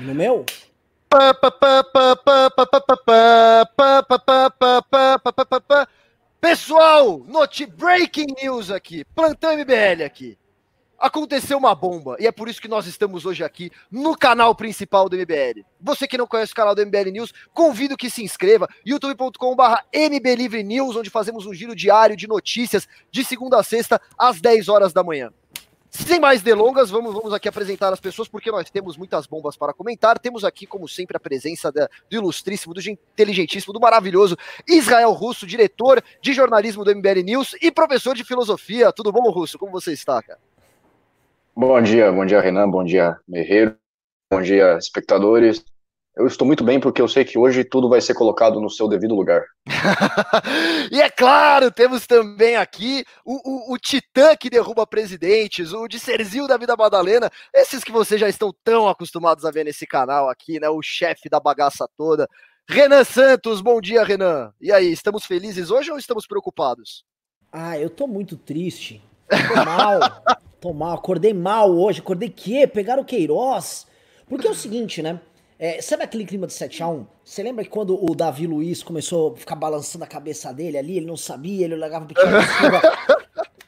No meu? Pessoal, note breaking news aqui, plantão MBL aqui. Aconteceu uma bomba e é por isso que nós estamos hoje aqui no canal principal do MBL. Você que não conhece o canal do MBL News, convido que se inscreva youtube.com/barra News, onde fazemos um giro diário de notícias de segunda a sexta às 10 horas da manhã. Sem mais delongas, vamos, vamos aqui apresentar as pessoas, porque nós temos muitas bombas para comentar. Temos aqui, como sempre, a presença da, do ilustríssimo, do inteligentíssimo, do maravilhoso Israel Russo, diretor de jornalismo do MBL News e professor de filosofia. Tudo bom, Russo? Como você está, cara? Bom dia, bom dia, Renan, bom dia, Merreiro, bom dia, espectadores. Eu estou muito bem porque eu sei que hoje tudo vai ser colocado no seu devido lugar. e é claro, temos também aqui o, o, o, Titã que derruba presidentes, o de Serzil da Vida Madalena, esses que vocês já estão tão acostumados a ver nesse canal aqui, né? O chefe da bagaça toda. Renan Santos, bom dia, Renan. E aí, estamos felizes hoje ou estamos preocupados? Ah, eu tô muito triste. Tô mal. tô mal. Acordei mal hoje. Acordei que? Pegaram o Queiroz. Porque é o seguinte, né? É, sabe aquele clima de 7x1? Você lembra que quando o Davi Luiz começou a ficar balançando a cabeça dele ali, ele não sabia, ele largava pequeno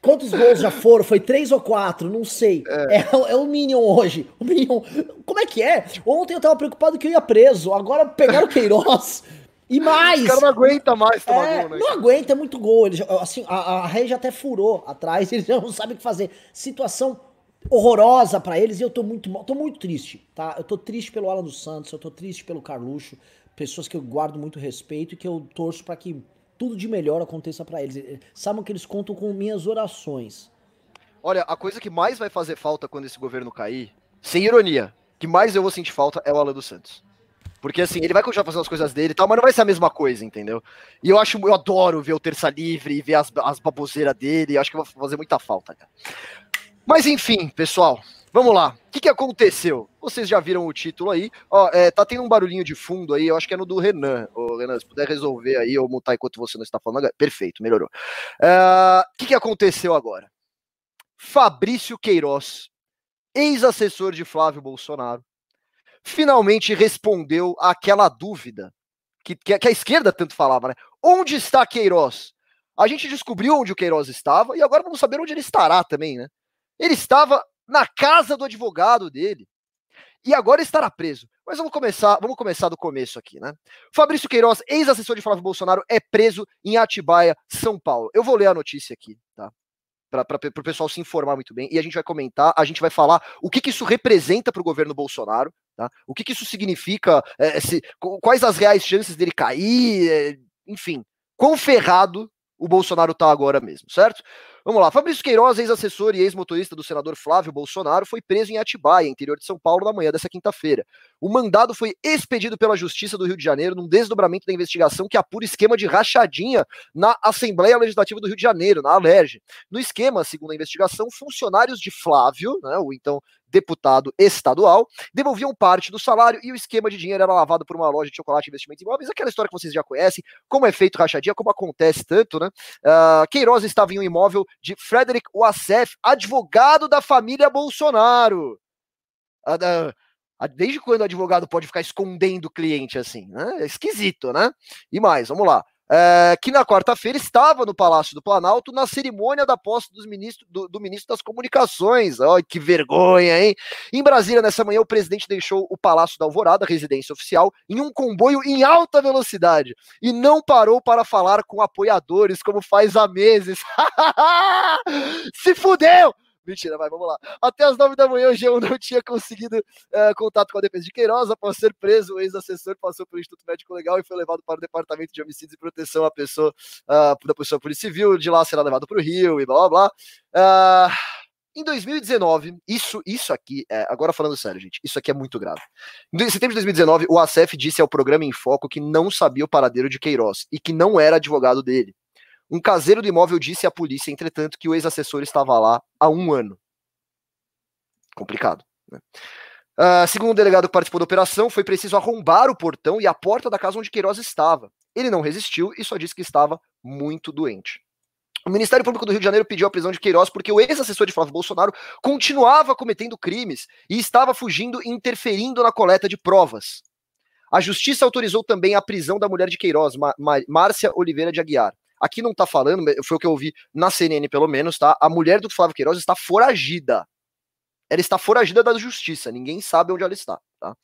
Quantos gols já foram? Foi três ou quatro? Não sei. É. É, é, o Minion hoje. O Minion. Como é que é? Ontem eu tava preocupado que eu ia preso. Agora pegaram o Queiroz. E mais! O cara não aguenta mais tomar é, gol, né? Não aguenta, é muito gol. Ele, assim, a, a já até furou atrás, ele já não sabe o que fazer. Situação horrorosa para eles e eu tô muito tô muito triste, tá? Eu tô triste pelo Alan dos Santos, eu tô triste pelo Carluxo, pessoas que eu guardo muito respeito e que eu torço para que tudo de melhor aconteça para eles. Sabem que eles contam com minhas orações. Olha, a coisa que mais vai fazer falta quando esse governo cair, sem ironia, que mais eu vou sentir falta é o Alan dos Santos. Porque assim, ele vai continuar fazendo as coisas dele e tal, mas não vai ser a mesma coisa, entendeu? E eu acho, eu adoro ver o Terça Livre e ver as, as baboseiras dele, eu acho que vai fazer muita falta, cara. Mas enfim, pessoal, vamos lá. O que, que aconteceu? Vocês já viram o título aí. Ó, é, tá tendo um barulhinho de fundo aí, eu acho que é no do Renan. Ô, Renan, se puder resolver aí ou mutar enquanto você não está falando. Perfeito, melhorou. É, o que, que aconteceu agora? Fabrício Queiroz, ex-assessor de Flávio Bolsonaro, finalmente respondeu àquela dúvida que, que, que a esquerda tanto falava, né? Onde está Queiroz? A gente descobriu onde o Queiroz estava e agora vamos saber onde ele estará também, né? Ele estava na casa do advogado dele e agora estará preso. Mas vamos começar, vamos começar do começo aqui, né? Fabrício Queiroz, ex-assessor de Flávio Bolsonaro, é preso em Atibaia, São Paulo. Eu vou ler a notícia aqui, tá? Para o pessoal se informar muito bem. E a gente vai comentar, a gente vai falar o que, que isso representa para o governo Bolsonaro, tá? O que, que isso significa, é, se, quais as reais chances dele cair, é, enfim, quão ferrado o Bolsonaro tá agora mesmo, certo? Vamos lá. Fabrício Queiroz, ex-assessor e ex-motorista do senador Flávio Bolsonaro, foi preso em Atibaia, interior de São Paulo, na manhã dessa quinta-feira. O mandado foi expedido pela Justiça do Rio de Janeiro num desdobramento da investigação que apura esquema de rachadinha na Assembleia Legislativa do Rio de Janeiro, na Alerj. No esquema, segundo a investigação, funcionários de Flávio, né, o então deputado estadual, devolviam parte do salário e o esquema de dinheiro era lavado por uma loja de chocolate e investimentos imóveis, aquela história que vocês já conhecem, como é feito rachadinha, como acontece tanto, né? Uh, Queiroz estava em um imóvel de Frederick Wassef, advogado da família Bolsonaro. Uh, uh, desde quando o advogado pode ficar escondendo o cliente assim? Né? É esquisito, né? E mais, vamos lá é, que na quarta-feira estava no Palácio do Planalto na cerimônia da posse dos ministro, do, do, ministro das Comunicações. Olha que vergonha, hein? Em Brasília, nessa manhã, o presidente deixou o Palácio da Alvorada, residência oficial, em um comboio em alta velocidade e não parou para falar com apoiadores, como faz há meses. Se fudeu! Mentira, vai, vamos lá. Até as nove da manhã, o G1 não tinha conseguido uh, contato com a defesa de Queiroz. Após ser preso, o ex-assessor passou pelo Instituto Médico Legal e foi levado para o Departamento de Homicídios e Proteção à pessoa, uh, da pessoa Polícia Civil. De lá será levado para o Rio e blá blá blá. Uh, em 2019, isso, isso aqui, é, agora falando sério, gente, isso aqui é muito grave. Em setembro de 2019, o ACF disse ao programa Em Foco que não sabia o paradeiro de Queiroz e que não era advogado dele. Um caseiro do imóvel disse à polícia, entretanto, que o ex-assessor estava lá há um ano. Complicado. Né? Uh, segundo o delegado que participou da operação, foi preciso arrombar o portão e a porta da casa onde Queiroz estava. Ele não resistiu e só disse que estava muito doente. O Ministério Público do Rio de Janeiro pediu a prisão de Queiroz porque o ex-assessor de Flávio Bolsonaro continuava cometendo crimes e estava fugindo e interferindo na coleta de provas. A justiça autorizou também a prisão da mulher de Queiroz, Márcia Oliveira de Aguiar. Aqui não tá falando, foi o que eu vi na CNN pelo menos, tá? A mulher do Flávio Queiroz está foragida. Ela está foragida da justiça, ninguém sabe onde ela está, tá?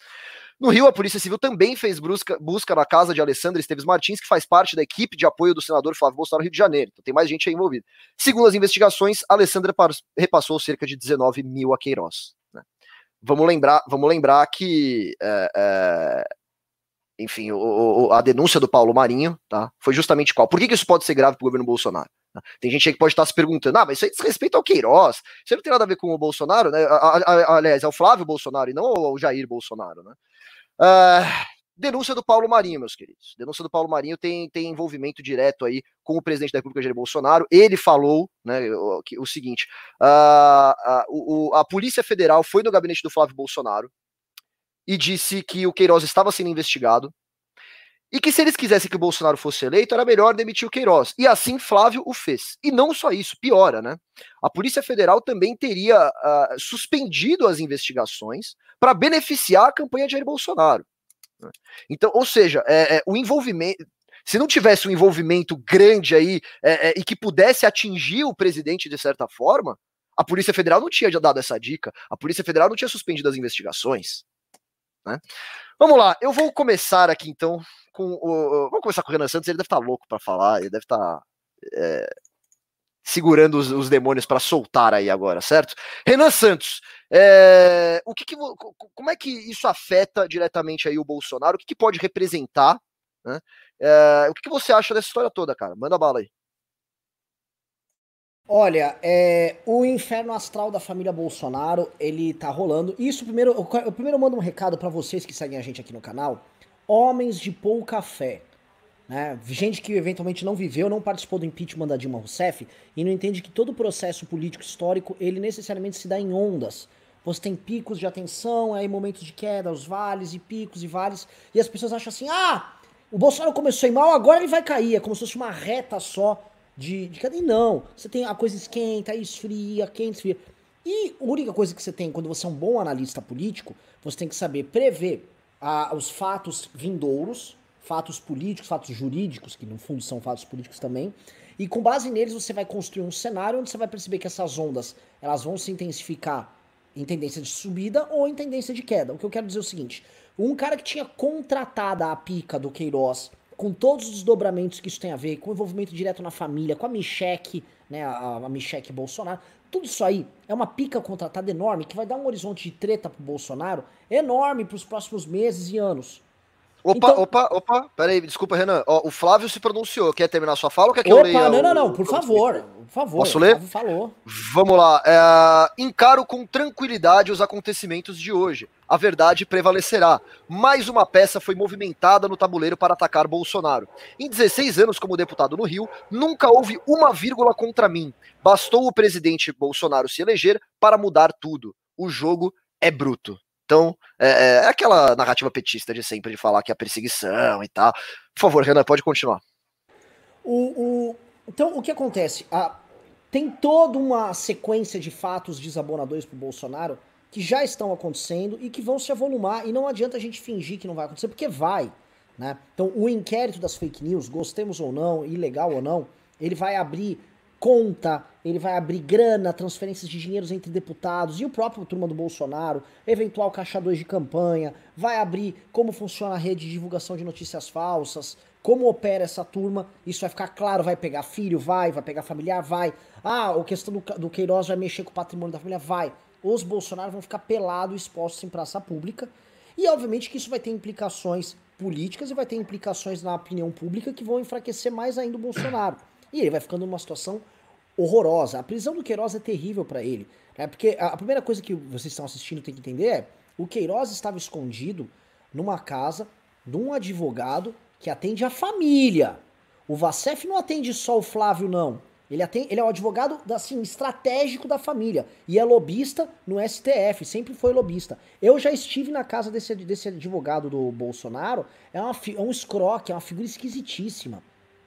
No Rio, a Polícia Civil também fez busca, busca na casa de Alessandra Esteves Martins, que faz parte da equipe de apoio do senador Flávio Bolsonaro Rio de Janeiro. Então tem mais gente aí envolvida. Segundo as investigações, Alessandra repassou cerca de 19 mil a Queiroz. Né? Vamos lembrar, vamos lembrar que é, enfim, o, o, a denúncia do Paulo Marinho, tá? Foi justamente qual? Por que, que isso pode ser grave para o governo Bolsonaro? Tá? Tem gente aí que pode estar se perguntando, ah, mas isso aí diz respeito ao Queiroz, isso não tem nada a ver com o Bolsonaro, né? Aliás, é o Flávio Bolsonaro e não o Jair Bolsonaro, né? Uh, denúncia do Paulo Marinho, meus queridos. Denúncia do Paulo Marinho tem, tem envolvimento direto aí com o presidente da República, Jair Bolsonaro. Ele falou né, o, o seguinte: uh, uh, a Polícia Federal foi no gabinete do Flávio Bolsonaro e disse que o Queiroz estava sendo investigado e que se eles quisessem que o Bolsonaro fosse eleito, era melhor demitir o Queiroz. E assim Flávio o fez. E não só isso, piora, né? A Polícia Federal também teria uh, suspendido as investigações para beneficiar a campanha de Jair Bolsonaro. Então, ou seja, é, é, o envolvimento. Se não tivesse um envolvimento grande aí é, é, e que pudesse atingir o presidente de certa forma, a Polícia Federal não tinha dado essa dica, a Polícia Federal não tinha suspendido as investigações. Né? Vamos lá, eu vou começar aqui então com o. Vamos começar com o Renan Santos, ele deve estar tá louco para falar, ele deve estar tá, é, segurando os, os demônios para soltar aí agora, certo? Renan Santos, é, o que, que, como é que isso afeta diretamente aí o Bolsonaro? O que, que pode representar? Né? É, o que, que você acha dessa história toda, cara? Manda bala aí. Olha, é, o inferno astral da família Bolsonaro, ele tá rolando. Isso primeiro, eu, eu primeiro mando um recado para vocês que seguem a gente aqui no canal. Homens de pouca fé, né? Gente que eventualmente não viveu, não participou do impeachment da Dilma Rousseff e não entende que todo o processo político histórico, ele necessariamente se dá em ondas. Você tem picos de atenção, aí momentos de queda, os vales e picos e vales, e as pessoas acham assim: "Ah, o Bolsonaro começou em mal, agora ele vai cair", é como se fosse uma reta só de, de E não, você tem a coisa esquenta, esfria, quente, esfria. E a única coisa que você tem quando você é um bom analista político, você tem que saber prever ah, os fatos vindouros, fatos políticos, fatos jurídicos, que no fundo são fatos políticos também, e com base neles você vai construir um cenário onde você vai perceber que essas ondas elas vão se intensificar em tendência de subida ou em tendência de queda. O que eu quero dizer é o seguinte: um cara que tinha contratada a pica do Queiroz com todos os desdobramentos que isso tem a ver, com o envolvimento direto na família, com a Michelle, né, a, a Michelle Bolsonaro, tudo isso aí é uma pica contratada enorme que vai dar um horizonte de treta pro Bolsonaro enorme para os próximos meses e anos. Opa, então... opa, opa, peraí, desculpa, Renan. Ó, o Flávio se pronunciou. Quer terminar sua fala ou quer que opa, eu leia? Não, não, não, por favor. Por favor. Posso ler? falou. Vamos lá. É, encaro com tranquilidade os acontecimentos de hoje. A verdade prevalecerá. Mais uma peça foi movimentada no tabuleiro para atacar Bolsonaro. Em 16 anos como deputado no Rio, nunca houve uma vírgula contra mim. Bastou o presidente Bolsonaro se eleger para mudar tudo. O jogo é bruto. Então, é, é, é, aquela narrativa petista de sempre de falar que é a perseguição e tal. Por favor, Renan, pode continuar. O, o, então, o que acontece? Tem toda uma sequência de fatos desabonadores para o Bolsonaro que já estão acontecendo e que vão se avolumar, e não adianta a gente fingir que não vai acontecer, porque vai. Né? Então, o inquérito das fake news, gostemos ou não, ilegal ou não, ele vai abrir conta, ele vai abrir grana, transferências de dinheiros entre deputados e o próprio turma do Bolsonaro, eventual caixa 2 de campanha, vai abrir como funciona a rede de divulgação de notícias falsas, como opera essa turma, isso vai ficar claro, vai pegar filho, vai, vai pegar familiar, vai. Ah, a questão do, do Queiroz vai mexer com o patrimônio da família, vai. Os Bolsonaro vão ficar pelados, expostos em praça pública, e obviamente que isso vai ter implicações políticas e vai ter implicações na opinião pública que vão enfraquecer mais ainda o Bolsonaro. E ele vai ficando numa situação horrorosa. A prisão do Queiroz é terrível para ele. Né? Porque a, primeira coisa que vocês estão assistindo tem que entender é: o Queiroz estava escondido numa casa de um advogado que atende a família. O Vacef não atende só o Flávio, não. Ele, atende, ele é o advogado assim, estratégico da família. E é lobista no STF, sempre foi lobista. Eu já estive na casa desse, desse advogado do Bolsonaro. É, uma, é um escroque, é uma figura esquisitíssima.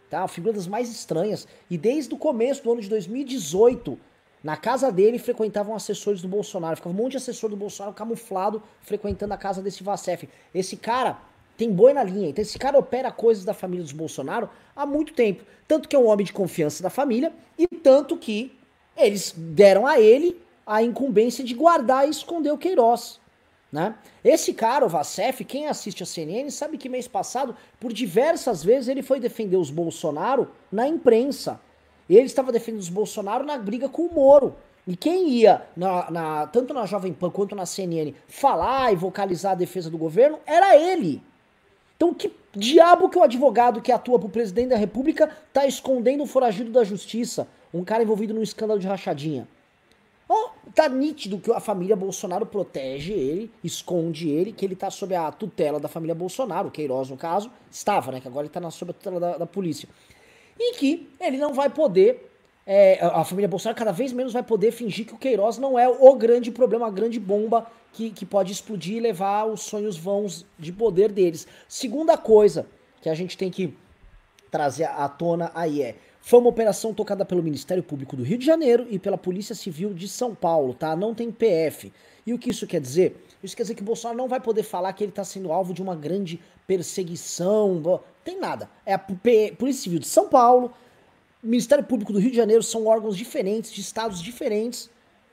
Tá? Figura das mais estranhas. E desde o começo do ano de 2018, na casa dele frequentavam assessores do Bolsonaro. Ficava um monte de assessor do Bolsonaro camuflado frequentando a casa desse Vacef. Esse cara tem boi na linha. Então esse cara opera coisas da família dos Bolsonaro há muito tempo. Tanto que é um homem de confiança da família e tanto que eles deram a ele a incumbência de guardar e esconder o Queiroz. Né? Esse cara, o Vacef, quem assiste a CNN sabe que mês passado, por diversas vezes, ele foi defender os Bolsonaro na imprensa. Ele estava defendendo os Bolsonaro na briga com o Moro. E quem ia, na, na, tanto na Jovem Pan quanto na CNN, falar e vocalizar a defesa do governo era ele. Então, que diabo que o advogado que atua pro presidente da República tá escondendo o foragido da justiça? Um cara envolvido num escândalo de rachadinha. Oh, tá nítido que a família Bolsonaro protege ele, esconde ele, que ele tá sob a tutela da família Bolsonaro, Queiroz no caso, estava, né? Que agora ele tá na, sob a tutela da, da polícia. E que ele não vai poder, é, a família Bolsonaro cada vez menos vai poder fingir que o Queiroz não é o grande problema, a grande bomba que, que pode explodir e levar os sonhos vãos de poder deles. Segunda coisa que a gente tem que trazer à tona aí é foi uma operação tocada pelo Ministério Público do Rio de Janeiro e pela Polícia Civil de São Paulo, tá? Não tem PF. E o que isso quer dizer? Isso quer dizer que o Bolsonaro não vai poder falar que ele está sendo alvo de uma grande perseguição. Tem nada. É a Polícia Civil de São Paulo, Ministério Público do Rio de Janeiro são órgãos diferentes, de estados diferentes,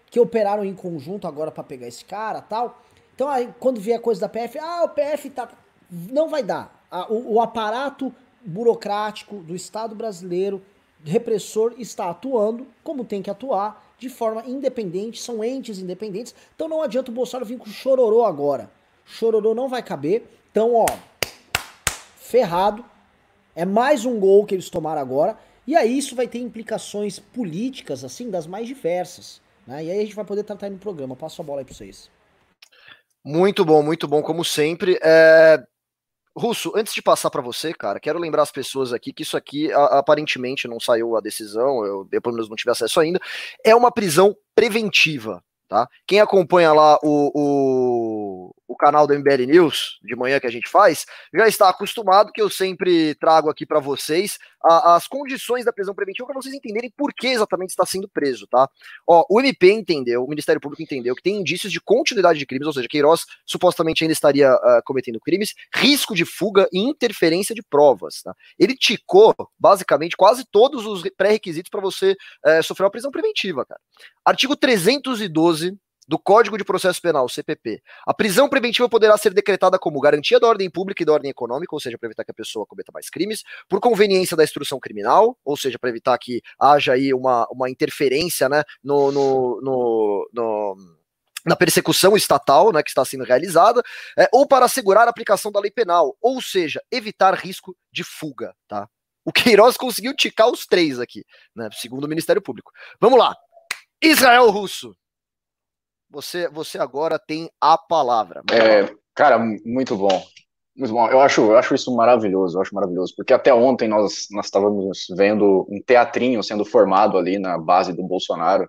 que operaram em conjunto agora para pegar esse cara tal. Então aí, quando vier a coisa da PF, ah, o PF tá. Não vai dar. O, o aparato burocrático do Estado brasileiro repressor está atuando como tem que atuar, de forma independente, são entes independentes. Então não adianta o Bolsonaro vir com chororô agora. Chororô não vai caber. Então, ó, ferrado. É mais um gol que eles tomaram agora. E aí isso vai ter implicações políticas, assim, das mais diversas. Né? E aí a gente vai poder tratar no programa. Passo a bola aí para vocês. Muito bom, muito bom, como sempre. É... Russo, antes de passar para você, cara, quero lembrar as pessoas aqui que isso aqui aparentemente não saiu a decisão, eu, eu pelo menos não tive acesso ainda, é uma prisão preventiva, tá? Quem acompanha lá o, o, o, canal do MBL News de manhã que a gente faz, já está acostumado que eu sempre trago aqui para vocês a, as condições da prisão preventiva para vocês entenderem por que exatamente está sendo preso, tá? Ó, o MP entendeu, o Ministério Público entendeu que tem indícios de continuidade de crimes, ou seja, Queiroz supostamente ainda estaria uh, cometendo crimes, risco de fuga e interferência de provas, tá? Ele ticou, basicamente, quase todos os pré-requisitos para você uh, sofrer uma prisão preventiva, cara. Artigo 312 do Código de Processo Penal, CPP. A prisão preventiva poderá ser decretada como garantia da ordem pública e da ordem econômica, ou seja, para evitar que a pessoa cometa mais crimes, por conveniência da instrução criminal, ou seja, para evitar que haja aí uma, uma interferência né, no, no, no, no na persecução estatal né, que está sendo realizada, é, ou para assegurar a aplicação da lei penal, ou seja, evitar risco de fuga, tá? O Queiroz conseguiu ticar os três aqui, né, segundo o Ministério Público. Vamos lá. Israel Russo, você, você agora tem a palavra. É, cara, muito bom. Muito bom. Eu acho, eu acho isso maravilhoso, eu acho maravilhoso, porque até ontem nós, nós estávamos vendo um teatrinho sendo formado ali na base do Bolsonaro,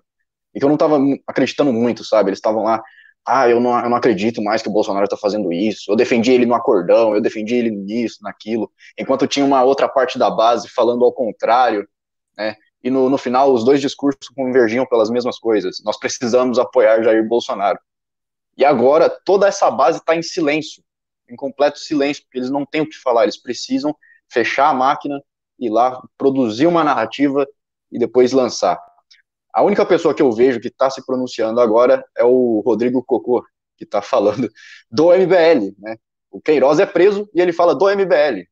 e que eu não estava acreditando muito, sabe? Eles estavam lá, ah, eu não, eu não acredito mais que o Bolsonaro está fazendo isso, eu defendi ele no acordão, eu defendi ele nisso, naquilo, enquanto tinha uma outra parte da base falando ao contrário, né? E no, no final os dois discursos convergiam pelas mesmas coisas. Nós precisamos apoiar Jair Bolsonaro. E agora toda essa base está em silêncio, em completo silêncio, porque eles não têm o que falar, eles precisam fechar a máquina, ir lá, produzir uma narrativa e depois lançar. A única pessoa que eu vejo que está se pronunciando agora é o Rodrigo Cocô, que está falando do MBL, né? O Queiroz é preso e ele fala do MBL.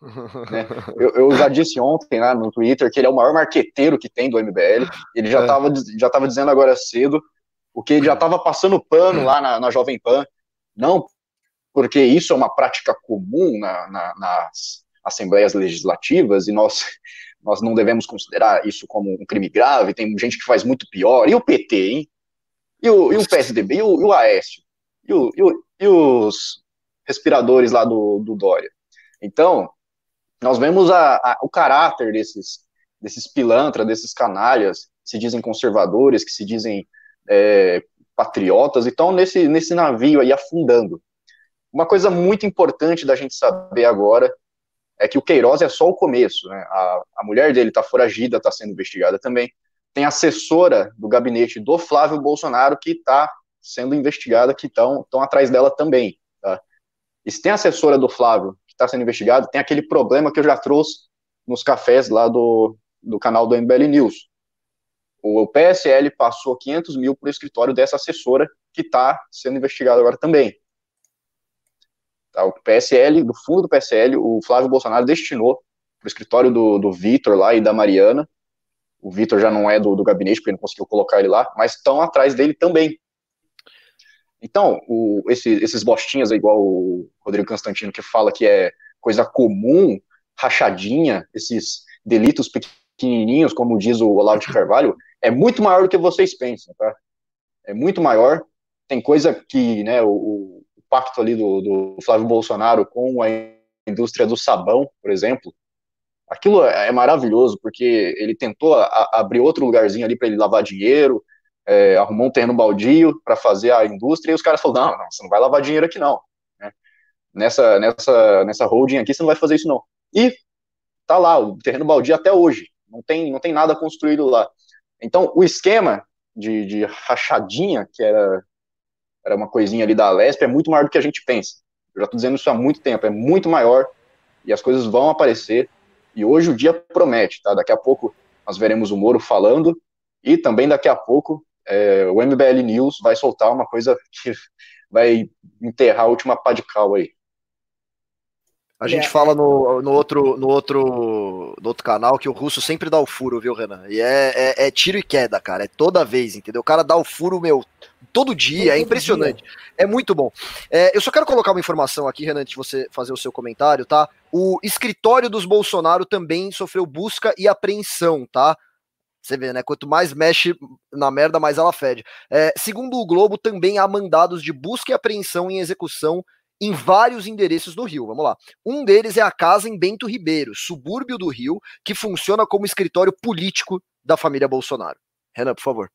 Né? Eu, eu, já disse ontem né, no Twitter que ele é o maior marqueteiro que tem do MBL. Ele já estava é. já tava dizendo agora cedo o que ele já estava passando pano lá na, na, Jovem Pan. Não porque isso é uma prática comum na, na, nas assembleias legislativas e nós, nós não devemos considerar isso como um crime grave. Tem gente que faz muito pior. E o PT, hein? E o, e o PSDB? E o, e o Aécio? E, o, e, o, e os respiradores lá do, do Dória? Então, nós vemos a, a, o caráter desses, desses pilantras, desses canalhas, que se dizem conservadores, que se dizem é, patriotas, e estão nesse, nesse navio aí afundando. Uma coisa muito importante da gente saber agora é que o Queiroz é só o começo, né? A, a mulher dele está foragida, está sendo investigada também. Tem assessora do gabinete do Flávio Bolsonaro que está sendo investigada, que estão atrás dela também. Tá? E se tem assessora do Flávio está sendo investigada, tem aquele problema que eu já trouxe nos cafés lá do, do canal do MBL News. O PSL passou 500 mil para o escritório dessa assessora que está sendo investigada agora também. Tá, o PSL, do fundo do PSL, o Flávio Bolsonaro destinou para o escritório do, do Vitor lá e da Mariana. O Vitor já não é do, do gabinete, porque não conseguiu colocar ele lá, mas estão atrás dele também. Então, o, esse, esses bostinhas, igual o Rodrigo Constantino, que fala que é coisa comum, rachadinha, esses delitos pequenininhos, como diz o Olavo de Carvalho, é muito maior do que vocês pensam, tá? É muito maior. Tem coisa que, né, o, pacto ali do, do Flávio Bolsonaro com a indústria do sabão, por exemplo, aquilo é, é maravilhoso, porque ele tentou a, abrir outro lugarzinho ali para ele lavar dinheiro, é, arrumou um terreno baldio para fazer a indústria, e os caras falaram, não, não, você não vai lavar dinheiro aqui não, né? nessa, nessa, nessa holding aqui você não vai fazer isso não. E tá lá, o terreno baldio até hoje, não tem, não tem nada construído lá. Então, o esquema de, de rachadinha, que era era uma coisinha ali da Lesp, é muito maior do que a gente pensa. Eu já estou dizendo isso há muito tempo, é muito maior e as coisas vão aparecer. E hoje o dia promete, tá? Daqui a pouco nós veremos o Moro falando e também daqui a pouco é, o MBL News vai soltar uma coisa que vai enterrar a última pá de cal aí. A gente é. fala no, no, outro, no, outro, no outro canal que o russo sempre dá o furo, viu, Renan? E é, é, é tiro e queda, cara. É toda vez, entendeu? O cara dá o furo, meu, todo dia. Todo é impressionante. Dia. É muito bom. É, eu só quero colocar uma informação aqui, Renan, antes de você fazer o seu comentário, tá? O escritório dos Bolsonaro também sofreu busca e apreensão, tá? Você vê, né? Quanto mais mexe na merda, mais ela fede. É, segundo o Globo, também há mandados de busca e apreensão em execução em vários endereços do Rio. Vamos lá. Um deles é a casa em Bento Ribeiro, subúrbio do Rio, que funciona como escritório político da família Bolsonaro. Renan, por favor.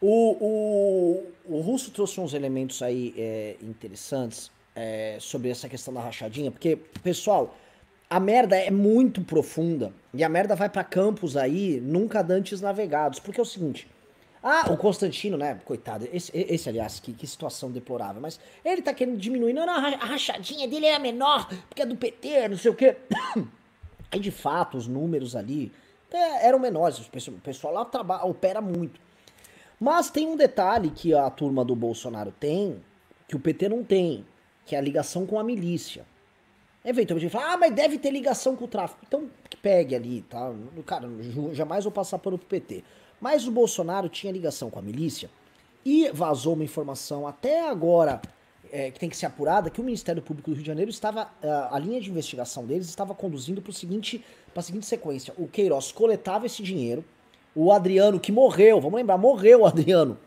O, o, o Russo trouxe uns elementos aí é, interessantes é, sobre essa questão da rachadinha, porque, pessoal, a merda é muito profunda e a merda vai para campos aí nunca dantes navegados, porque é o seguinte, ah, o Constantino, né? Coitado. Esse, esse aliás, que, que situação deplorável. Mas ele tá querendo diminuir. Não, não, a rachadinha dele é menor, porque é do PT, não sei o quê. Aí, de fato, os números ali é, eram menores. O pessoal lá trabalha, opera muito. Mas tem um detalhe que a turma do Bolsonaro tem, que o PT não tem, que é a ligação com a milícia. Eventualmente fala, ah, mas deve ter ligação com o tráfico. Então, que pegue ali, tá? Cara, jamais vou passar pano pro PT. Mas o Bolsonaro tinha ligação com a milícia e vazou uma informação até agora é, que tem que ser apurada que o Ministério Público do Rio de Janeiro estava a, a linha de investigação deles estava conduzindo para o seguinte para a seguinte sequência: o Queiroz coletava esse dinheiro, o Adriano que morreu, vamos lembrar, morreu o Adriano.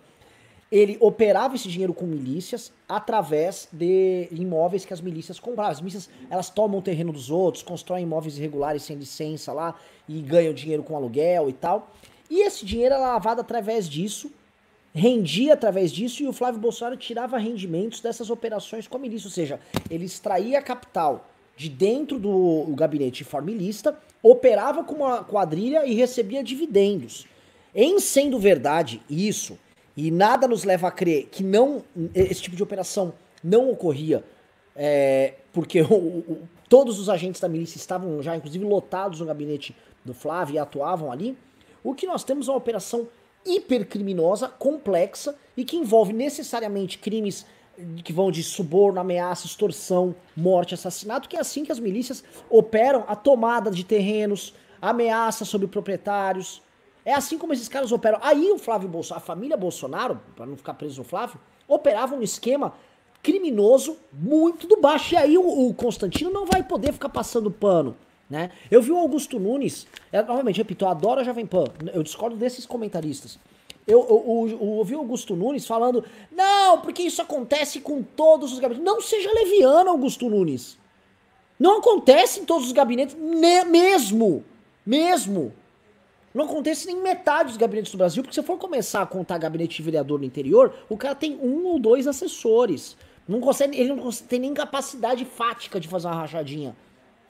Ele operava esse dinheiro com milícias através de imóveis que as milícias compravam. As milícias, elas tomam o terreno dos outros, constroem imóveis irregulares sem licença lá e ganham dinheiro com aluguel e tal. E esse dinheiro era lavado através disso, rendia através disso, e o Flávio Bolsonaro tirava rendimentos dessas operações com a milícia. Ou seja, ele extraía capital de dentro do gabinete formilista, operava com uma quadrilha e recebia dividendos. Em sendo verdade isso, e nada nos leva a crer que não esse tipo de operação não ocorria, é, porque o, o, todos os agentes da milícia estavam já, inclusive, lotados no gabinete do Flávio e atuavam ali. O que nós temos é uma operação hipercriminosa, complexa e que envolve necessariamente crimes que vão de suborno, ameaça, extorsão, morte, assassinato, que é assim que as milícias operam a tomada de terrenos, ameaça sobre proprietários. É assim como esses caras operam. Aí o Flávio Bolsonaro, a família Bolsonaro, para não ficar preso o Flávio, operava um esquema criminoso muito do baixo. E aí o, o Constantino não vai poder ficar passando pano. Né? Eu vi o Augusto Nunes, eu, novamente, repito, eu adoro a Jovem Pan, eu discordo desses comentaristas. Eu, eu, ouvi o Augusto Nunes falando, não, porque isso acontece com todos os gabinetes. Não seja leviano, Augusto Nunes. Não acontece em todos os gabinetes, ne, mesmo. Mesmo. Não acontece nem metade dos gabinetes do Brasil, porque se for começar a contar gabinete de vereador no interior, o cara tem um ou dois assessores. Não consegue, ele não tem nem capacidade fática de fazer uma rachadinha.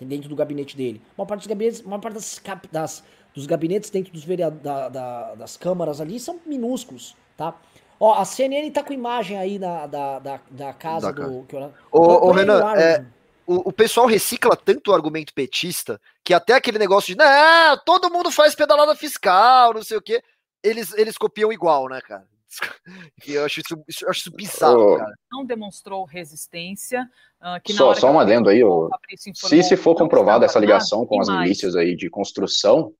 dentro do gabinete dele. Uma parte dos gabinetes, uma parte das, das dos gabinetes dentro dos vereadores, da, da, das câmaras ali são minúsculos, tá? Ó, a CNN tá com imagem aí da, da, da, da casa Da do. Ô, Renan, é, o, o pessoal recicla tanto o argumento petista que até aquele negócio de não, todo mundo faz pedalada fiscal, não sei o quê, eles, eles copiam igual, né, cara? Eu acho isso, isso- eu acho isso bizarro, Ô, cara. Não demonstrou resistência. ah, que Só, só que um o adendo aí, Fabrício se, se for comprovada essa ligação com as milícias aí de construção,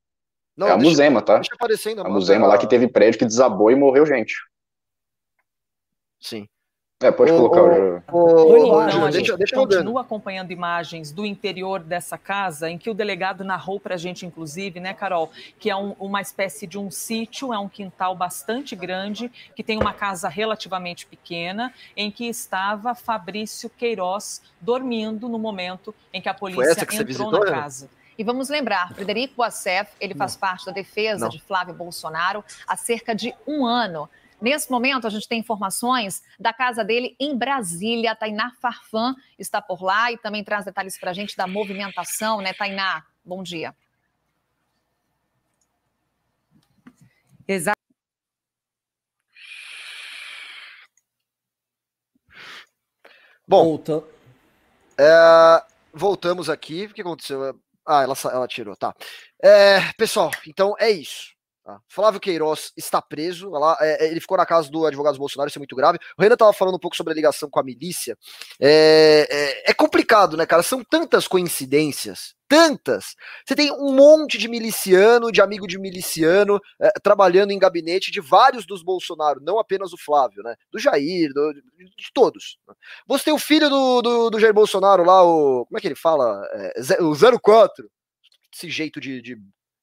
Não, é a Musema, tá? Deixa aparecendo A Musema lá que teve prédio que desabou e morreu gente. Sim. É, pode Ô, colocar. ô, Ô, ô, Então, a gente deixa continua acompanhando imagens do interior dessa casa, em que o delegado narrou para a gente, inclusive, né, Carol, que é um- uma espécie de um sítio, é um quintal bastante grande, que tem uma casa relativamente pequena, em que estava Fabrício Queiroz dormindo no momento em que a polícia que entrou visitou, na casa. E vamos lembrar, Frederico Assef, ele faz parte da defesa Não. de Flávio Bolsonaro há cerca de um ano. Nesse momento, a gente tem informações da casa dele em Brasília. A Tainá Farfan está por lá e também traz detalhes para a gente da movimentação, né, Tainá? Bom dia. Exato. Bom, Volta... É, voltamos aqui. O que aconteceu? Ah, ela, ela tirou, tá. É, pessoal, então é isso. Tá? Flávio Queiroz está preso. Lá, é, ele ficou na casa do advogado Bolsonaro, isso é muito grave. O Renan estava falando um pouco sobre a ligação com a milícia. É, é- é complicado, né, cara? São tantas coincidências. Tantas! Você tem um monte de miliciano, de amigo de miliciano, é, trabalhando em gabinete de vários dos Bolsonaro, não apenas o Flávio, né? Do Jair, do- de todos. Você tem o filho do, do, do Jair Bolsonaro lá, o. Como é que ele fala? É, o 04. Esse jeito de, de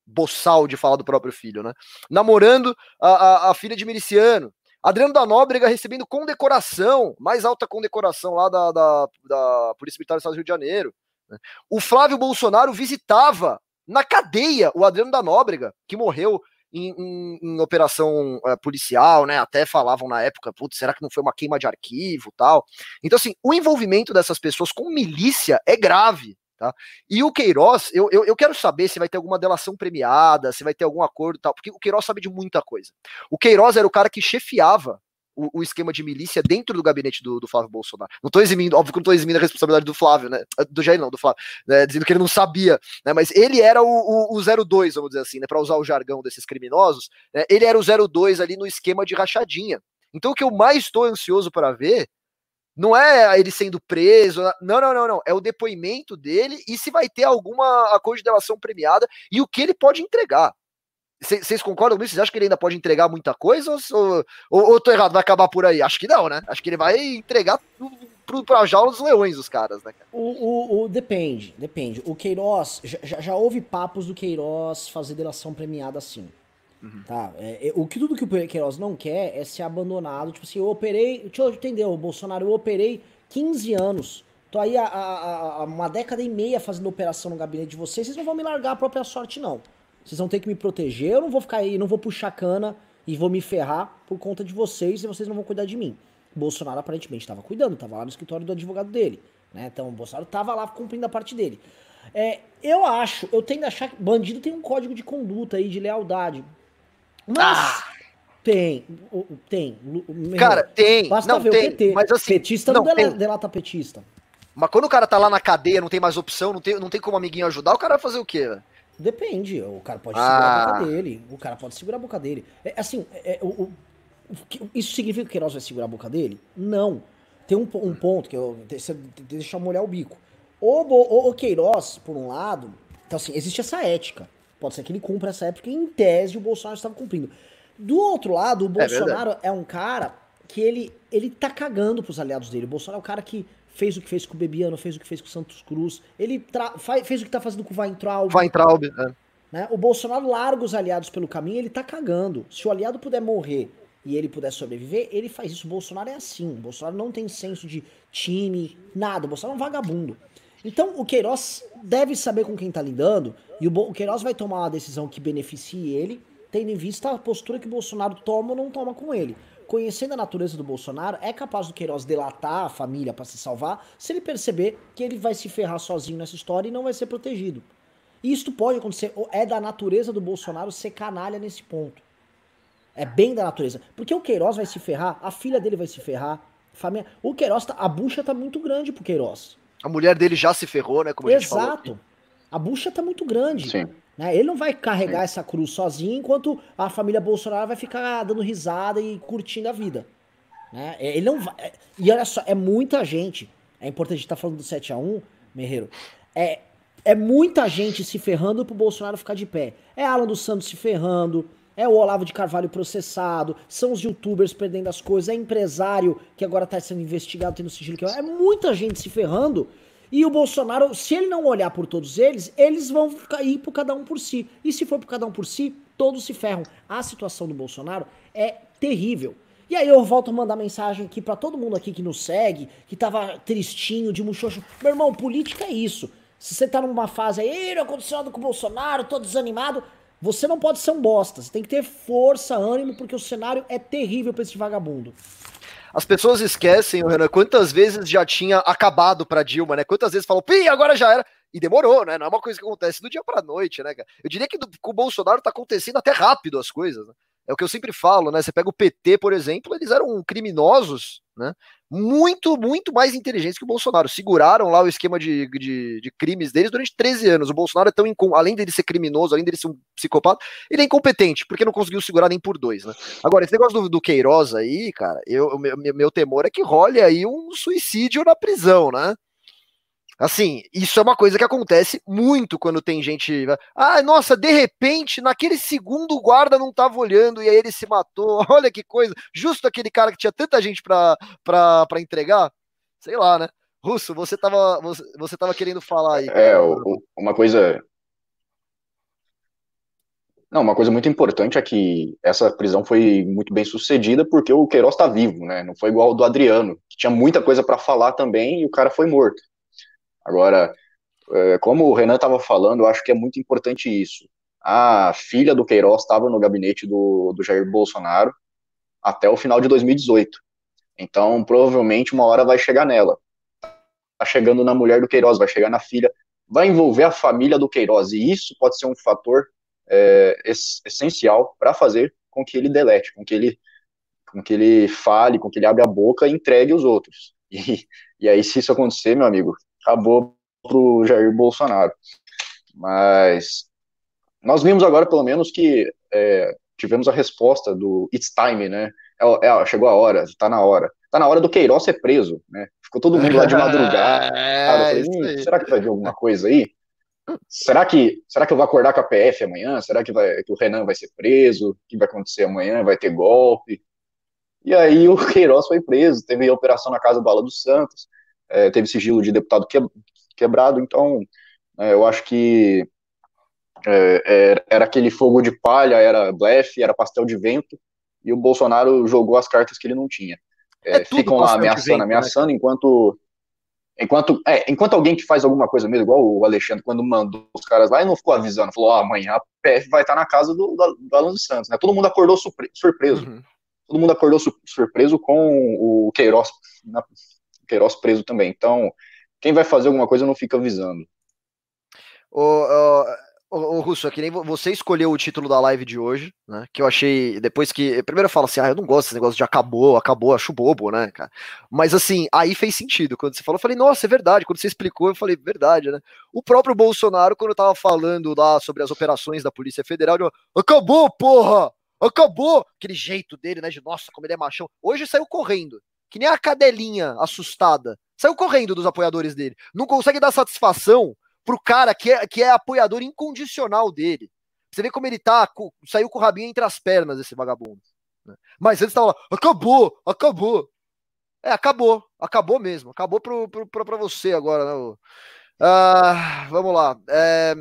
boçal de falar do próprio filho, né? Namorando a, a, a filha de miliciano. Adriano da Nóbrega recebendo condecoração, mais alta condecoração lá da, da, da Polícia Militar do Estado do Rio de Janeiro. né? O Flávio Bolsonaro visitava na cadeia o Adriano da Nóbrega, que morreu em, em- em operação eh, policial, né? Até falavam na época, putz, será que não foi uma queima de arquivo tal? Então, assim, o envolvimento dessas pessoas com milícia é grave. Tá? E o Queiroz, eu, eu, eu quero saber se vai ter alguma delação premiada, se vai ter algum acordo tal, porque o Queiroz sabe de muita coisa. O Queiroz era o cara que chefiava o, o esquema de milícia dentro do gabinete do, do Flávio Bolsonaro. Não tô eximindo, óbvio que não tô eximindo a responsabilidade do Flávio, né? Do Jair, não, do Flávio, né? dizendo que ele não sabia, né? Mas ele era o, o, o 02, vamos dizer assim, né? Para usar o jargão desses criminosos, né? ele era o 02 ali no esquema de rachadinha. Então o que eu mais estou ansioso para ver não é ele sendo preso, não, não, não, não. É o depoimento dele e se vai ter alguma acordo de delação premiada e o que ele pode entregar. Vocês concordam com isso? Vocês acham que ele ainda pode entregar muita coisa? Ou, ou, ou tô errado? Vai acabar por aí? Acho que não, né? Acho que ele vai entregar pro, pra jaula dos leões, os caras, né? O, o, o- depende, depende. O Queiroz, já, já houve papos do Queiroz fazer delação premiada assim. Tá? É, é, o que tudo que o Queiroz não quer é ser abandonado. Tipo assim, eu operei. Deixa eu entender, o Bolsonaro, eu operei 15 anos. Tô aí há, há- há uma década e meia fazendo operação no gabinete de vocês. Vocês não vão me largar a própria sorte, não. Vocês vão ter que me proteger. Eu não vou ficar aí, não vou puxar cana e vou me ferrar por conta de vocês e vocês não vão cuidar de mim. Bolsonaro aparentemente estava cuidando, estava lá no escritório do advogado dele. Né? Então o Bolsonaro estava lá cumprindo a parte dele. É, eu acho, eu tendo a achar que bandido tem um código de conduta aí, de lealdade. Mas tem, o- tem. Meu, Cara, tem. basta Não, ver tem. o PT. Mas assim, petista não, não, dela- tem. delata petista. Mas quando o cara tá lá na cadeia, não tem mais opção, não tem, não tem como amiguinho ajudar, o cara vai fazer o quê? Depende, o cara pode Ah. segurar a boca dele. O cara pode segurar a boca dele. É, assim, é, o- o- o isso significa que o Queiroz vai segurar a boca dele? Não. Tem um, um ponto que eu. Deixa eu molhar o bico. O, o, o Queiroz, por um lado. Então, assim, existe essa ética. Pode ser que ele cumpra essa ética, em tese o Bolsonaro estava cumprindo. Do outro lado, o Bolsonaro é, um cara que ele, ele tá cagando pros aliados dele. O Bolsonaro é o cara que fez o que fez com o Bebiano, fez o que fez com o Santos Cruz. Ele fez o que tá fazendo com o Weintraub. Weintraub, né? né? O Bolsonaro larga os aliados pelo caminho, ele tá cagando. Se o aliado puder morrer e ele puder sobreviver, ele faz isso. O Bolsonaro é assim. O Bolsonaro não tem senso de time, nada. O Bolsonaro é um vagabundo. Então o Queiroz deve saber com quem tá lidando e o, Queiroz vai tomar uma decisão que beneficie ele, tendo em vista a postura que o Bolsonaro toma ou não toma com ele. conhecendo a natureza do Bolsonaro, é capaz do Queiroz delatar a família para se salvar, se ele perceber que ele vai se ferrar sozinho nessa história e não vai ser protegido. E isto pode acontecer, é da natureza do Bolsonaro ser canalha nesse ponto. É bem da natureza. Porque o Queiroz vai se ferrar, a filha dele vai se ferrar, família. O Queiroz, tá, a bucha tá muito grande pro Queiroz. A mulher dele já se ferrou, né? Como Exato. A, a bucha tá muito grande. Sim. Né? Ele não vai carregar Sim. essa cruz sozinho, enquanto a família Bolsonaro vai ficar dando risada e curtindo a vida. Né? É, ele não vai. É, e olha só, é muita gente. É importante estar tá falando do 7x1, Merreiro. É, é muita gente se ferrando pro Bolsonaro ficar de pé. É Alan dos Santos se ferrando, é o Olavo de Carvalho processado, são os youtubers perdendo as coisas, é empresário que agora tá sendo investigado, tendo sigilo que é muita gente se ferrando. E o Bolsonaro, se ele não olhar por todos eles, eles vão ir por cada um por si. E se for por cada um por si, todos se ferram. A situação do Bolsonaro é terrível. E aí eu volto a mandar mensagem aqui para todo mundo aqui que nos segue, que tava tristinho, de muxoxo. Meu irmão, política é isso. Se você tá numa fase aí, não aconteceu nada com o Bolsonaro, tô desanimado, você não pode ser um bosta. Você tem que ter força, ânimo, porque o cenário é terrível pra esse vagabundo. As pessoas esquecem, Renan, quantas vezes já tinha acabado para Dilma, né? Quantas vezes falou, pi, agora já era. E demorou, né? Não é uma coisa que acontece do dia para noite, né, cara? Eu diria que do, com o Bolsonaro tá acontecendo até rápido as coisas, né? É o que eu sempre falo, né? Você pega o PT, por exemplo, eles eram criminosos, né? Muito, muito mais inteligentes que o Bolsonaro. Seguraram lá o esquema de, de, de crimes deles durante 13 anos. O Bolsonaro é tão incom... além dele ser criminoso, além dele ser um psicopata, ele é incompetente, porque não conseguiu segurar nem por dois, né? Agora, esse negócio do, do Queiroz aí, cara, eu, meu, meu temor é que role aí um suicídio na prisão, né? Assim, isso é uma coisa que acontece muito quando tem gente. Ah, nossa, de repente, naquele segundo o guarda não tava olhando e aí ele se matou. Olha que coisa. Justo aquele cara que tinha tanta gente pra entregar. Sei lá, né? Russo, você tava, você, você tava querendo falar aí. É, uma coisa. Não, uma coisa muito importante é que essa prisão foi muito bem sucedida porque o Queiroz tá vivo, né? Não foi igual ao do Adriano, que tinha muita coisa para falar também e o cara foi morto. Agora, é, como o Renan estava falando, eu acho que é muito importante isso. A filha do Queiroz estava no gabinete do, do Jair Bolsonaro até o final de 2018. Então, provavelmente, uma hora vai chegar nela. Tá chegando na mulher do Queiroz, vai chegar na filha, vai envolver a família do Queiroz, e isso pode ser um fator é, essencial para fazer com que ele delete, com que ele, com que ele fale, com que ele abra a boca e entregue os outros. E, e aí, se isso acontecer, meu amigo, acabou para o Jair Bolsonaro. Mas nós vimos agora, pelo menos, que é, tivemos a resposta do It's Time, né? É, é, chegou a hora, está na hora. Está na hora do Queiroz ser preso, né? Ficou todo mundo lá de madrugada. Cara, eu falei, hum, será que vai vir alguma coisa aí? Será que, será que eu vou acordar com a PF amanhã? Será que, vai, que o Renan vai ser preso? O que vai acontecer amanhã? Vai ter golpe? E aí o Queiroz foi preso, teve a operação na Casa Bala dos Santos é, teve sigilo de deputado que, quebrado, então é, eu acho que é, era aquele fogo de palha, era blefe, era pastel de vento, e o Bolsonaro jogou as cartas que ele não tinha. É, é ficam lá ameaçando, vento, né, ameaçando, né? enquanto enquanto, é, enquanto alguém que faz alguma coisa mesmo, igual o Alexandre, quando mandou os caras lá e não ficou avisando, falou, ah, amanhã a PF vai estar na casa do, do, do Alan dos Santos, né? Todo mundo acordou surpreso. Uhum. Todo mundo acordou su surpreso com o Queiroz na, Queiroz preso também. Então, quem vai fazer alguma coisa não fica avisando. O, o, o Russo, é que nem você escolheu o título da live de hoje, né? Que eu achei. Depois que. Primeiro eu falo assim, ah, eu não gosto desse negócio de acabou, acabou, acho bobo, né, cara? Mas assim, aí fez sentido. Quando você falou, eu falei, nossa, é verdade. Quando você explicou, eu falei, verdade, né? O próprio Bolsonaro, quando eu tava falando lá sobre as operações da Polícia Federal, eu, acabou, porra! Acabou! Aquele jeito dele, né? De nossa, como ele é machão. Hoje saiu correndo que nem a cadelinha assustada. Saiu correndo dos apoiadores dele. Não consegue dar satisfação pro cara que é, que é apoiador incondicional dele. Você vê como ele tá, saiu com o rabinho entre as pernas, esse vagabundo. Né? Mas antes tava lá, acabou, acabou. É, acabou, acabou mesmo. Acabou pro, pro, pro, pra você agora, né? Ah, vamos lá. É...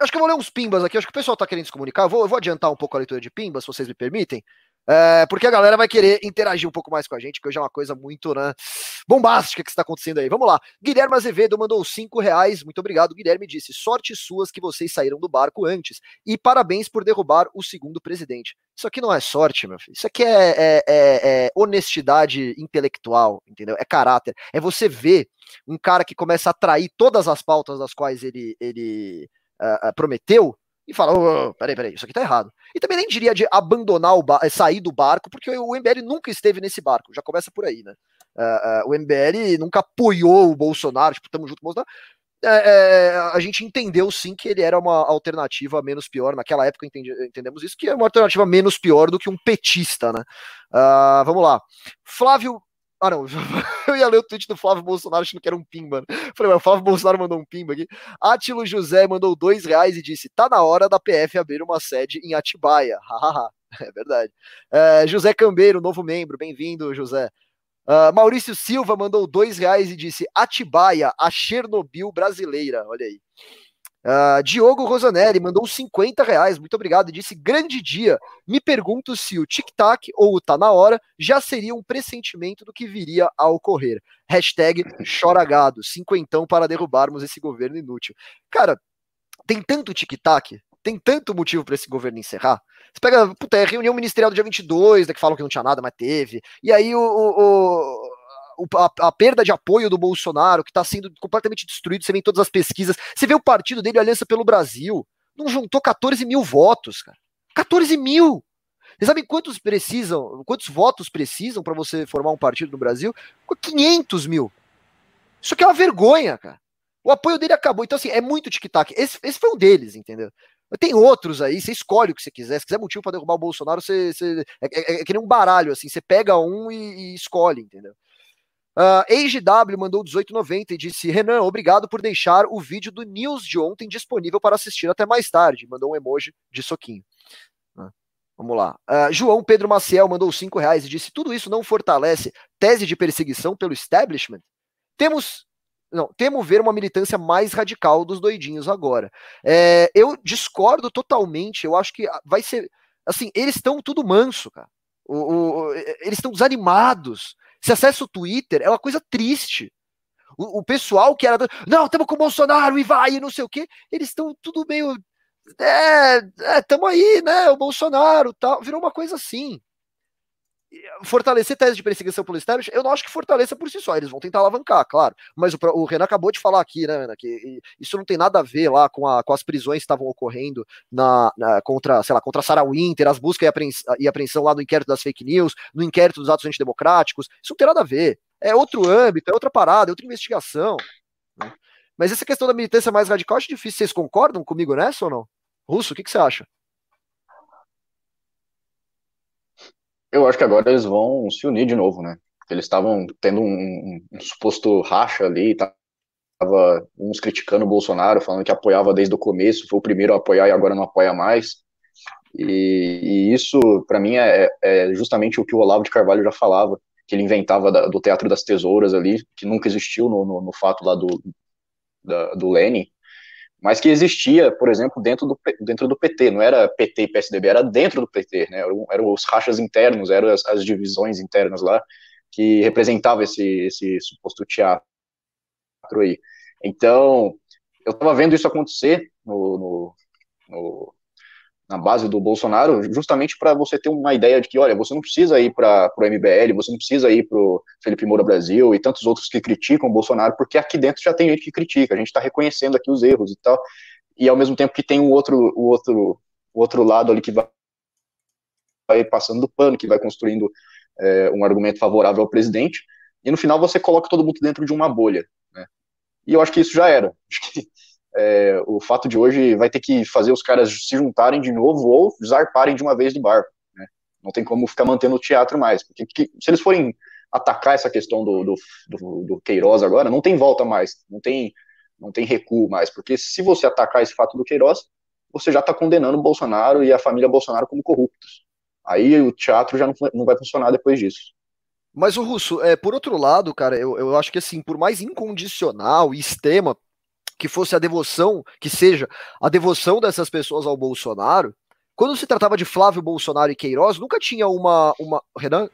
Acho que eu vou ler uns pimbas aqui. Acho que o pessoal tá querendo se comunicar. Eu vou, eu vou adiantar um pouco a leitura de pimbas, se vocês me permitem. É, porque a galera vai querer interagir um pouco mais com a gente, que hoje é uma coisa muito né, bombástica que está acontecendo aí. Vamos lá. Guilherme Azevedo mandou cinco reais. Muito obrigado. Guilherme disse: sorte suas que vocês saíram do barco antes. E parabéns por derrubar o segundo presidente. Isso aqui não é sorte, meu filho. Isso aqui é, é, é, é honestidade intelectual, entendeu? É caráter. É você ver um cara que começa a atrair todas as pautas das quais ele, ele uh, prometeu e fala: oh, peraí, peraí, isso aqui tá errado. E também nem diria de abandonar o bar, sair do barco, porque o MBL nunca esteve nesse barco, já começa por aí, né? Uh, uh, o MBL nunca apoiou o Bolsonaro, tipo, tamo junto com o Bolsonaro. É, é, a gente entendeu sim que ele era uma alternativa menos pior. Naquela época entendi, entendemos isso, que é uma alternativa menos pior do que um petista, né? Uh, vamos lá. Flávio ah, não. Eu ia ler o tweet do Flávio Bolsonaro achando que era um pimba. Falei, mas o Flávio Bolsonaro mandou um pimba aqui. Atilo José mandou dois reais e disse: tá na hora da PF abrir uma sede em Atibaia. Hahaha. é verdade. É, José Cambeiro, novo membro. Bem-vindo, José. Uh, Maurício Silva mandou dois reais e disse: Atibaia, a Chernobyl brasileira. Olha aí. Uh, Diogo Rosanelli mandou 50 reais, muito obrigado, e disse: Grande dia. Me pergunto se o tic-tac ou o tá na hora já seria um pressentimento do que viria a ocorrer. Hashtag choragado, cinquentão para derrubarmos esse governo inútil. Cara, tem tanto tic-tac, tem tanto motivo para esse governo encerrar. Você pega, puta, é reunião ministerial do dia 22, né, que falam que não tinha nada, mas teve. E aí o, o a, a, perda de apoio do Bolsonaro, que está sendo completamente destruído, você vê em todas as pesquisas. Você vê o partido dele, Aliança pelo Brasil, não juntou 14 mil votos, cara. 14 mil! Vocês sabem quantos precisam, quantos votos precisam para você formar um partido no Brasil? 500 mil. Isso aqui é uma vergonha, cara. O apoio dele acabou. Então, assim, é muito tic-tac. Esse, esse foi um deles, entendeu? Tem outros aí, você escolhe o que você quiser. Se quiser motivo para derrubar o Bolsonaro, você, você é, é, é, que nem um baralho, assim. Você pega um e, e escolhe, entendeu? Uh, AgeW mandou 18,90 e disse: Renan, obrigado por deixar o vídeo do News de ontem disponível para assistir até mais tarde. Mandou um emoji de soquinho. Uh, vamos lá. Uh, João Pedro Maciel mandou 5 reais e disse: Tudo isso não fortalece tese de perseguição pelo establishment? Temos. Não, temo ver uma militância mais radical dos doidinhos agora. É, eu discordo totalmente. Eu acho que vai ser. Assim, eles estão tudo manso, cara. O, o, eles estão desanimados. Se acessa o Twitter, é uma coisa triste. O, o pessoal que era. Não, estamos com o Bolsonaro e vai, e não sei o quê. Eles estão tudo meio. É, é, tamo aí, né? O Bolsonaro tal. Virou uma coisa assim. Fortalecer tese de perseguição pelo establishment, eu não acho que fortaleça por si só. Eles vão tentar alavancar, claro. Mas o, o Renan acabou de falar aqui, né, Renan, que isso não tem nada a ver lá com, a, com as prisões que estavam ocorrendo na, na, contra, sei lá, contra Sarah Winter, as buscas e apreensão, e apreensão lá no inquérito das fake news, no inquérito dos atos antidemocráticos. Isso não tem nada a ver. É outro âmbito, é outra parada, é outra investigação. Né? Mas essa questão da militância mais radical, acho difícil. Vocês concordam comigo nessa ou não? Russo, o que, que você acha? Eu acho que agora eles vão se unir de novo, né? Eles estavam tendo um, um, suposto racha ali, tava uns criticando o Bolsonaro, falando que apoiava desde o começo, foi o primeiro a apoiar e agora não apoia mais. E, e isso, para mim, é, é, justamente o que o Olavo de Carvalho já falava, que ele inventava da, do Teatro das Tesouras ali, que nunca existiu no, no, no fato lá do, do Lenin, mas que existia, por exemplo, dentro do, dentro do PT, não era PT e PSDB, era dentro do PT, né, eram, eram os rachas internos, eram as, as, divisões internas lá, que representavam esse, esse suposto teatro aí. Então, eu estava vendo isso acontecer no, no, no na base do Bolsonaro, justamente para você ter uma ideia de que, olha, você não precisa ir para o MBL, você não precisa ir para o Felipe Moura Brasil e tantos outros que criticam o Bolsonaro, porque aqui dentro já tem gente que critica, a gente está reconhecendo aqui os erros e tal, e ao mesmo tempo que tem um outro, o outro, o outro lado ali que vai, vai passando do pano, que vai construindo é, um argumento favorável ao presidente, e no final você coloca todo mundo dentro de uma bolha, né? E eu acho que isso já era. Acho que é, o fato de hoje vai ter que fazer os caras se juntarem de novo ou zarparem de uma vez do barco. Né? Não tem como ficar mantendo o teatro mais. Porque que, se eles forem atacar essa questão do, do, do, do, Queiroz agora, não tem volta mais, não tem, não tem recuo mais. Porque se você atacar esse fato do Queiroz, você já está condenando o Bolsonaro e a família Bolsonaro como corruptos. Aí o teatro já não, não vai funcionar depois disso. Mas o Russo, é, por outro lado, cara, eu, eu acho que assim, por mais incondicional e extrema que fosse a devoção, que seja a devoção dessas pessoas ao Bolsonaro, quando se tratava de Flávio Bolsonaro e Queiroz, nunca tinha uma. uma... Renan?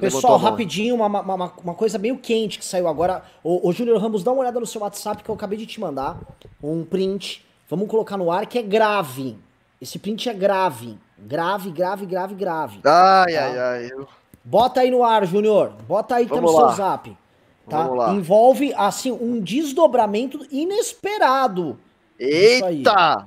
Pessoal, rapidinho, uma, uma, uma, coisa meio quente que saiu agora. Ô, ô Júnior Ramos, dá uma olhada no seu WhatsApp que eu acabei de te mandar. Um print. Vamos colocar no ar que é grave. Esse print é grave. Grave, grave, grave, grave. Ai, tá? ai, ai. Eu... Bota aí no ar, Júnior. Bota aí, Vamos tá no lá. seu zap. Tá? Envolve, assim, um desdobramento inesperado. Eita!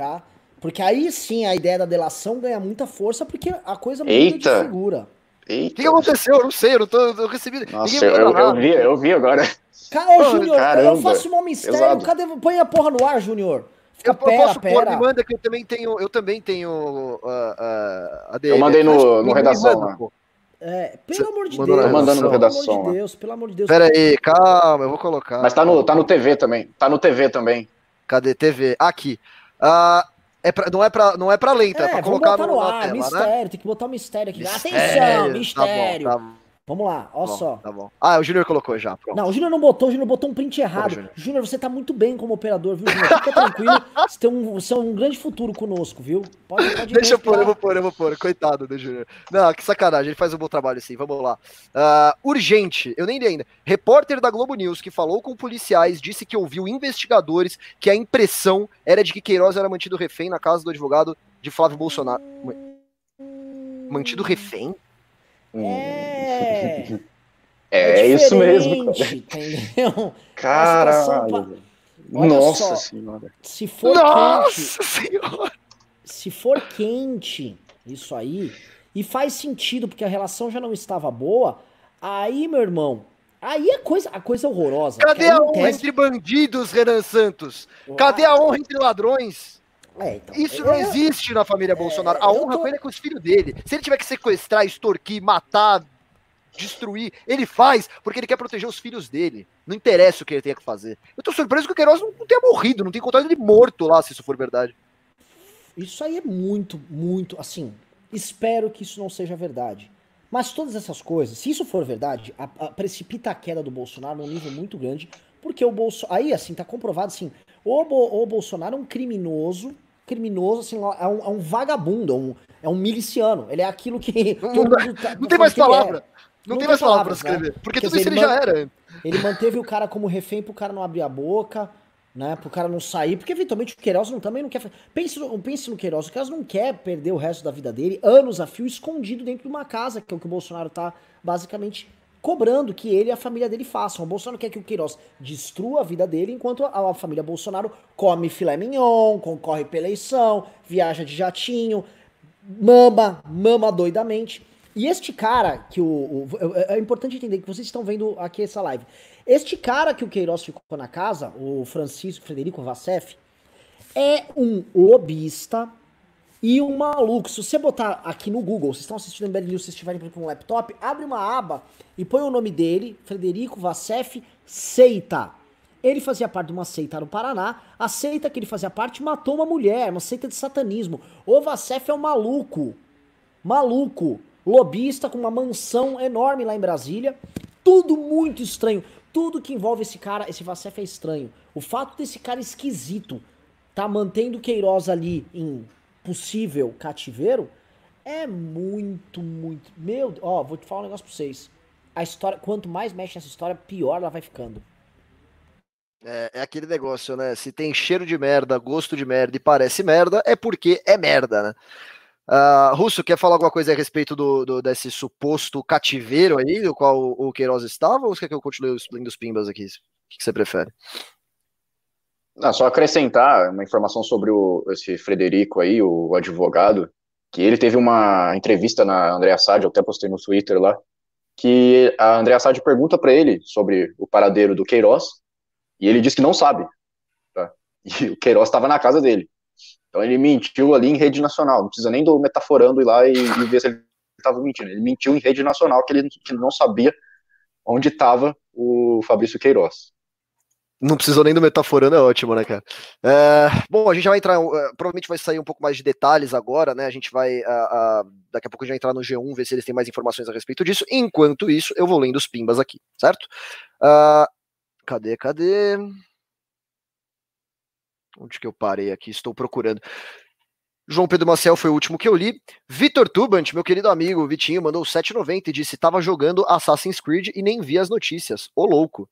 tá? Porque aí sim a ideia da delação ganha muita força, porque a coisa muda Eita. de figura. Eita. O que aconteceu? Eu não sei, eu não tô eu recebi. Nossa, eu, eu, eu, vi, eu vi agora. Cara, Júnior, eu faço um mistério. Exato. Cadê? Põe a porra no ar, Júnior. Fica eu, pera, eu posso pera. pôr, me manda que eu também tenho, eu também tenho uh, uh, ADN. Eu mandei no, no redação. Manda, é, pelo amor de Deus. Tô mandando no redação. Pelo amor de Deus, pelo amor de Deus. Pera aí, calma, eu vou colocar. Mas tá no, tá no TV também. Tá no TV também. Cadê TV? Aqui. Uh, é pra, não, é pra, não é pra lenta, é, é pra colocar no, no ar. Tela, né? mistério, né? tem que botar um mistério aqui. Mistério, Atenção, mistério. Tá bom, tá bom. Vamos lá, ó bom, só. Tá bom. Ah, o Júnior colocou já. Pronto. Não, o Júnior não botou, o Júnior botou um print errado. Júnior, você tá muito bem como operador, viu, Júnior? Fica tranquilo. Você tem um, você é um grande futuro conosco, viu? Pode, pode Deixa eu pôr, eu vou pôr, eu vou pôr. Coitado do Júnior. Não, que sacanagem, ele faz um bom trabalho sim. Vamos lá. Uh, urgente, eu nem li ainda. Repórter da Globo News que falou com policiais disse que ouviu investigadores que a impressão era de que Queiroz era mantido refém na casa do advogado de Flávio Bolsonaro. Mantido refém? É. É, é isso mesmo. Entendeu? Caralho. Nossa só, senhora. Se for Nossa quente, senhora. Se for quente, isso aí, e faz sentido porque a relação já não estava boa, aí, meu irmão, aí é coisa, a coisa horrorosa. Cadê a honra entre bandidos, Renan Santos? Cadê a honra entre ladrões? É, então, Isso não existe na família Bolsonaro. A honra tô... com ele é com os filhos dele. Se ele tiver que sequestrar, extorquir, matar, destruir. Ele faz porque ele quer proteger os filhos dele. Não interessa o que ele tenha que fazer. Eu tô surpreso que o Queiroz não, não tenha morrido, não tem encontrado ele morto lá, se isso for verdade. Isso aí é muito, muito, assim, espero que isso não seja verdade. Mas todas essas coisas, se isso for verdade, a, a precipita a queda do Bolsonaro num nível muito grande, porque o Bolsonaro, aí assim, tá comprovado assim, o, Bo, o Bolsonaro é um criminoso, criminoso, assim, é um, é um vagabundo, é um, é um miliciano, ele é aquilo que... Não, não, tá, não tem mais palavra. É. Não, não tem mais palavras pra escrever. Né? Porque Quer tudo dizer, isso ele, já era. Ele manteve o cara como refém pro cara não abrir a boca, né? Pro cara não sair. Porque eventualmente o Queiroz não, também não quer. Pense no, pense no Queiroz. O Queiroz não quer perder o resto da vida dele, anos a fio, escondido dentro de uma casa, que é o que o Bolsonaro tá basicamente cobrando que ele e a família dele façam. O Bolsonaro quer que o Queiroz destrua a vida dele, enquanto a, família Bolsonaro come filé mignon, concorre pra eleição, viaja de jatinho, mama, mama doidamente. E este cara, que o, o, É importante entender que vocês estão vendo aqui essa live. Este cara que o Queiroz ficou na casa, o Francisco Frederico Vassef, é um lobista e um maluco. Se você botar aqui no Google, vocês estão assistindo Bad News, se estiverem por um laptop, abre uma aba e põe o nome dele, Frederico Vassef Seita. Ele fazia parte de uma seita no Paraná. A seita que ele fazia parte matou uma mulher, uma seita de satanismo. O Vassef é um maluco. Maluco lobista com uma mansão enorme lá em Brasília. Tudo muito estranho. Tudo que envolve esse cara, esse Vacef é estranho. O fato desse cara esquisito tá mantendo Queiroz ali em possível cativeiro é muito, muito. Meu, ó, vou te falar um negócio pra vocês. A história, quanto mais mexe nessa história, pior ela vai ficando. É, é, aquele negócio, né? Se tem cheiro de merda, gosto de merda e parece merda, é porque é merda, né? Uh, Russo, quer falar alguma coisa a respeito do, do, desse suposto cativeiro aí, do qual o, Queiroz estava, ou você quer que eu continue explodindo os pimbas aqui? O que, que você prefere? Não, só acrescentar uma informação sobre o, esse Frederico aí, o advogado, que ele teve uma entrevista na Andrea Sade, eu até postei no Twitter lá, que a Andrea Sade pergunta para ele sobre o paradeiro do Queiroz, e ele diz que não sabe. Tá? E o Queiroz estava na casa dele. Então ele mentiu ali em rede nacional, não precisa nem do metaforando ir lá e, e ver se ele estava mentindo. Ele mentiu em rede nacional que ele, que não sabia onde estava o Fabrício Queiroz. Não precisou nem do metaforando, é ótimo, né, cara? É, bom, a gente vai entrar, uh, provavelmente vai sair um pouco mais de detalhes agora, né? A gente vai, daqui a pouco a gente vai entrar no G1, ver se eles têm mais informações a respeito disso. Enquanto isso, eu vou lendo os pimbas aqui, certo? cadê, cadê? Onde que eu parei aqui? Estou procurando. João Pedro Maciel foi o último que eu li. Vitor Tubant, meu querido amigo Vitinho, mandou 7,90 e disse: tava jogando Assassin's Creed e nem vi as notícias. Ô louco.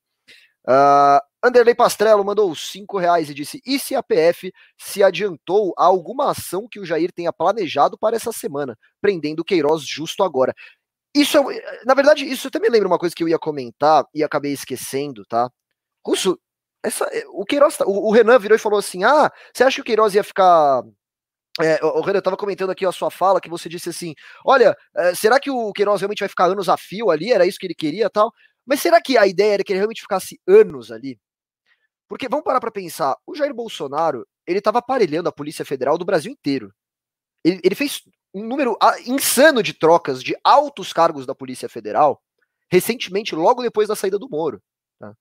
Uh, Anderley Pastrello mandou 5 reais e disse: E se a PF se adiantou a alguma ação que o Jair tenha planejado para essa semana, prendendo Queiroz justo agora? Isso, é na verdade, isso me lembra uma coisa que eu ia comentar e acabei esquecendo, tá? Russo, essa, o Queiroz, tá, o, o Renan virou e falou assim: Ah, você acha que o Queiroz ia ficar é, o Renan, estava comentando aqui a sua fala, que você disse assim: olha, é, será que o Queiroz realmente vai ficar anos a fio ali? Era isso que ele queria tal? Mas será que a ideia era que ele realmente ficasse anos ali? Porque vamos parar para pensar: o Jair Bolsonaro, ele estava aparelhando a Polícia Federal do Brasil inteiro. Ele, ele fez um número ah, insano de trocas de altos cargos da Polícia Federal recentemente, logo depois da saída do Moro. Tá?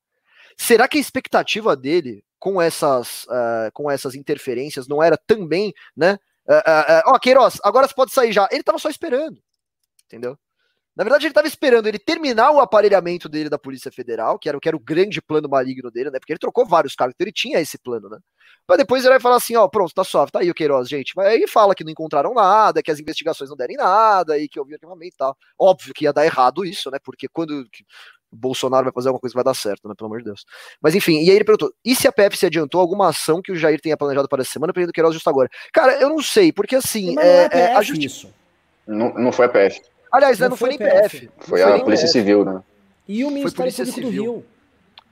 Será que a expectativa dele com essas, uh, com essas interferências não era também, né, Uh, uh, ó, Queiroz, agora você pode sair já. Ele tava só esperando. Entendeu? Na verdade, ele estava esperando ele terminar o aparelhamento dele da Polícia Federal, que era, que era o grande plano maligno dele, né? Porque ele trocou vários cargos, então ele tinha esse plano, né? Mas depois ele vai falar assim: ó, pronto, tá suave, tá aí o Queiroz, gente. Mas aí fala que não encontraram nada, que as investigações não derem nada, e que ouviu arquivamento e tal. Óbvio que ia dar errado isso, né? Porque quando o Bolsonaro vai fazer alguma coisa que vai dar certo, né? Pelo amor de Deus. Mas enfim, e aí ele perguntou: e se a PF se adiantou alguma ação que o Jair tenha planejado para essa semana, prendendo Queiroz justo agora? Cara, eu não sei, porque assim. Mas é, não é, PF, é a justi... isso. Não, não foi a PF. Aliás, não, não foi, foi nem PF. PF. Foi, foi a Polícia PF. Civil, né? E o Ministério Público Civil. do Rio.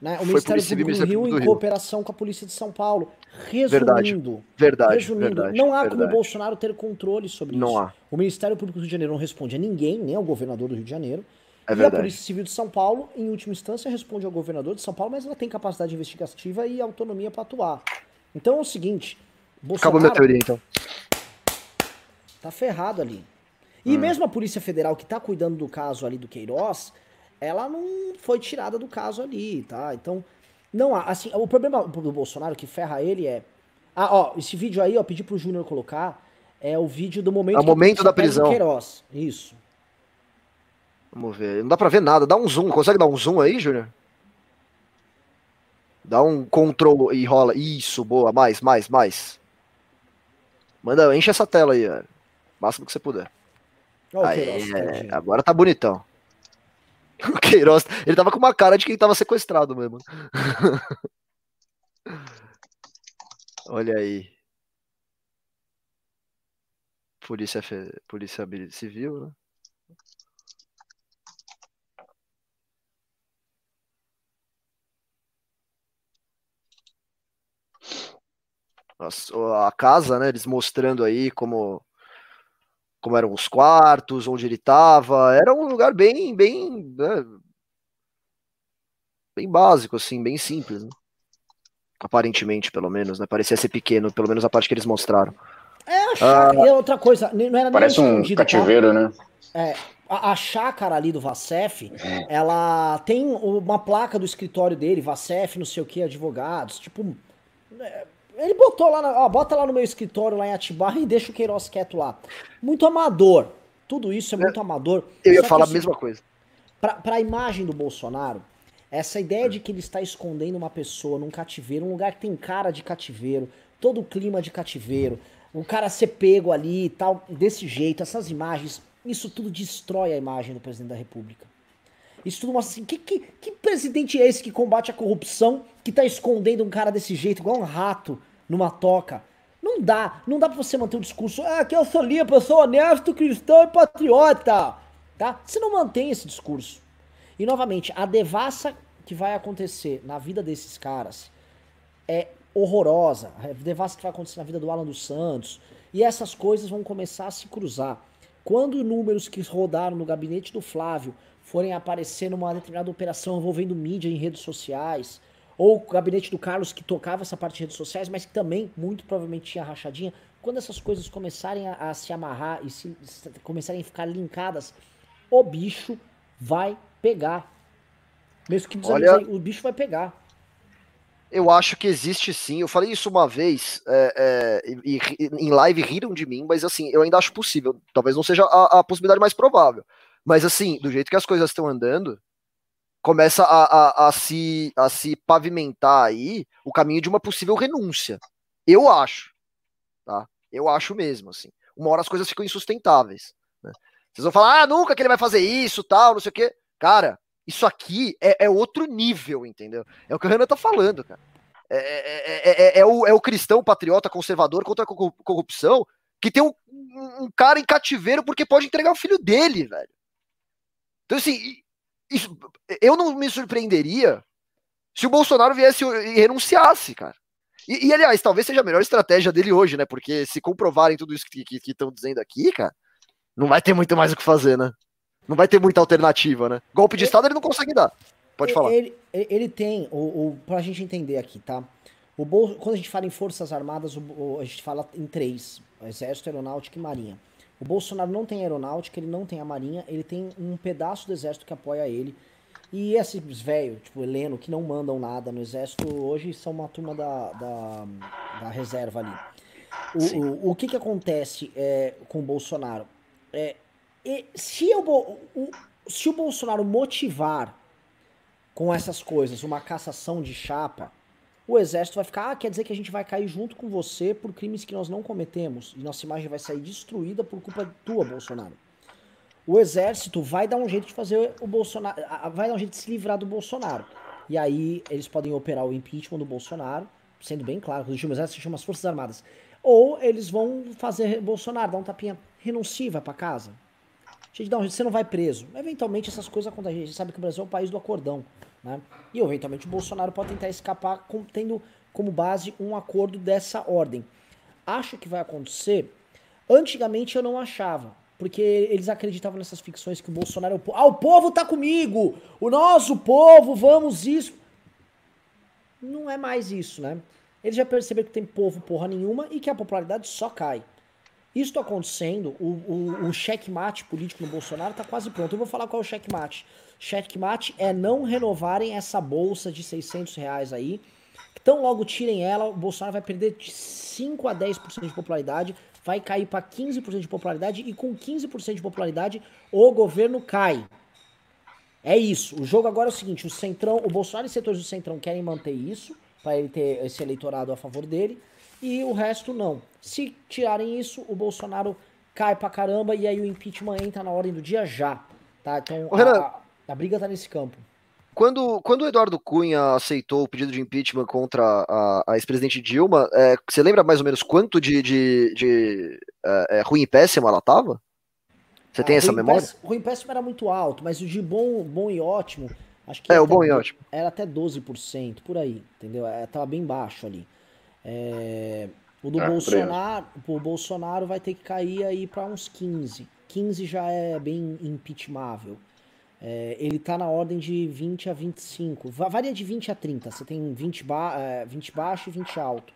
Né? O Ministério Público do Rio, em cooperação com a Polícia de São Paulo. Resumindo, verdade, verdade, resumindo verdade, não há verdade. como o Bolsonaro ter controle sobre não isso. Há. O Ministério Público do Rio de Janeiro não responde a ninguém, nem ao governador do Rio de Janeiro. É e verdade. a Polícia Civil de São Paulo, em última instância, responde ao governador de São Paulo, mas ela tem capacidade investigativa e autonomia para atuar. Então é o seguinte: Bolsonaro. Acabou minha teoria, então. Tá ferrado ali. E hum. mesmo a Polícia Federal que tá cuidando do caso ali do Queiroz, ela não foi tirada do caso ali, tá? Então, não há. Assim, o problema do Bolsonaro que ferra ele é. Ah, ó, esse vídeo aí, ó, pedi pro Júnior colocar. É o vídeo do momento, é o momento da prisão. Queiroz. Isso. Vamos ver. Não dá pra ver nada. Dá um zoom. Consegue dar um zoom aí, Júnior? Dá um control e rola. Isso, boa. Mais, mais, mais. Manda, enche essa tela aí, velho. Máximo que você puder. Oh, aí, é, agora tá bonitão. O Queiroz, ele tava com uma cara de quem tava sequestrado mesmo. Olha aí. Polícia, Polícia Civil, né? a, a casa, né? Eles mostrando aí como como eram os quartos, onde ele estava. Era um lugar bem, bem, né, bem básico, assim, bem simples. Né? Aparentemente, pelo menos, né? Parecia ser pequeno, pelo menos a parte que eles mostraram. É, a chácara, ah, e outra coisa, não era Parece um tá? cativeiro, tá? né? É, a, a, chácara ali do Vacef, ela tem uma placa do escritório dele, Vacef, não sei o que, advogados, tipo. É, ele botou lá, na, ó, bota lá no meu escritório, lá em Atibaia, e deixa o Queiroz quieto lá. Muito amador. Tudo isso é muito amador. Eu ia falar a mesma coisa. Para a imagem do Bolsonaro, essa ideia de que ele está escondendo uma pessoa num cativeiro, um lugar que tem cara de cativeiro, todo o clima de cativeiro, um cara ser pego ali e tal, desse jeito, essas imagens, isso tudo destrói a imagem do presidente da República. Isso tudo mostra assim, que, que, que presidente é esse que combate a corrupção, que tá escondendo um cara desse jeito, igual um rato numa toca? Não dá, não dá pra você manter o discurso, ah, que eu sou limpo, eu sou honesto, cristão e patriota, tá? Você não mantém esse discurso. E novamente, a devassa que vai acontecer na vida desses caras é horrorosa. A devassa que vai acontecer na vida do Alan dos Santos. E essas coisas vão começar a se cruzar. Quando números que rodaram no gabinete do Flávio forem aparecer numa determinada operação envolvendo mídia em redes sociais, ou o gabinete do Carlos que tocava essa parte de redes sociais, mas que também muito provavelmente tinha rachadinha, quando essas coisas começarem a, a se amarrar e se, se, começarem a ficar linkadas, o bicho vai pegar. Mesmo que Olha, o bicho vai pegar. Eu acho que existe sim. Eu falei isso uma vez é, é, e, e, em live riram de mim, mas assim, eu ainda acho possível. Talvez não seja a, a possibilidade mais provável. Mas assim, do jeito que as coisas estão andando, começa a, a, a, se, a se pavimentar aí o caminho de uma possível renúncia. Eu acho. Tá? Eu acho mesmo, assim. Uma hora as coisas ficam insustentáveis. Né? Vocês vão falar, ah, nunca que ele vai fazer isso, tal, não sei o quê. Cara, isso aqui é, é outro nível, entendeu? É o que o Renan tá falando, cara. É, é, é, é, o, é o cristão patriota conservador contra a corrupção que tem um, um cara em cativeiro porque pode entregar o filho dele, velho. Então, assim, isso, eu não me surpreenderia se o Bolsonaro viesse e renunciasse, cara. E, e, aliás, talvez seja a melhor estratégia dele hoje, né? Porque se comprovarem tudo isso que estão dizendo aqui, cara, não vai ter muito mais o que fazer, né? Não vai ter muita alternativa, né? Golpe de ele, Estado ele não consegue dar. Pode falar. Ele, ele tem, o, o, pra gente entender aqui, tá? O Bol, quando a gente fala em Forças Armadas, o, o, a gente fala em três: Exército, Aeronáutica e Marinha. O Bolsonaro não tem aeronáutica, ele não tem a marinha, ele tem um pedaço do exército que apoia ele. E esses velhos, tipo Heleno, que não mandam nada no exército, hoje são uma turma da, da, da reserva ali. O, o, o, que que acontece é, com o Bolsonaro? É, se, eu, o, se o Bolsonaro motivar com essas coisas uma cassação de chapa, o exército vai ficar, ah, quer dizer que a gente vai cair junto com você por crimes que nós não cometemos e nossa imagem vai sair destruída por culpa tua, Bolsonaro. O exército vai dar um jeito de fazer o Bolsonaro, vai dar um jeito de se livrar do Bolsonaro. E aí eles podem operar o impeachment do Bolsonaro, sendo bem claro, o exército se chama as Forças Armadas. Ou eles vão fazer Bolsonaro, dar um tapinha, renuncia, vai pra casa. Gente, você não vai preso. Eventualmente essas coisas acontecem. A gente sabe que o Brasil é o país do acordão. Né? E eventualmente o Bolsonaro pode tentar escapar com, tendo como base um acordo dessa ordem. Acho que vai acontecer. Antigamente eu não achava, porque eles acreditavam nessas ficções que o Bolsonaro é o povo. Ah, o povo tá comigo! O nosso povo, vamos isso. Não é mais isso, né? Eles já perceberam que tem povo porra nenhuma e que a popularidade só cai. Isso está acontecendo, o, o, o checkmate político no Bolsonaro está quase pronto. Eu vou falar qual é o checkmate. Checkmate é não renovarem essa bolsa de 600 reais aí. Então logo tirem ela, o Bolsonaro vai perder de 5 a 10% de popularidade, vai cair para 15% de popularidade e com 15% de popularidade o governo cai. É isso. O jogo agora é o seguinte, o Centrão, o Bolsonaro e setores do Centrão querem manter isso, para ele ter esse eleitorado a favor dele, e o resto não. Se tirarem isso, o Bolsonaro cai pra caramba e aí o impeachment entra na ordem do dia já. Tá? Então, a, a briga tá nesse campo. Quando, quando o Eduardo Cunha aceitou o pedido de impeachment contra a, a ex-presidente Dilma, é, você lembra mais ou menos quanto de, de, de é, é ruim e péssimo ela tava? Você ah, tem essa memória? Péssimo, ruim e péssimo era muito alto, mas o de bom, bom e ótimo, acho que é, o bom e ótimo. Era até 12%, por aí, entendeu? É, tava bem baixo ali. É, o do ah, Bolsonaro, o Bolsonaro vai ter que cair aí para uns 15. 15 já é bem impeachmável. É, ele tá na ordem de 20 a 25. Varia de 20 a 30. Você tem 20, ba é, 20 baixo e 20 alto.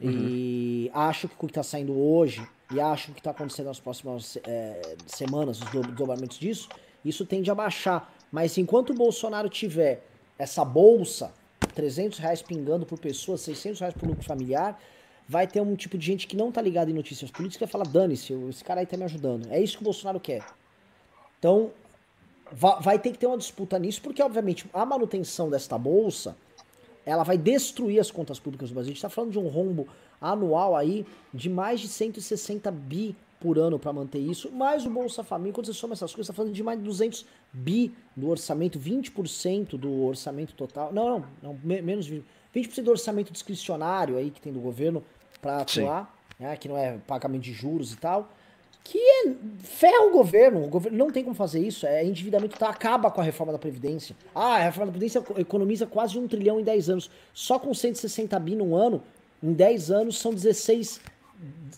Uhum. E acho que o que está saindo hoje, e acho que está acontecendo nas próximas é, semanas, os desdobramentos disso, isso tende a baixar. Mas enquanto o Bolsonaro tiver essa bolsa, 300 reais pingando por pessoa, 600 reais por lucro familiar, vai ter um tipo de gente que não tá ligado em notícias políticas vai falar, dane-se, esse cara aí tá me ajudando. É isso que o Bolsonaro quer. Então, vai ter que ter uma disputa nisso, porque, obviamente, a manutenção desta bolsa, ela vai destruir as contas públicas do Brasil. A gente está falando de um rombo anual aí de mais de 160 bi por ano para manter isso, mais o Bolsa Família, quando você soma essas coisas, está falando de mais de 200 bi do orçamento, 20% do orçamento total, não, não, não menos 20%, 20% do orçamento discricionário aí que tem do governo para atuar, né, que não é pagamento de juros e tal, que é, ferra o governo. O governo não tem como fazer isso. É endividamento, tá, acaba com a reforma da Previdência. Ah, a reforma da Previdência economiza quase um trilhão em 10 anos. Só com 160 bi no ano, em 10 anos, são 16,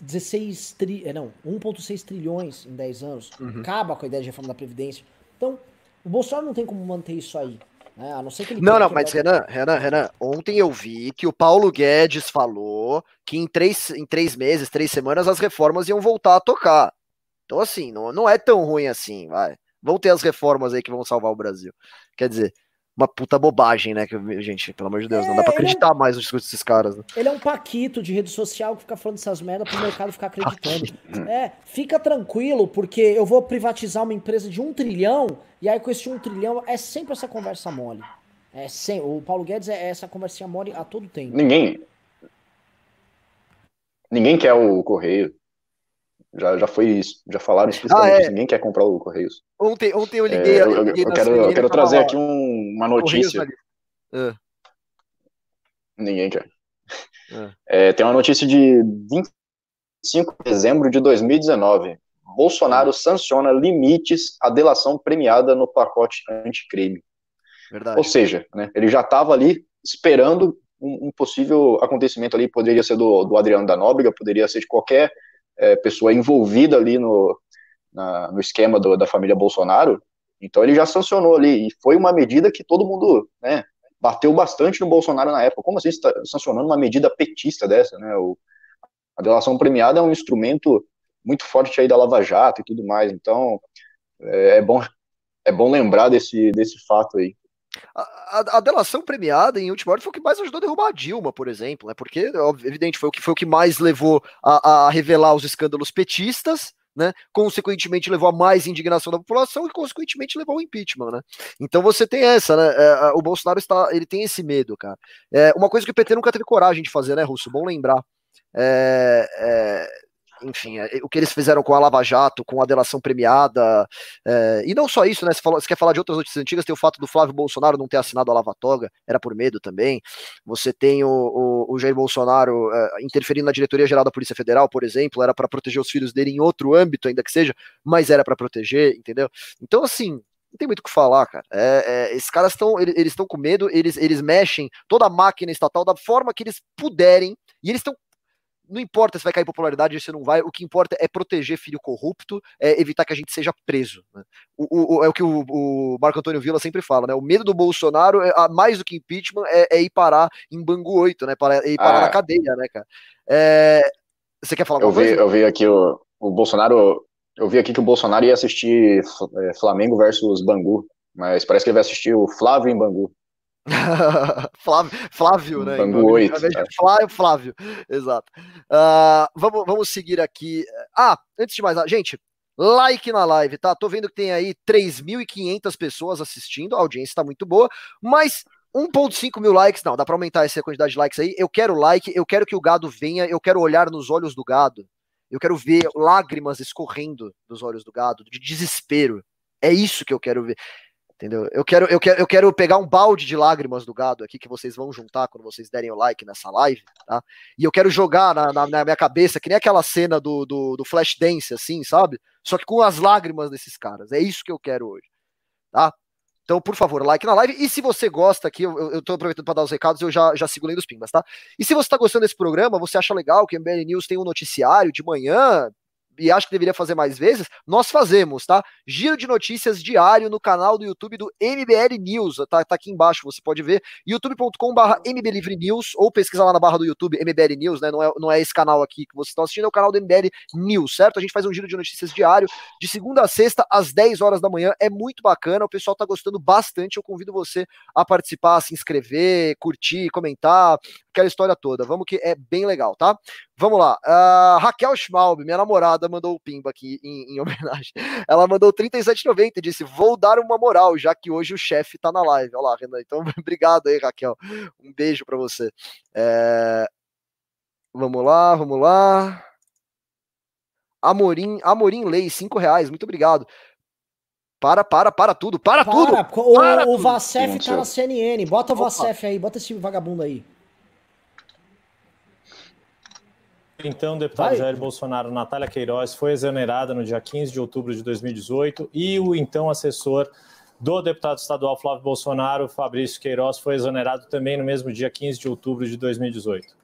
16 tri, é, não, 1,6 trilhões em 10 anos. Uhum. Acaba com a ideia de reforma da Previdência. Então, o Bolsonaro não tem como manter isso aí. Né? A não ser que ele. Não, não, mas Renan, Renan, Renan, ontem eu vi que o Paulo Guedes falou que em três, em três meses, três semanas, as reformas iam voltar a tocar. Então, assim, não, não é tão ruim assim, vai. Vão ter as reformas aí que vão salvar o Brasil. Quer dizer, uma puta bobagem, né? Que, gente, pelo amor de Deus, é, não dá pra é acreditar é mais no discurso desses caras. Né? Ele é um paquito de rede social que fica falando essas merdas pro mercado ficar acreditando. é, fica tranquilo, porque eu vou privatizar uma empresa de um trilhão, e aí com esse um trilhão é sempre essa conversa mole. É sempre, o Paulo Guedes é essa conversinha mole a todo tempo. Ninguém. Ninguém quer o Correio. Já, já foi isso. Já falaram explicitamente. Ah, é. Ninguém quer comprar o Correios. Ontem, ontem eu liguei. É, eu, eu, eu, quero, eu quero trazer aqui um, uma notícia. Uh. Ninguém quer. Uh. É, tem uma notícia de 25 de dezembro de 2019. Bolsonaro sanciona limites à delação premiada no pacote anticrime. Verdade. Ou seja, né, ele já estava ali esperando um, um, possível acontecimento ali, poderia ser do, do Adriano da Nóbrega, poderia ser de qualquer é, pessoa envolvida ali no, na, no esquema do, da família Bolsonaro, então ele já sancionou ali, e foi uma medida que todo mundo, né, bateu bastante no Bolsonaro na época. Como assim está sancionando uma medida petista dessa, né? O, a delação premiada é um instrumento muito forte aí da Lava Jato e tudo mais, então é, é bom é bom lembrar desse, desse fato aí. A, a, a, delação premiada em última hora foi o que mais ajudou a derrubar a Dilma, por exemplo, né? Porque, evidente, foi o que foi o que mais levou a, a revelar os escândalos petistas, né? Consequentemente levou a mais indignação da população e consequentemente levou ao impeachment, né? Então você tem essa, né? É, o Bolsonaro está, ele tem esse medo, cara. É, uma coisa que o PT nunca teve coragem de fazer, né, Russo? Bom lembrar. É, é, enfim, é, o que eles fizeram com a Lava Jato, com a delação premiada, é, e não só isso, né? Você, falou, você, quer falar de outras notícias antigas, tem o fato do Flávio Bolsonaro não ter assinado a Lava Toga, era por medo também. Você tem o, o, o Jair Bolsonaro é, interferindo na diretoria geral da Polícia Federal, por exemplo, era para proteger os filhos dele em outro âmbito, ainda que seja, mas era para proteger, entendeu? Então, assim, não tem muito o que falar, cara. É, é, esses caras estão eles estão com medo, eles, eles mexem toda a máquina estatal da forma que eles puderem, e eles estão não importa se vai cair popularidade ou se não vai, o que importa é proteger filho corrupto, é evitar que a gente seja preso. Né? O, o, é o que o, o, Marco Antônio Villa sempre fala, né? O medo do Bolsonaro, é, mais do que impeachment, é, é ir parar em Bangu 8, né? Para, ir parar ah. na cadeia, né, cara? É, você quer falar eu vi, coisa? Eu vi aqui o, o Bolsonaro. Eu vi aqui que o Bolsonaro ia assistir é, Flamengo versus Bangu, mas parece que ele vai assistir o Flávio em Bangu. Flávio, Flávio, né? Bangu 8. É. Flávio, Flávio, exato. Uh, vamos, vamos seguir aqui. Ah, antes de mais nada, gente, like na live, tá? Tô vendo que tem aí 3.500 pessoas assistindo, a audiência tá muito boa, mas 1.5 mil likes, não, dá pra aumentar essa quantidade de likes aí. Eu quero like, eu quero que o gado venha, eu quero olhar nos olhos do gado, eu quero ver lágrimas escorrendo dos olhos do gado, de desespero. É isso que eu quero ver. Entendeu? Eu quero, eu, quero, eu quero pegar um balde de lágrimas do gado aqui que vocês vão juntar quando vocês derem o like nessa live, tá? E eu quero jogar na, na, na minha cabeça, que nem aquela cena do, do, do Flash Dance, assim, sabe? Só que com as lágrimas desses caras. É isso que eu quero hoje, tá? Então, por favor, like na live. E se você gosta aqui, eu, eu tô aproveitando para dar os recados, eu já, já lendo os pimbas, tá? E se você tá gostando desse programa, você acha legal que o MBL News tem um noticiário de manhã, e acho que deveria fazer mais vezes, nós fazemos, tá? Giro de notícias diário no canal do YouTube do MBL News, tá, tá aqui embaixo, você pode ver, youtube.com/barra MBLivre News, ou pesquisar lá na barra do YouTube MBL News, né? Não é, não é esse canal aqui que vocês estão assistindo, é o canal do MBL News, certo? A gente faz um giro de notícias diário, de segunda a sexta, às 10 horas da manhã, é muito bacana, o pessoal tá gostando bastante, eu convido você a participar, a se inscrever, curtir, comentar, aquela história toda. Vamos que é bem legal, tá? Vamos lá. Uh, Raquel Schmalb, minha namorada, mandou o pimba aqui em, em homenagem. Ela mandou 37,90 e disse: Vou dar uma moral, já que hoje o chefe tá na live. Olha lá, Renan. Então, obrigado aí, Raquel. Um beijo para você. É... Vamos lá, vamos lá. Amorim, Amorim Lei, 5 reais. Muito obrigado. Para, para, para tudo, para, para tudo! O, para o Vacef tá na CNN. Bota o Vacef aí, bota esse vagabundo aí. Então, o deputado Vai. Jair Bolsonaro, Natália Queiroz, foi exonerada no dia 15 de outubro de 2018 e o então assessor do deputado estadual Flávio Bolsonaro, Fabrício Queiroz, foi exonerado também no mesmo dia 15 de outubro de 2018.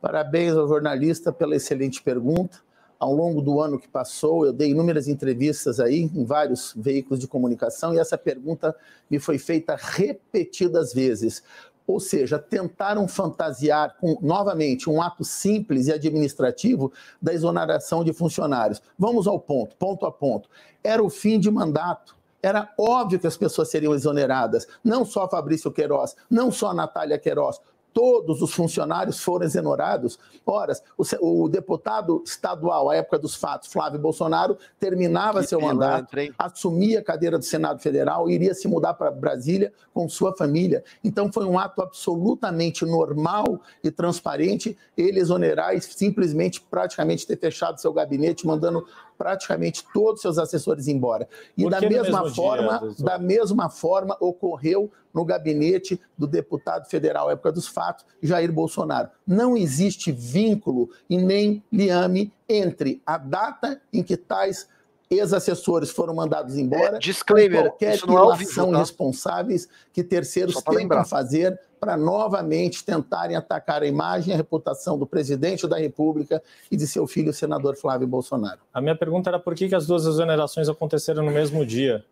Parabéns ao jornalista pela excelente pergunta. Ao longo do ano que passou, eu dei inúmeras entrevistas aí em vários veículos de comunicação e essa pergunta me foi feita repetidas vezes ou seja, tentaram fantasiar com, novamente, um ato simples e administrativo da exoneração de funcionários. Vamos ao ponto, ponto a ponto. Era o fim de mandato. Era óbvio que as pessoas seriam exoneradas, não só Fabrício Queiroz, não só Natália Queiroz, todos os funcionários foram exonerados. Ora, o, o, deputado estadual, à época dos fatos, Flávio Bolsonaro, terminava que seu mandato, assumia a cadeira do Senado Federal, iria se mudar para Brasília com sua família. Então foi um ato absolutamente normal e transparente ele exonerar e simplesmente praticamente ter fechado seu gabinete, mandando praticamente todos os seus assessores embora. E da mesma forma, dia, da mesma forma ocorreu no gabinete do deputado federal época dos fatos, Jair Bolsonaro. Não existe vínculo e nem liame entre a data em que tais ex-assessores foram mandados embora. É, disclaimer, qualquer isso não é vivo, tá? responsáveis que terceiros tentam fazer para novamente tentarem atacar a imagem e a reputação do presidente da República e de seu filho, o senador Flávio Bolsonaro. A minha pergunta era por que, que as duas exonerações aconteceram no mesmo dia?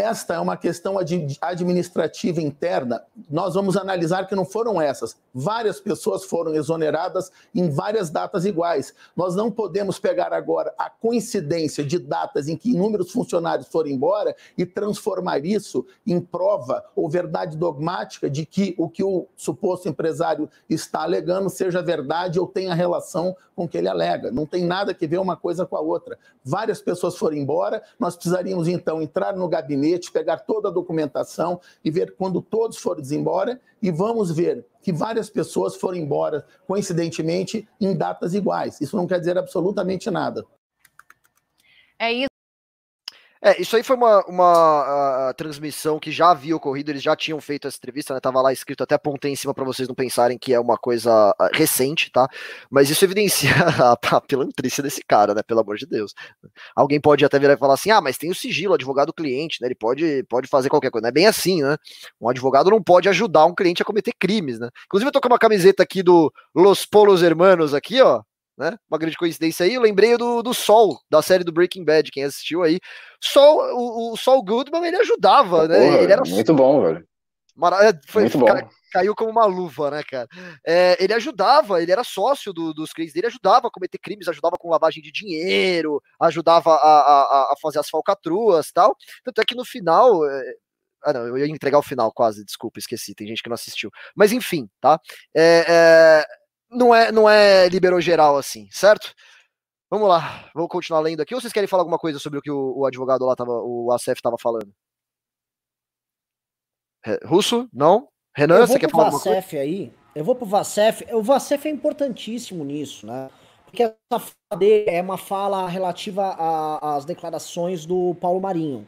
Esta é uma questão administrativa interna. Nós vamos analisar que não foram essas. Várias pessoas foram exoneradas em várias datas iguais. Nós não podemos pegar agora a coincidência de datas em que inúmeros funcionários foram embora e transformar isso em prova ou verdade dogmática de que o que o suposto empresário está alegando seja verdade ou tenha relação com o que ele alega. Não tem nada que ver uma coisa com a outra. Várias pessoas foram embora, nós precisaríamos então entrar no gabinete gabinete, pegar toda a documentação e ver quando todos foram embora e vamos ver que várias pessoas foram embora, coincidentemente, em datas iguais. Isso não quer dizer absolutamente nada. É isso. É, isso aí foi uma, uma transmissão que já havia ocorrido, eles já tinham feito essa entrevista, né? Tava lá escrito, até apontei em cima para vocês não pensarem que é uma coisa uh, recente, tá? Mas isso evidencia a, a desse cara, né? Pelo amor de Deus. Alguém pode até virar e falar assim: ah, mas tem o sigilo, advogado cliente, né? Ele pode, pode fazer qualquer coisa. Não é bem assim, né? Um advogado não pode ajudar um cliente a cometer crimes, né? Inclusive, eu tô com uma camiseta aqui do Los Polos Hermanos aqui, ó né? Uma grande coincidência aí. Eu lembrei do, do Sol, da série do Breaking Bad, quem assistiu aí. Sol, o, o Sol Goodman, ele ajudava, né? Porra, ele era muito bom, velho. Mara... É, foi, muito bom. Cara, caiu como uma luva, né, cara? É, ele ajudava, ele era sócio do, dos clientes dele, ajudava a cometer crimes, ajudava com lavagem de dinheiro, ajudava a, a, a fazer as falcatruas tal. Tanto é que no final. É... Ah, não, eu ia entregar o final quase, desculpa, esqueci, tem gente que não assistiu. Mas enfim, tá? É, é não é, não é liberou geral assim, certo? Vamos lá, vou continuar lendo aqui. Ou vocês querem falar alguma coisa sobre o que o, o advogado lá tava, o ACF estava falando? Russo? Não? Renan, você quer falar alguma coisa? aí. Eu vou pro Vacef. O Vacef é importantíssimo nisso, né? Porque essa fala dele é uma fala relativa às declarações do Paulo Marinho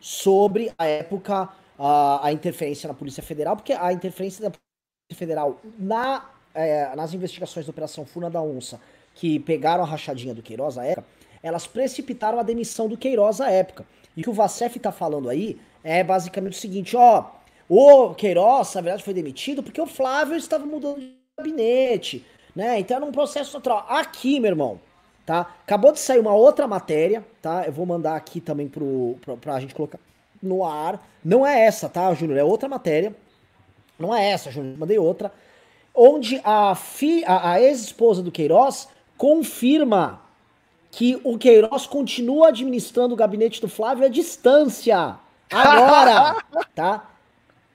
sobre a época, a, a interferência na Polícia Federal, porque a interferência da Polícia Federal na é, nas investigações da Operação Funa da Onça, que pegaram a rachadinha do Queiroz à época, elas precipitaram a demissão do Queiroz à época. E o que o Vacef tá falando aí é basicamente o seguinte, ó, o Queiroz, na verdade, foi demitido porque o Flávio estava mudando de gabinete, né? Então era um processo natural. Aqui, meu irmão, tá? Acabou de sair uma outra matéria, tá? Eu vou mandar aqui também pro, pro, pra gente colocar no ar. Não é essa, tá, Júnior? É outra matéria. Não é essa, Júnior. Mandei outra onde a, fi, a, a ex-esposa do Queiroz confirma que o Queiroz continua administrando o gabinete do Flávio à distância. Agora, tá?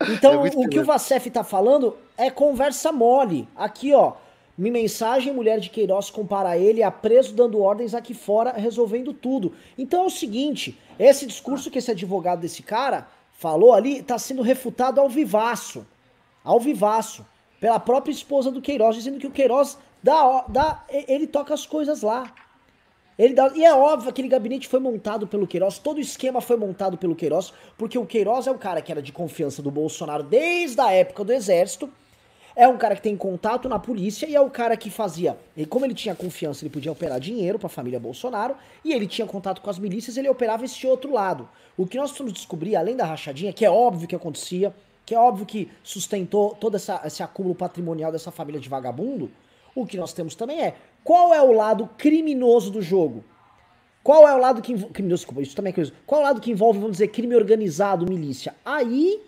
Então, é o que o Vacef tá falando é conversa mole. Aqui, ó. Minha mensagem, mulher de Queiroz compara ele a preso dando ordens aqui fora, resolvendo tudo. Então é o seguinte, esse discurso que esse advogado desse cara falou ali tá sendo refutado ao vivaço. Ao vivaço pela própria esposa do Queiroz, dizendo que o Queiroz dá, dá ele toca as coisas lá. Ele dá, e é óbvio que aquele gabinete foi montado pelo Queiroz, todo o esquema foi montado pelo Queiroz, porque o Queiroz é o cara que era de confiança do Bolsonaro desde a época do Exército, é um cara que tem contato na polícia e é o cara que fazia. E como ele tinha confiança, ele podia operar dinheiro para a família Bolsonaro e ele tinha contato com as milícias, ele operava esse outro lado. O que nós precisamos descobrir, além da rachadinha, que é óbvio que acontecia, que é óbvio que sustentou todo essa, esse acúmulo patrimonial dessa família de vagabundo, o que nós temos também é qual é o lado criminoso do jogo? Qual é o lado que criminoso, desculpa, isso também é curioso. Qual é o lado que envolve, vamos dizer, crime organizado, milícia? Aí,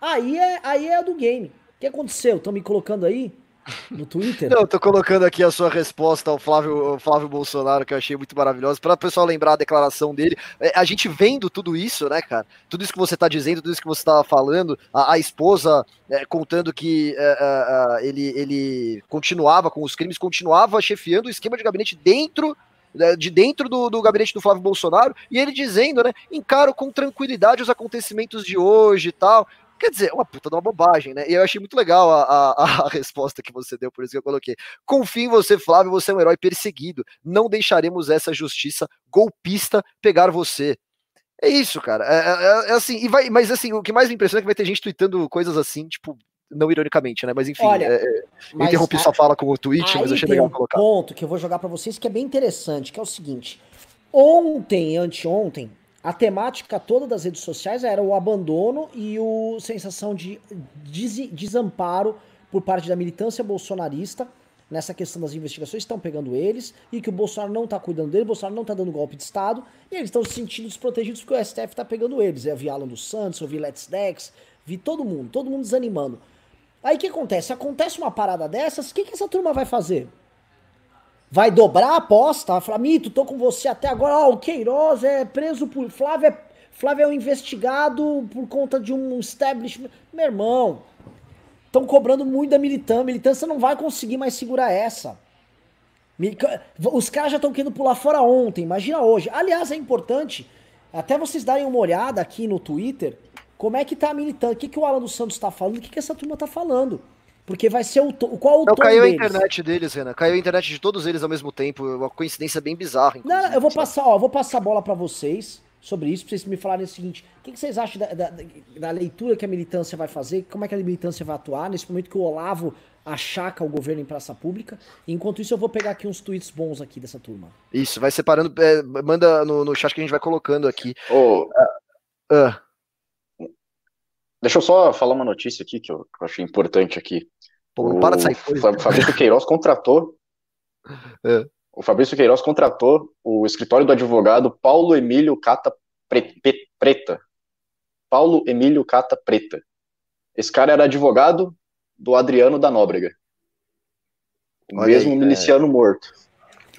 aí é, aí é do game. O que aconteceu? Estão me colocando aí? No Twitter. Não, tô colocando aqui a sua resposta ao Flávio, ao Flávio Bolsonaro, que eu achei muito maravilhosa, para o pessoal lembrar a declaração dele. É, a gente vendo tudo isso, né, cara? Tudo isso que você tá dizendo, tudo isso que você tava falando, a, a esposa é, contando que é, é, é ele, ele continuava com os crimes, continuava chefiando o esquema de gabinete dentro né, de dentro do, do, gabinete do Flávio Bolsonaro, e ele dizendo, né, encaro com tranquilidade os acontecimentos de hoje e tal. Quer dizer, uma puta de uma bobagem, né? E eu achei muito legal a, a, a, resposta que você deu, por isso que eu coloquei. Confio em você, Flávio, você é um herói perseguido. Não deixaremos essa justiça golpista pegar você. É isso, cara. É, é, é assim, e vai, mas assim, o que mais me impressiona é que vai ter gente tweetando coisas assim, tipo, não ironicamente, né? Mas enfim, Olha, é, é mas interrompi a, sua fala com o tweet, mas achei legal um colocar. ponto que eu vou jogar para vocês que é bem interessante, que é o seguinte. Ontem, anteontem, a temática toda das redes sociais era o abandono e o sensação de des desamparo por parte da militância bolsonarista nessa questão das investigações, estão pegando eles e que o Bolsonaro não está cuidando dele, o Bolsonaro não está dando golpe de Estado e eles estão se sentindo desprotegidos porque o STF está pegando eles. Eu vi Alan dos Santos, eu vi Let's Dex, vi todo mundo, todo mundo desanimando. Aí o que acontece? Acontece uma parada dessas, o que, que essa turma vai fazer? Vai dobrar a aposta, vai falar, Mito, tô com você até agora, ó, o Queiroz é preso por. Flávio é, Flávio é um investigado por conta de um establishment. Meu irmão, estão cobrando muito da militância. Militância não vai conseguir mais segurar essa. Os caras já estão querendo pular fora ontem, imagina hoje. Aliás, é importante até vocês darem uma olhada aqui no Twitter como é que tá a militância, o que, que o Alan dos Santos está falando, o que, que essa turma está falando. Porque vai ser o. Qual o Não, caiu deles? a internet deles, Renan. Caiu a internet de todos eles ao mesmo tempo. Uma coincidência bem bizarra. Não, não, eu vou passar, ó, vou passar a bola para vocês sobre isso, pra vocês me falarem o seguinte: o que, que vocês acham da, da, da, leitura que a militância vai fazer? Como é que a militância vai atuar nesse momento que o Olavo achaca o governo em praça pública? Enquanto isso, eu vou pegar aqui uns tweets bons aqui dessa turma. Isso, vai separando, é, manda no, no chat que a gente vai colocando aqui. Oh, uh, uh. Deixa eu só falar uma notícia aqui que eu, que eu achei importante aqui. Pô, não para de sair coisa. O Fabrício Queiroz contratou. É. O Fabrício Queiroz contratou o escritório do advogado Paulo Emílio Cata Preta. Paulo Emílio Cata Preta. Esse cara era advogado do Adriano da Nóbrega. O Olha mesmo aí, miliciano é... morto.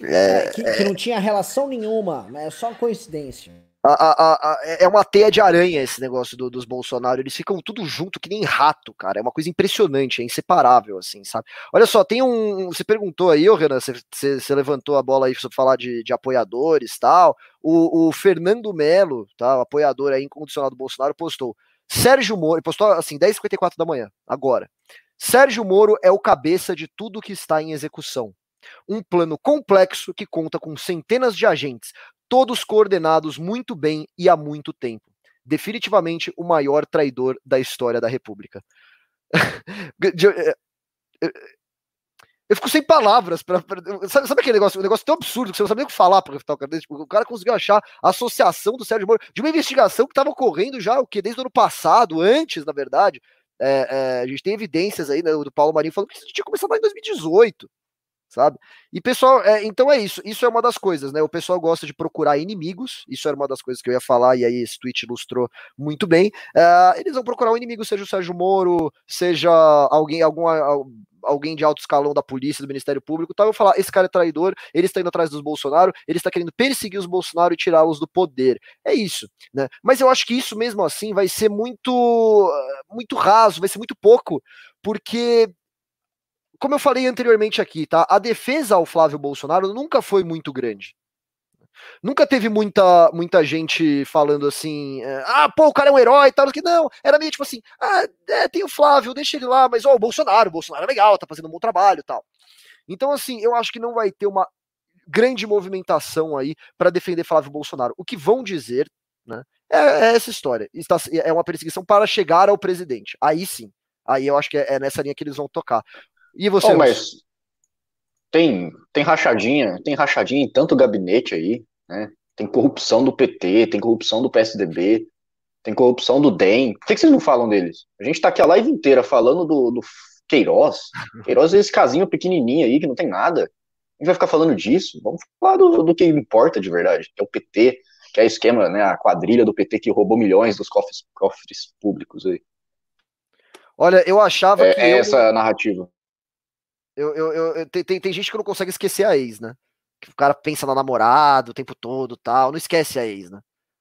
É, que, que, não tinha relação nenhuma, né? é só coincidência. A, a, a, é uma teia de aranha esse negócio do, dos Bolsonaro. Eles ficam tudo junto que nem rato, cara. É uma coisa impressionante, é inseparável, assim, sabe? Olha só, tem um. Você perguntou aí, ô Renan, você, você, você levantou a bola aí pra falar de, de apoiadores e tal. O, o Fernando Melo, tá? O apoiador aí incondicional do Bolsonaro, postou. Sérgio Moro, postou assim, 10h54 da manhã, agora. Sérgio Moro é o cabeça de tudo que está em execução. Um plano complexo que conta com centenas de agentes, todos coordenados muito bem e há muito tempo. Definitivamente o maior traidor da história da República. Eh, eh, eu fico sem palavras para sabe, sabe, aquele negócio, um negócio tão absurdo que você não sabe nem o que falar para refutar o cara tipo, o cara conseguiu achar a associação do Sérgio Moro de uma investigação que estava ocorrendo já o que desde o ano passado, antes, na verdade. É, é, a gente tem evidências aí né, do Paulo Marinho falando que isso tinha começado lá em 2018 sabe? E pessoal, é, então é isso. Isso é uma das coisas, né? O pessoal gosta de procurar inimigos. Isso era uma das coisas que eu ia falar e aí esse tweet ilustrou muito bem. Uh, eles vão procurar um inimigo, seja o Sérgio Moro, seja alguém, algum, alguém de alto escalão da polícia, do Ministério Público, tal. Eu falar, esse cara é traidor. Ele está indo atrás dos Bolsonaro. Ele está querendo perseguir os Bolsonaro e tirá-los do poder. É isso, né? Mas eu acho que isso mesmo assim vai ser muito, muito raso, vai ser muito pouco, porque como eu falei anteriormente aqui, tá? A defesa ao Flávio Bolsonaro nunca foi muito grande. Nunca teve muita, muita gente falando assim, é, ah, pô, o cara é um herói e tal, não, era meio tipo assim, ah, é, tem o Flávio, deixa ele lá, mas ó, o Bolsonaro, o Bolsonaro é legal, tá fazendo um bom trabalho tal. Então, assim, eu acho que não vai ter uma grande movimentação aí para defender Flávio Bolsonaro. O que vão dizer, né, é, é essa história. Está, é uma perseguição para chegar ao presidente. Aí sim. Aí eu acho que é, é nessa linha que eles vão tocar. E você? Oh, mas tem, tem rachadinha, tem rachadinha em tanto gabinete aí, né? Tem corrupção do PT, tem corrupção do PSDB, tem corrupção do DEM. Por que, que vocês não falam deles? A gente tá aqui a live inteira falando do, do Queiroz. Queiroz é esse casinho pequenininho aí que não tem nada. A gente vai ficar falando disso. Vamos falar do, do que importa de verdade, que é o PT, que é o esquema, né, a quadrilha do PT que roubou milhões dos cofres, cofres públicos aí. Olha, eu achava é, que. É eu... essa narrativa. Eu, eu, eu, tem, tem gente que não consegue esquecer a ex, né? Que o cara pensa na namorada o tempo todo tal, não esquece a ex, né?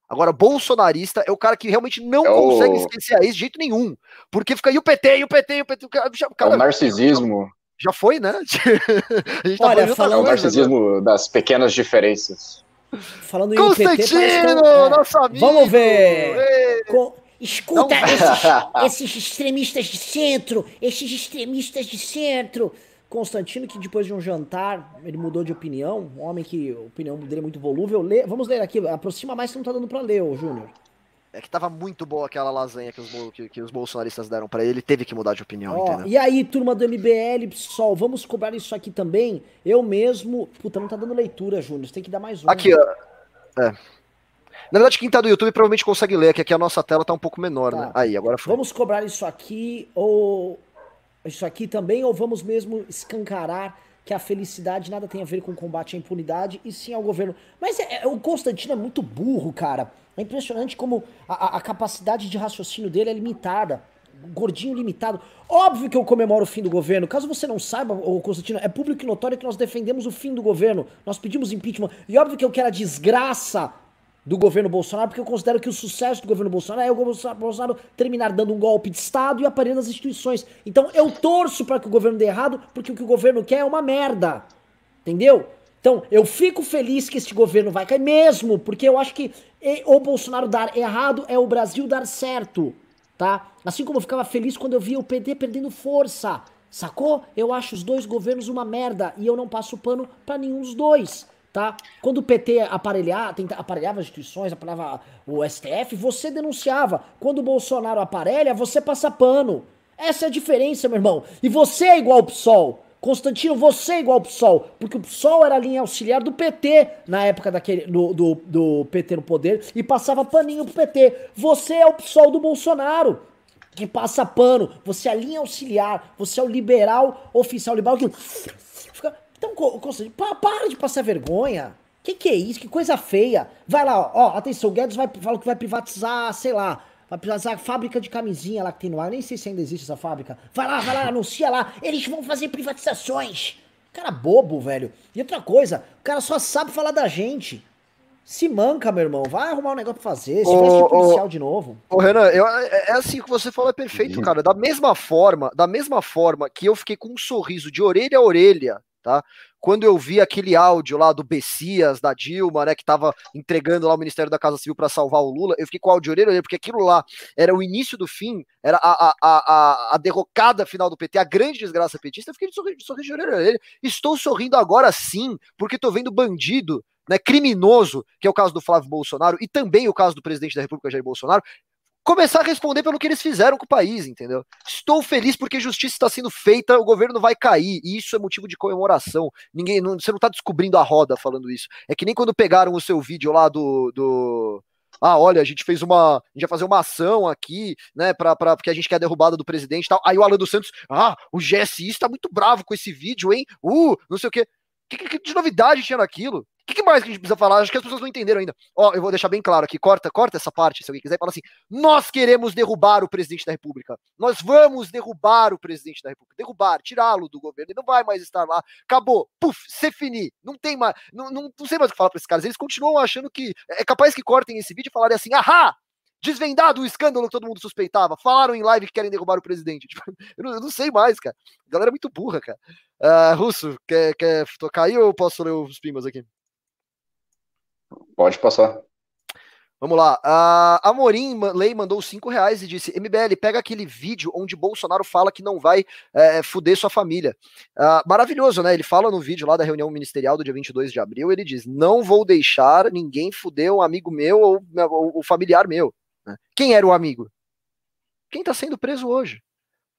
Agora, bolsonarista é o cara que realmente não é consegue o... esquecer a ex de jeito nenhum. Porque fica, e o PT, e o PT, e o PT. O cara, é o narcisismo. Já foi, né? a gente tá Olha, falando, é o narcisismo né? das pequenas diferenças. Falando em Constantino, PT, é... nosso amigo! Vamos ver! Com... Escuta esses, esses extremistas de centro, esses extremistas de centro. Constantino, que depois de um jantar, ele mudou de opinião. Um homem que a opinião dele é muito volúvel. Lê, vamos ler aqui, aproxima mais que não tá dando pra ler, ô Júnior. É que tava muito boa aquela lasanha que os, que, que os bolsonaristas deram para ele, ele teve que mudar de opinião, Ó, E aí, turma do MBL, pessoal, vamos cobrar isso aqui também? Eu mesmo. Puta, não tá dando leitura, Júnior. Você tem que dar mais um. Aqui, ó. É. Na verdade, quem tá do YouTube provavelmente consegue ler, que aqui a nossa tela tá um pouco menor, tá. né? Aí, agora foi. Vamos cobrar isso aqui, ou. Isso aqui também, ou vamos mesmo escancarar que a felicidade nada tem a ver com o combate à impunidade e sim ao governo. Mas é, é, o Constantino é muito burro, cara. É impressionante como a, a capacidade de raciocínio dele é limitada gordinho limitado. Óbvio que eu comemoro o fim do governo. Caso você não saiba, Constantino, é público e notório que nós defendemos o fim do governo. Nós pedimos impeachment. E óbvio que eu quero a desgraça do governo Bolsonaro, porque eu considero que o sucesso do governo Bolsonaro é o Bolsonaro terminar dando um golpe de Estado e aparelhando as instituições. Então eu torço para que o governo dê errado, porque o que o governo quer é uma merda. Entendeu? Então, eu fico feliz que este governo vai cair mesmo, porque eu acho que o Bolsonaro dar errado é o Brasil dar certo, tá? Assim como eu ficava feliz quando eu via o PT perdendo força, sacou? Eu acho os dois governos uma merda e eu não passo pano para nenhum dos dois tá? Quando o PT tenta, aparelhava as instituições, aparelhava o STF, você denunciava. Quando o Bolsonaro aparelha, você passa pano. Essa é a diferença, meu irmão. E você é igual ao PSOL. Constantino, você é igual ao PSOL, porque o PSOL era a linha auxiliar do PT na época daquele, do, do, do PT no poder e passava paninho pro PT. Você é o PSOL do Bolsonaro, que passa pano. Você é a linha auxiliar, você é o liberal oficial liberal que então, Constantino, para de passar vergonha. Que que é isso? Que coisa feia. Vai lá, ó, atenção, o Guedes vai, falou que vai privatizar, sei lá, vai privatizar a fábrica de camisinha lá que tem no ar. Nem sei se ainda existe essa fábrica. Vai lá, vai lá, anuncia lá. Eles vão fazer privatizações. Cara bobo, velho. E outra coisa, o cara só sabe falar da gente. Se manca, meu irmão. Vai arrumar um negócio pra fazer. Se faz de policial de novo. Ô, Renan, eu, é, é assim que você falou, é perfeito, cara. Da mesma forma, da mesma forma que eu fiquei com um sorriso de orelha a orelha tá? Quando eu vi aquele áudio lá do Bessias, da Dilma, né, que tava entregando lá o Ministério da Casa Civil para salvar o Lula, eu fiquei com o áudio orelha, porque aquilo lá era o início do fim, era a, a, a, a derrocada final do PT, a grande desgraça petista, eu fiquei de sorriso, de orelha. Estou sorrindo agora sim, porque tô vendo bandido né, criminoso, que é o caso do Flávio Bolsonaro, e também o caso do presidente da República, Jair Bolsonaro, começar a responder pelo que eles fizeram com o país, entendeu? Estou feliz porque justiça está sendo feita, o governo vai cair, e isso é motivo de comemoração. Ninguém, não, você não está descobrindo a roda falando isso. É que nem quando pegaram o seu vídeo lá do, do ah, olha, a gente fez uma. A gente vai fazer uma ação aqui, né, pra, pra, porque a gente quer a derrubada do presidente e tal. Aí o Alan dos Santos, ah, o GSI está muito bravo com esse vídeo, hein? Uh, não sei o quê. Que, que, que de novidade tinha naquilo? Que, que, mais que a gente precisa falar? Acho que as pessoas não entenderam ainda. Ó, eu vou deixar bem claro aqui, corta, corta essa parte, se alguém quiser, fala assim: nós queremos derrubar o presidente da República. Nós vamos derrubar o presidente da República. Derrubar, tirá-lo do governo. Ele não vai mais estar lá. Acabou. Puf, se finir. Não tem mais. Não, não, não sei mais o que falar para esses caras. Eles continuam achando que. É capaz que cortem esse vídeo e falarem assim: ahá! Desvendado o escândalo que todo mundo suspeitava. Falaram em live que querem derrubar o presidente. Tipo, eu, não, eu, não, sei mais, cara. A galera é muito burra, cara. Uh, Russo, quer, quer tocar aí ou posso ler os pimas aqui? Pode passar. Vamos lá. A Amorim Lei mandou 5 reais e disse: MBL, pega aquele vídeo onde Bolsonaro fala que não vai é, fuder sua família. Uh, maravilhoso, né? Ele fala no vídeo lá da reunião ministerial do dia 22 de abril: ele diz: Não vou deixar ninguém fuder um amigo meu ou, ou, ou familiar meu. Né? Quem era o amigo? Quem está sendo preso hoje?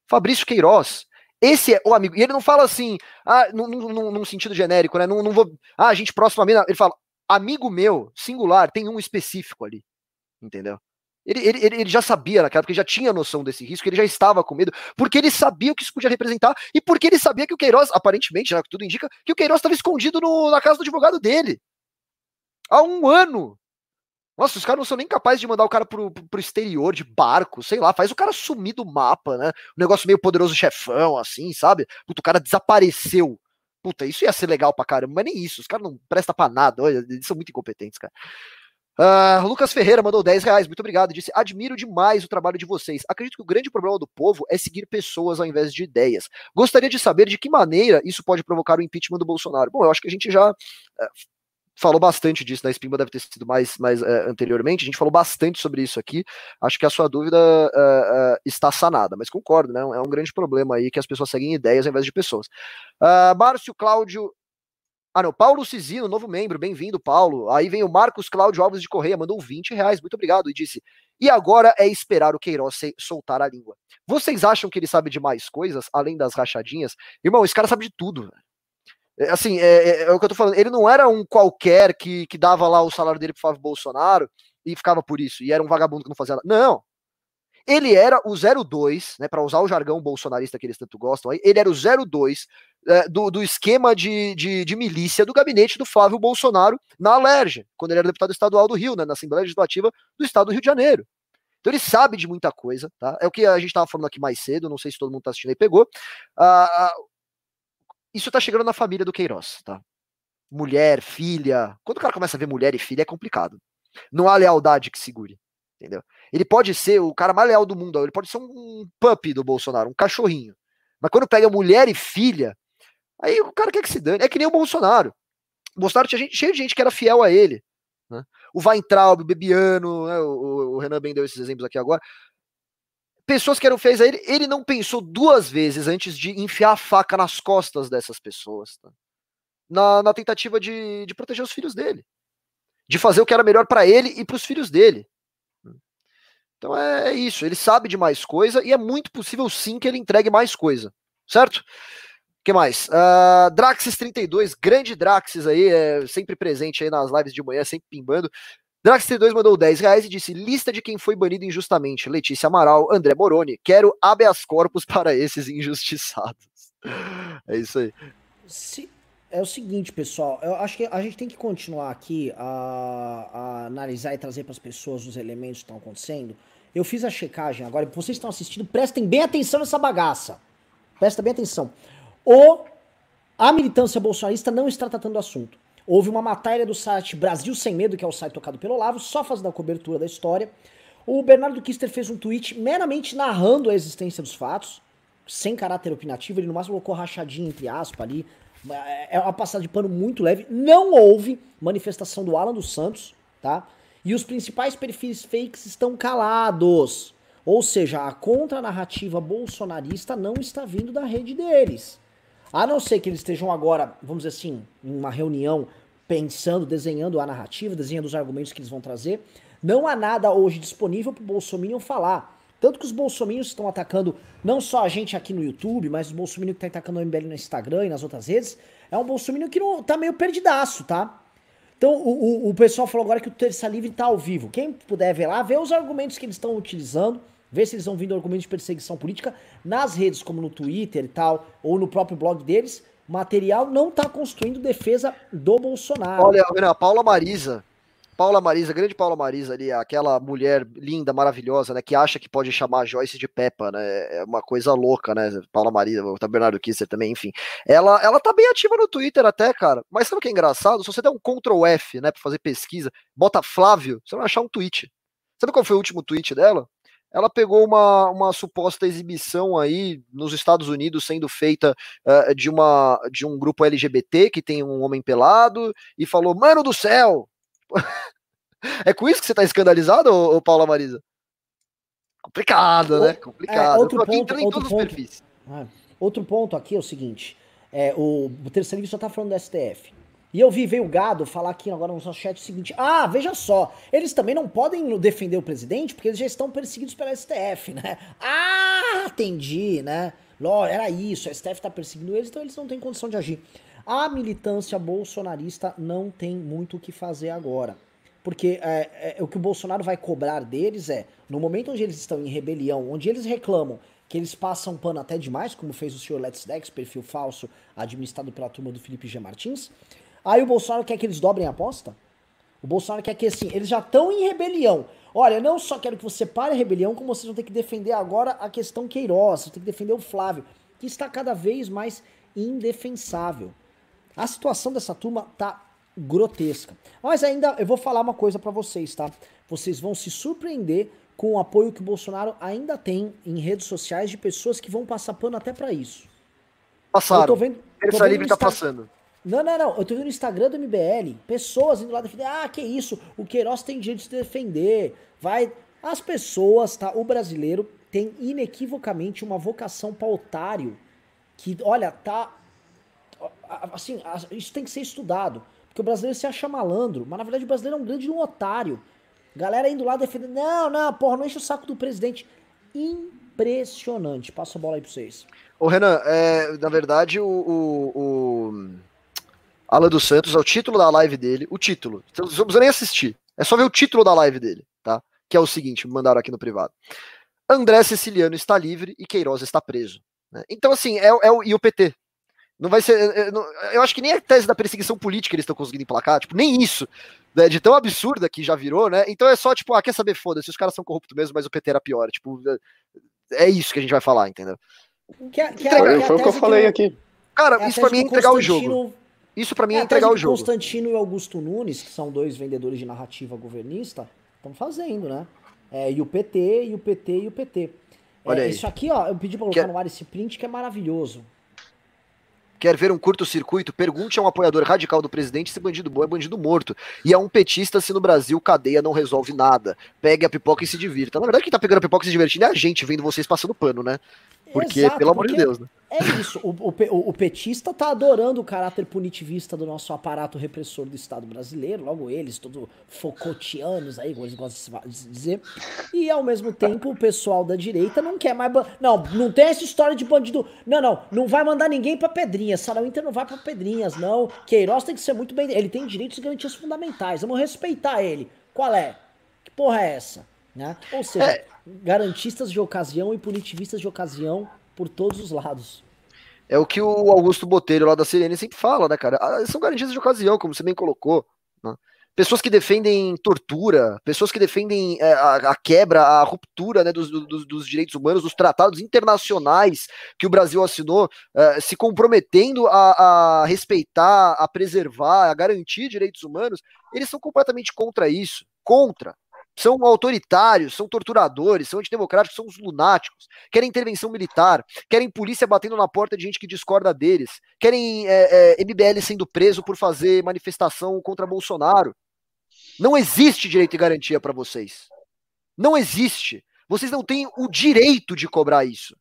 Fabrício Queiroz. Esse é o amigo. E ele não fala assim, ah, num, num, num sentido genérico, né? Não, não vou. Ah, gente próximo a mim. Ele fala, amigo meu, singular, tem um específico ali. Entendeu? Ele, ele, ele já sabia naquela época, ele já tinha noção desse risco, ele já estava com medo, porque ele sabia o que isso podia representar e porque ele sabia que o Queiroz, aparentemente, já tudo indica, que o Queiroz estava escondido no, na casa do advogado dele. Há um ano. Nossa, os caras não são nem capazes de mandar o cara pro, pro exterior de barco, sei lá, faz o cara sumir do mapa, né? Um negócio meio poderoso chefão, assim, sabe? Puta, o cara desapareceu. Puta, isso ia ser legal pra caramba, mas nem isso, os caras não prestam pra nada, olha, eles são muito incompetentes, cara. Uh, Lucas Ferreira mandou 10 reais, muito obrigado. Disse: Admiro demais o trabalho de vocês. Acredito que o grande problema do povo é seguir pessoas ao invés de ideias. Gostaria de saber de que maneira isso pode provocar o impeachment do Bolsonaro. Bom, eu acho que a gente já uh, falou bastante disso, na né? Deve ter sido mais, mais uh, anteriormente. A gente falou bastante sobre isso aqui. Acho que a sua dúvida está sanada, mas concordo, né? É um grande problema aí que as pessoas seguem ideias ao invés de pessoas. Márcio Cláudio ah, não, Paulo Cisino, novo membro, bem-vindo, Paulo. Aí vem o Marcos Cláudio Alves de Correia, mandou 20 reais, muito obrigado, e disse: e agora é esperar o Queiroz soltar a língua. Vocês acham que ele sabe de mais coisas, além das rachadinhas? Irmão, esse cara sabe de tudo. É, assim, é, é, é, o que eu tô falando. Ele não era um qualquer que, que dava lá o salário dele pro Flávio Bolsonaro e ficava por isso, e era um vagabundo que não fazia nada. Não, ele era o 02, né, para usar o jargão bolsonarista que eles tanto gostam aí, ele era o 02 é, do, do esquema de, de, de, milícia do gabinete do Flávio Bolsonaro na Alerj, quando ele era deputado estadual do Rio, né, na Assembleia Legislativa do Estado do Rio de Janeiro. Então ele sabe de muita coisa, tá? É o que a gente estava falando aqui mais cedo, não sei se todo mundo está assistindo aí, pegou. Ah, isso está chegando na família do Queiroz, tá? Mulher, filha. Quando o cara começa a ver mulher e filha, é complicado. Não há lealdade que segure, entendeu? Ele pode ser o cara mais leal do mundo, ele pode ser um puppy do Bolsonaro, um cachorrinho. Mas quando pega mulher e filha, aí o cara quer que se dane. É que nem o Bolsonaro. O Bolsonaro tinha gente, cheio de gente que era fiel a ele. Né? O Weintraub, o Bebiano, né? o, o, Renan bem deu esses exemplos aqui agora. Pessoas que eram feias a ele, ele não pensou duas vezes antes de enfiar a faca nas costas dessas pessoas. Tá? Na, na, tentativa de, de proteger os filhos dele. De fazer o que era melhor para ele e para os filhos dele. Então é, é, isso, ele sabe de mais coisa e é muito possível sim que ele entregue mais coisa, certo? Que mais? Uh, Draxis32, grande Draxis aí, é sempre presente aí nas lives de manhã, sempre pimbando. Draxis32 mandou 10 reais e disse: lista de quem foi banido injustamente. Letícia Amaral, André Moroni. Quero habeas corpus para esses injustiçados. É isso aí. Se, é o seguinte, pessoal. Eu acho que a gente tem que continuar aqui a, a analisar e trazer para as pessoas os elementos que estão acontecendo. Eu fiz a checagem agora, vocês estão assistindo, prestem bem atenção nessa bagaça. Prestem bem atenção. O, a militância bolsonarista não está tratando do assunto. Houve uma matéria do site Brasil Sem Medo, que é o site tocado pelo Olavo, só fazendo a cobertura da história. O Bernardo Kister fez um tweet meramente narrando a existência dos fatos, sem caráter opinativo, ele no máximo colocou rachadinha entre aspas ali. É uma passada de pano muito leve. Não houve manifestação do Alan dos Santos, tá? E os principais perfis fakes estão calados. Ou seja, a contranarrativa bolsonarista não está vindo da rede deles. A não ser que eles estejam agora, vamos dizer assim, em uma reunião pensando, desenhando a narrativa, desenhando os argumentos que eles vão trazer. Não há nada hoje disponível para o Bolsonaro falar. Tanto que os bolsominions estão atacando não só a gente aqui no YouTube, mas os bolsominions que estão tá atacando o MBL no Instagram e nas outras redes, é um bolsominion que não, tá meio perdidaço, tá? Então, o, o, o, pessoal falou agora que o Terça Livre está ao vivo. Quem puder ver lá, vê os argumentos que eles estão utilizando, vê se eles estão vindo argumentos de perseguição política nas redes, como no Twitter e tal, ou no próprio blog deles. Material não está construindo defesa do Bolsonaro. Olha, a Paula Marisa Paula Marisa, grande Paula Marisa ali, aquela mulher linda, maravilhosa, né, que acha que pode chamar Joyce de Peppa, né, é uma coisa louca, né, Paula Marisa, o Bernardo Kisser também, enfim. Ela, ela tá bem ativa no Twitter até, cara, mas sabe o que é engraçado? Se você der um Ctrl F, né, pra fazer pesquisa, bota Flávio, você vai achar um tweet. Sabe qual foi o último tweet dela? Ela pegou uma, uma suposta exibição aí nos Estados Unidos sendo feita uh, de, uma, de um grupo LGBT que tem um homem pelado e falou: Mano do céu, é com isso que você tá escandalizado, ô, ô Paula Marisa? Complicado, né? Complicado. É, outro ponto, outro ponto, é, outro ponto aqui é o seguinte: é, o, o terceiro só tá falando do STF. E eu vi, veio o gado falar aqui agora no nosso chat o seguinte: ah, veja só, eles também não podem defender o presidente porque eles já estão perseguidos pela STF, né? Ah, entendi, né? Era isso, a STF tá perseguindo eles, então eles não têm condição de agir. A militância bolsonarista não tem muito o que fazer agora. Porque é, é, o que o Bolsonaro vai cobrar deles é, no momento onde eles estão em rebelião, onde eles reclamam que eles passam pano até demais, como fez o senhor Let's Dex, perfil falso administrado pela turma do Felipe G. Martins, aí o Bolsonaro quer que eles dobrem a aposta. O Bolsonaro quer que assim, eles já estão em rebelião. Olha, eu não só quero que você pare a rebelião, como vocês vão ter que defender agora a questão Queiroz, você tem que defender o Flávio, que está cada vez mais indefensável. A situação dessa turma tá grotesca. Mas ainda eu vou falar uma coisa para vocês, tá? Vocês vão se surpreender com o apoio que o Bolsonaro ainda tem em redes sociais de pessoas que vão passar pano até para isso. Passaram. Eu tô vendo, Terça Livre tá passando. Não, não, não. Eu tô vendo no Instagram do MBL, pessoas indo lá defender. Ah, que isso, o Queiroz tem direito de se defender. Vai. As pessoas, tá? O brasileiro tem inequivocamente uma vocação para otário que, olha, tá. Assim, isso tem que ser estudado. Porque o brasileiro se acha malandro, mas na verdade o brasileiro é um grande um otário. Galera indo lá defendendo. Não, não, porra, não enche o saco do presidente. Impressionante. Passo a bola aí pra vocês. Ô, Renan, é, na verdade, o, o, o Alan dos Santos é o título da live dele. O título. Então, não precisa nem assistir. É só ver o título da live dele, tá? Que é o seguinte: me mandaram aqui no privado. André Siciliano está livre e Queiroz está preso. Né? Então, assim, é, é o, e o PT. Não vai ser. É, é, eu acho que nem a tese da perseguição política eles estão conseguindo emplacar, tipo, nem isso. Né, de tão absurda que já virou, né? Então é só, tipo, ah, quer saber, foda-se, os caras são corruptos mesmo, mas o PT era pior. Tipo, é, é isso que a gente vai falar, entendeu? Que, que, foi, foi o que eu falei que aqui. Cara, é isso pra mim é entregar o jogo. Isso para mim é, é entregar o jogo. Constantino e Augusto Nunes, que são dois vendedores de narrativa governista, estão fazendo, né? É, e o PT, e o PT, e o PT. Olha é, Isso aqui, ó, eu pedi pra colocar no ar esse print que é maravilhoso. Quer ver um curto-circuito? Pergunte a um apoiador radical do presidente se bandido bom é bandido morto. E a um petista se no Brasil cadeia não resolve nada. Pegue a pipoca e se divirta. Na verdade, quem tá pegando a pipoca e se divertindo é a gente, vendo vocês passando pano, né? Porque, Exato, pelo amor porque de Deus, né? É isso. O, o, o, petista tá adorando o caráter punitivista do nosso aparato repressor do Estado brasileiro, logo eles, todos Foucaultianos aí, como eles gostam de dizer. E ao mesmo tempo, o pessoal da direita não quer mais. Não, não tem essa história de bandido. Não, não, não vai mandar ninguém pra Pedrinhas. Sarau Inter não vai pra Pedrinhas, não. Queiroz tem que ser muito bem. Ele tem direitos e garantias fundamentais. Vamos respeitar ele. Qual é? Que porra é essa? Né? Ou seja, é. garantistas de ocasião e punitivistas de ocasião por todos os lados. É o que o Augusto Botelho lá da Sirene sempre fala, né, cara? Ah, são garantias de ocasião, como você bem colocou. Né? Pessoas que defendem tortura, pessoas que defendem é, a, a, quebra, a ruptura né, dos, dos, dos, direitos humanos, dos tratados internacionais que o Brasil assinou, é, se comprometendo a, a respeitar, a preservar, a garantir direitos humanos, eles são completamente contra isso. Contra são autoritários, são torturadores, são antidemocráticos, são os lunáticos, querem intervenção militar, querem polícia batendo na porta de gente que discorda deles, querem é, é, MBL sendo preso por fazer manifestação contra Bolsonaro. Não existe direito e garantia para vocês. Não existe. Vocês não têm o direito de cobrar isso.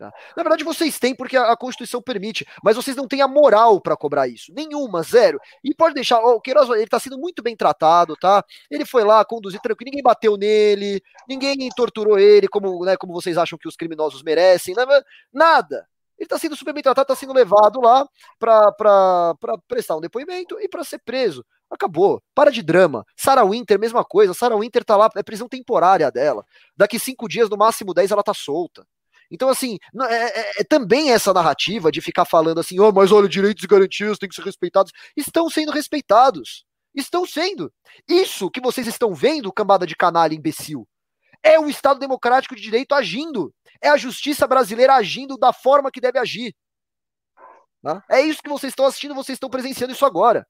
Tá? Na verdade, vocês têm porque a, a, Constituição permite, mas vocês não têm a moral para cobrar isso. Nenhuma, zero. E pode deixar, ó, o Queiroz, ele tá sendo muito bem tratado, tá? Ele foi lá conduzir tranquilo, ninguém bateu nele, ninguém torturou ele como, né, como vocês acham que os criminosos merecem, né? nada. Ele está sendo super bem tratado, está sendo levado lá para prestar um depoimento e para ser preso. Acabou. Para de drama. Sarah Winter, mesma coisa. Sarah Winter tá lá, é prisão temporária dela. Daqui cinco dias, no máximo dez, ela tá solta. Então, assim, é, é, é, também essa narrativa de ficar falando assim, oh, mas olha, direitos e garantias têm que ser respeitados, estão sendo respeitados. Estão sendo. Isso que vocês estão vendo, cambada de canalha imbecil, é o Estado Democrático de Direito agindo. É a justiça brasileira agindo da forma que deve agir. Tá? É isso que vocês estão assistindo, vocês estão presenciando isso agora.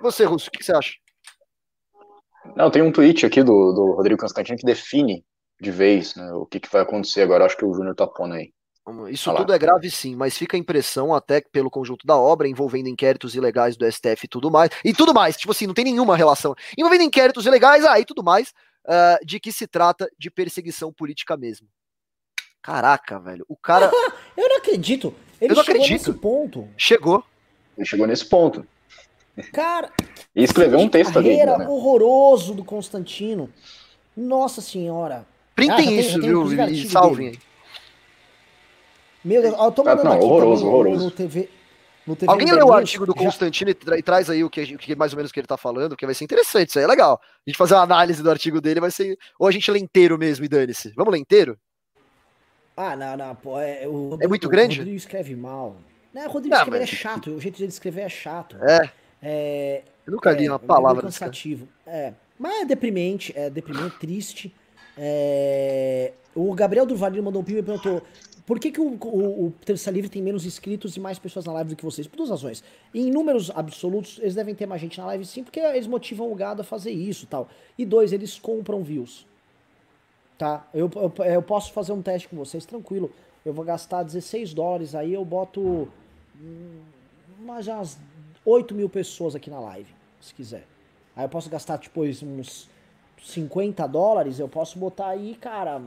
Você, Russo, o que você acha? Não, tem um tweet aqui do, do Rodrigo Constantino que define de vez, né? O que, que vai acontecer agora? Acho que o Júnior tá pondo aí. Isso tudo é grave sim, mas fica a impressão, até pelo conjunto da obra, envolvendo inquéritos ilegais do STF e tudo mais, e tudo mais, tipo assim, não tem nenhuma relação. Envolvendo inquéritos ilegais, aí ah, tudo mais, uh, de que se trata de perseguição política mesmo. Caraca, velho, o cara. eu não acredito. Ele eu não chegou acredito. nesse ponto. Chegou. Ele chegou nesse ponto. Cara. E escreveu um texto ali. Né? horroroso do Constantino. Nossa senhora. Printem ah, isso, viu? E salvem aí. Meu Deus, eu tô mandando não, aqui horroroso, horroroso. No TV, no TV Alguém leu o artigo do Constantino e, tra e, traz aí o que, que, mais ou menos que ele tá falando, que vai ser interessante, isso aí é legal. A gente fazer uma análise do artigo dele vai ser. Ou a gente lê inteiro mesmo e dane-se. Vamos ler inteiro? Ah, não, não, pô. É, o, é muito grande? O Rodrigo escreve mal. Não, o Rodrigo não, escreve mas... é chato, o jeito de ele escrever é chato. É. é Eu nunca li é, uma palavra é cansativo. É, mas é deprimente, é deprimente, triste. É... O Gabriel Durvalino mandou um ping e perguntou: por que, que o, o, o Terça Livre tem menos inscritos e mais pessoas na live do que vocês? Por duas razões. Em números absolutos, eles devem ter mais gente na live sim, porque eles motivam o gado a fazer isso tal. E dois, eles compram views. Tá? Eu, eu, eu posso fazer um teste com vocês, tranquilo. Eu vou gastar 16 dólares, aí eu boto hum, mais umas 8 mil pessoas aqui na live, se quiser. Aí eu posso gastar, tipo, uns 50 dólares, eu posso botar aí, cara,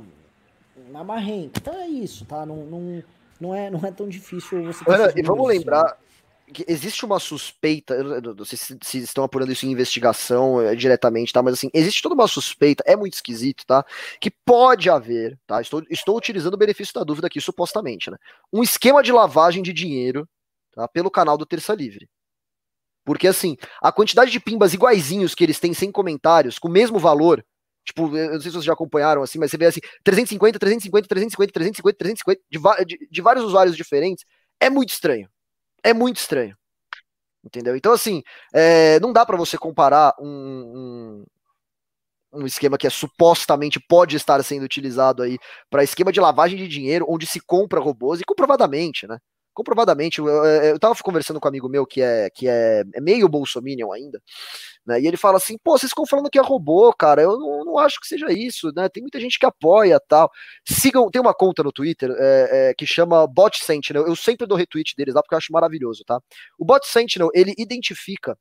na marrenta. Então é isso, tá? Não, não, não, é, não é tão difícil você Ana, e vamos lembrar que existe uma suspeita, não sei se, se, estão apurando isso em investigação é, diretamente, tá? Mas assim, existe toda uma suspeita, é muito esquisito, tá? Que pode haver, tá? Estou, estou utilizando o benefício da dúvida aqui, supostamente, né? Um esquema de lavagem de dinheiro, tá? Pelo canal do Terça Livre. Porque assim, a quantidade de pimbas iguaizinhos que eles têm sem comentários, com o mesmo valor, Tipo, eu não sei se vocês já acompanharam, assim, mas você vê assim, 350, 350, 350, 350, 350, de, de, de vários usuários diferentes. É muito estranho. É muito estranho. Entendeu? Então, assim, é, não dá para você comparar um, um, um, esquema que é supostamente pode estar sendo utilizado aí para esquema de lavagem de dinheiro, onde se compra robôs, e comprovadamente, né? Comprovadamente, eu, eu tava conversando com um amigo meu que é, que é, é meio bolsominion ainda, né, e ele fala assim, pô, vocês ficam falando que é robô, cara, eu não, não acho que seja isso, né, tem muita gente que apoia tal, sigam, tem uma conta no Twitter é, é, que chama Bot Sentinel, eu sempre dou retweet deles lá porque eu acho maravilhoso, tá, o Bot Sentinel, ele identifica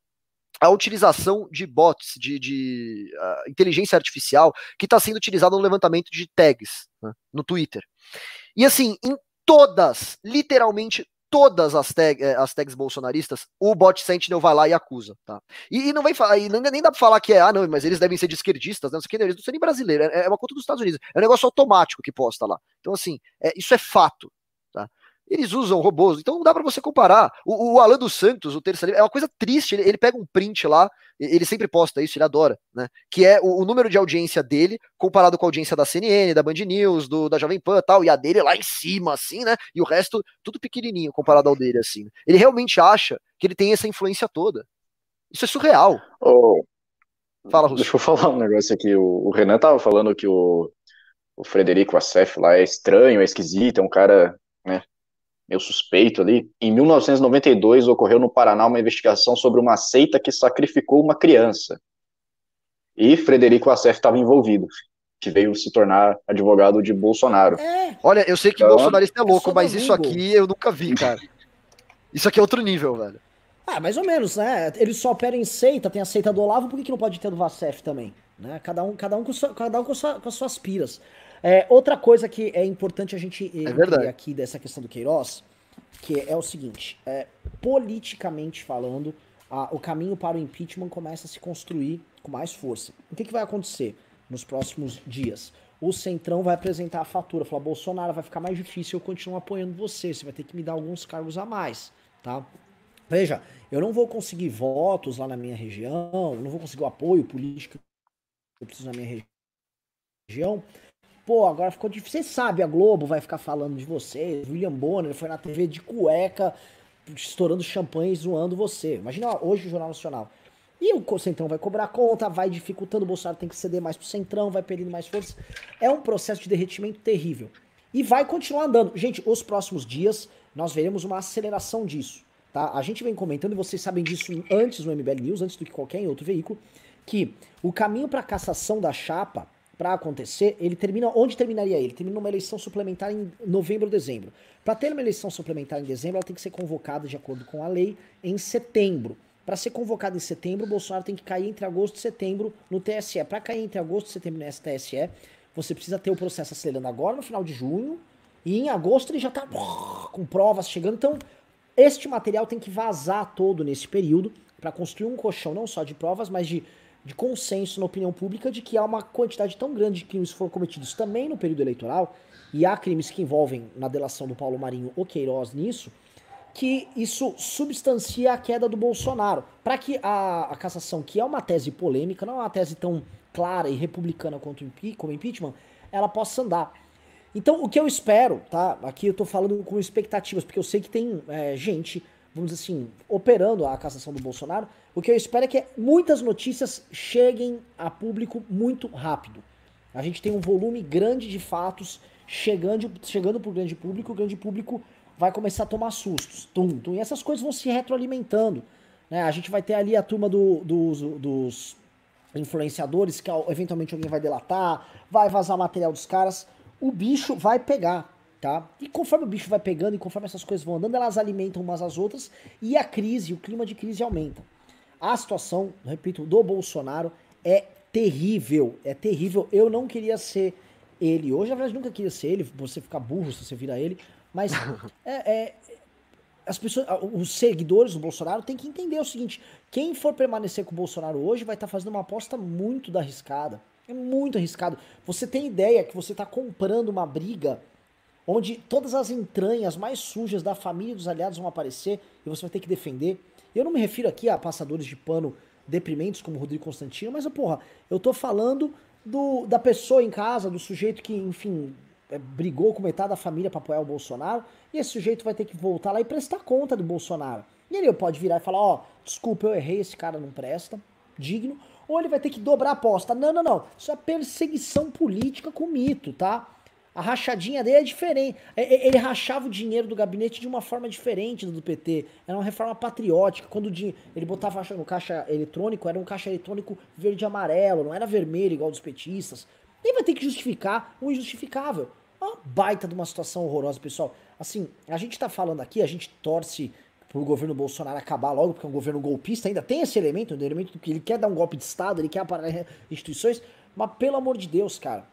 a utilização de bots, de, de uh, inteligência artificial, que está sendo utilizada no levantamento de tags né, no Twitter. E assim, em todas, literalmente todas as, tag, eh, as tags bolsonaristas, o bot Sentinel vai lá e acusa, tá? E, e não vem falar, nem dá pra falar que é, ah, não, mas eles devem ser de esquerdistas, não sei não são nem brasileiros, é, é uma conta dos Estados Unidos, é um negócio automático que posta lá. Então, assim, é, isso é fato? Eles usam robôs, então não dá para você comparar. O, o Alan dos Santos, o terceiro, é uma coisa triste. Ele, ele, pega um print lá, ele sempre posta isso, ele adora, né? Que é o, o, número de audiência dele comparado com a audiência da CNN, da Band News, do, da Jovem Pan tal, e a dele lá em cima, assim, né? E o resto, tudo pequenininho comparado ao dele, assim. Ele realmente acha que ele tem essa influência toda. Isso é surreal. Oh, Fala, Russo. Deixa eu falar um negócio aqui. O, o Renan tava falando que o, o Frederico Assef lá é estranho, é esquisito, é um cara, né? Meu suspeito ali. Em 1992 ocorreu no Paraná uma investigação sobre uma seita que sacrificou uma criança. E Frederico Assef estava envolvido, que veio se tornar advogado de Bolsonaro. É. Olha, eu sei que então, bolsonarista é louco, mas isso aqui eu nunca vi, cara. Isso aqui é outro nível, velho. Ah, mais ou menos, né? Eles só operam em seita, tem a seita do Olavo, por que, que não pode ter do Vacef também? Né? Cada um, cada um, com, sua, cada um com, sua, com as suas piras. É, outra coisa que é importante a gente é entender aqui dessa questão do Queiroz, que é o seguinte, é, politicamente falando, a, o caminho para o impeachment começa a se construir com mais força. O que, que vai acontecer nos próximos dias? O Centrão vai apresentar a fatura, falar, Bolsonaro, vai ficar mais difícil eu continuar apoiando você, você vai ter que me dar alguns cargos a mais, tá? Veja, eu não vou conseguir votos lá na minha região, não vou conseguir o apoio político que eu preciso na minha região, Pô, agora ficou difícil. Você sabe, a Globo vai ficar falando de você. William Bonner foi na TV de cueca, estourando champanhe e zoando você. Imagina hoje o Jornal Nacional. E o Centrão vai cobrar conta, vai dificultando, o Bolsonaro tem que ceder mais pro Centrão, vai perdendo mais força. É um processo de derretimento terrível. E vai continuar andando. Gente, os próximos dias nós veremos uma aceleração disso. Tá? A gente vem comentando, e vocês sabem disso antes no MBL News, antes do que qualquer outro veículo, que o caminho para a cassação da chapa para acontecer, ele termina onde terminaria ele? Termina numa eleição suplementar em novembro ou dezembro. Para ter uma eleição suplementar em dezembro, ela tem que ser convocada de acordo com a lei em setembro. Para ser convocada em setembro, Bolsonaro tem que cair entre agosto e setembro no TSE. Para cair entre agosto e setembro no TSE, você precisa ter o processo acelerando agora no final de junho e em agosto ele já está com provas chegando. Então, este material tem que vazar todo nesse período para construir um colchão não só de provas, mas de de consenso na opinião pública de que há uma quantidade tão grande de crimes que foram cometidos também no período eleitoral, e há crimes que envolvem na delação do Paulo Marinho ou Queiroz nisso, que isso substancia a queda do Bolsonaro. Para que a, a, cassação, que é uma tese polêmica, não é uma tese tão clara e republicana quanto como impeachment, ela possa andar. Então, o que eu espero, tá? Aqui eu tô falando com expectativas, porque eu sei que tem é, gente vamos dizer assim, operando a cassação do Bolsonaro, o que eu espero é que muitas notícias cheguem a público muito rápido. A gente tem um volume grande de fatos chegando, chegando para o grande público, o grande público vai começar a tomar sustos. Tum, tum, e essas coisas vão se retroalimentando. Né? A gente vai ter ali a turma do, dos, dos influenciadores, que eventualmente alguém vai delatar, vai vazar material dos caras. O bicho vai pegar, tá? E conforme o bicho vai pegando e conforme essas coisas vão andando, elas alimentam umas às outras e a crise, o clima de crise aumenta. A situação, repito, do Bolsonaro é terrível, é terrível. Eu não queria ser ele hoje, na verdade nunca queria ser ele, você ficar burro se você vira ele, mas é, é, as pessoas, os seguidores do Bolsonaro têm que entender o seguinte: quem for permanecer com o Bolsonaro hoje vai estar tá fazendo uma aposta muito arriscada. É muito arriscado. Você tem ideia que você está comprando uma briga onde todas as entranhas mais sujas da família dos aliados vão aparecer e você vai ter que defender. Eu não me refiro aqui a passadores de pano deprimentes como Rodrigo Constantino, mas, porra, eu tô falando do, da pessoa em casa, do sujeito que, enfim, é, brigou com metade da família para apoiar o Bolsonaro, e esse sujeito vai ter que voltar lá e prestar conta do Bolsonaro. E ele pode virar e falar, ó, oh, desculpa, eu errei, esse cara não presta, digno, ou ele vai ter que dobrar a aposta. Não, não, não. Isso é perseguição política com mito, tá? A rachadinha dele é diferente. É, é, ele rachava o dinheiro do gabinete de uma forma diferente do PT. Era uma reforma patriótica. Quando ele botava no caixa eletrônico, era um caixa eletrônico verde e amarelo, não era vermelho igual dos petistas. Ele vai ter que justificar o injustificável. Uma baita de uma situação horrorosa, pessoal. Assim, a gente tá falando aqui, a gente torce pro governo Bolsonaro acabar logo, porque é um governo golpista, ainda tem esse elemento, o elemento que ele quer dar um golpe de Estado, ele quer parar instituições, mas pelo amor de Deus, cara,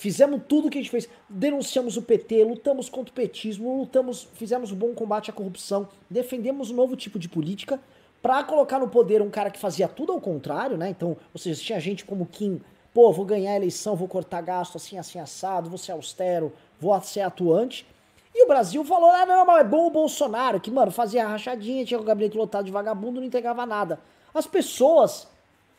Fizemos tudo o que a gente fez. Denunciamos o PT, lutamos contra o petismo, lutamos, fizemos um bom combate à corrupção, defendemos um novo tipo de política para colocar no poder um cara que fazia tudo ao contrário, né? Então, ou seja, tinha gente como Kim, pô, vou ganhar a eleição, vou cortar gasto assim, assim, assado, vou ser austero, vou ser atuante. E o Brasil falou, ah, não, mas é bom o Bolsonaro, que, mano, fazia rachadinha, tinha o gabinete lotado de vagabundo, não entregava nada. As pessoas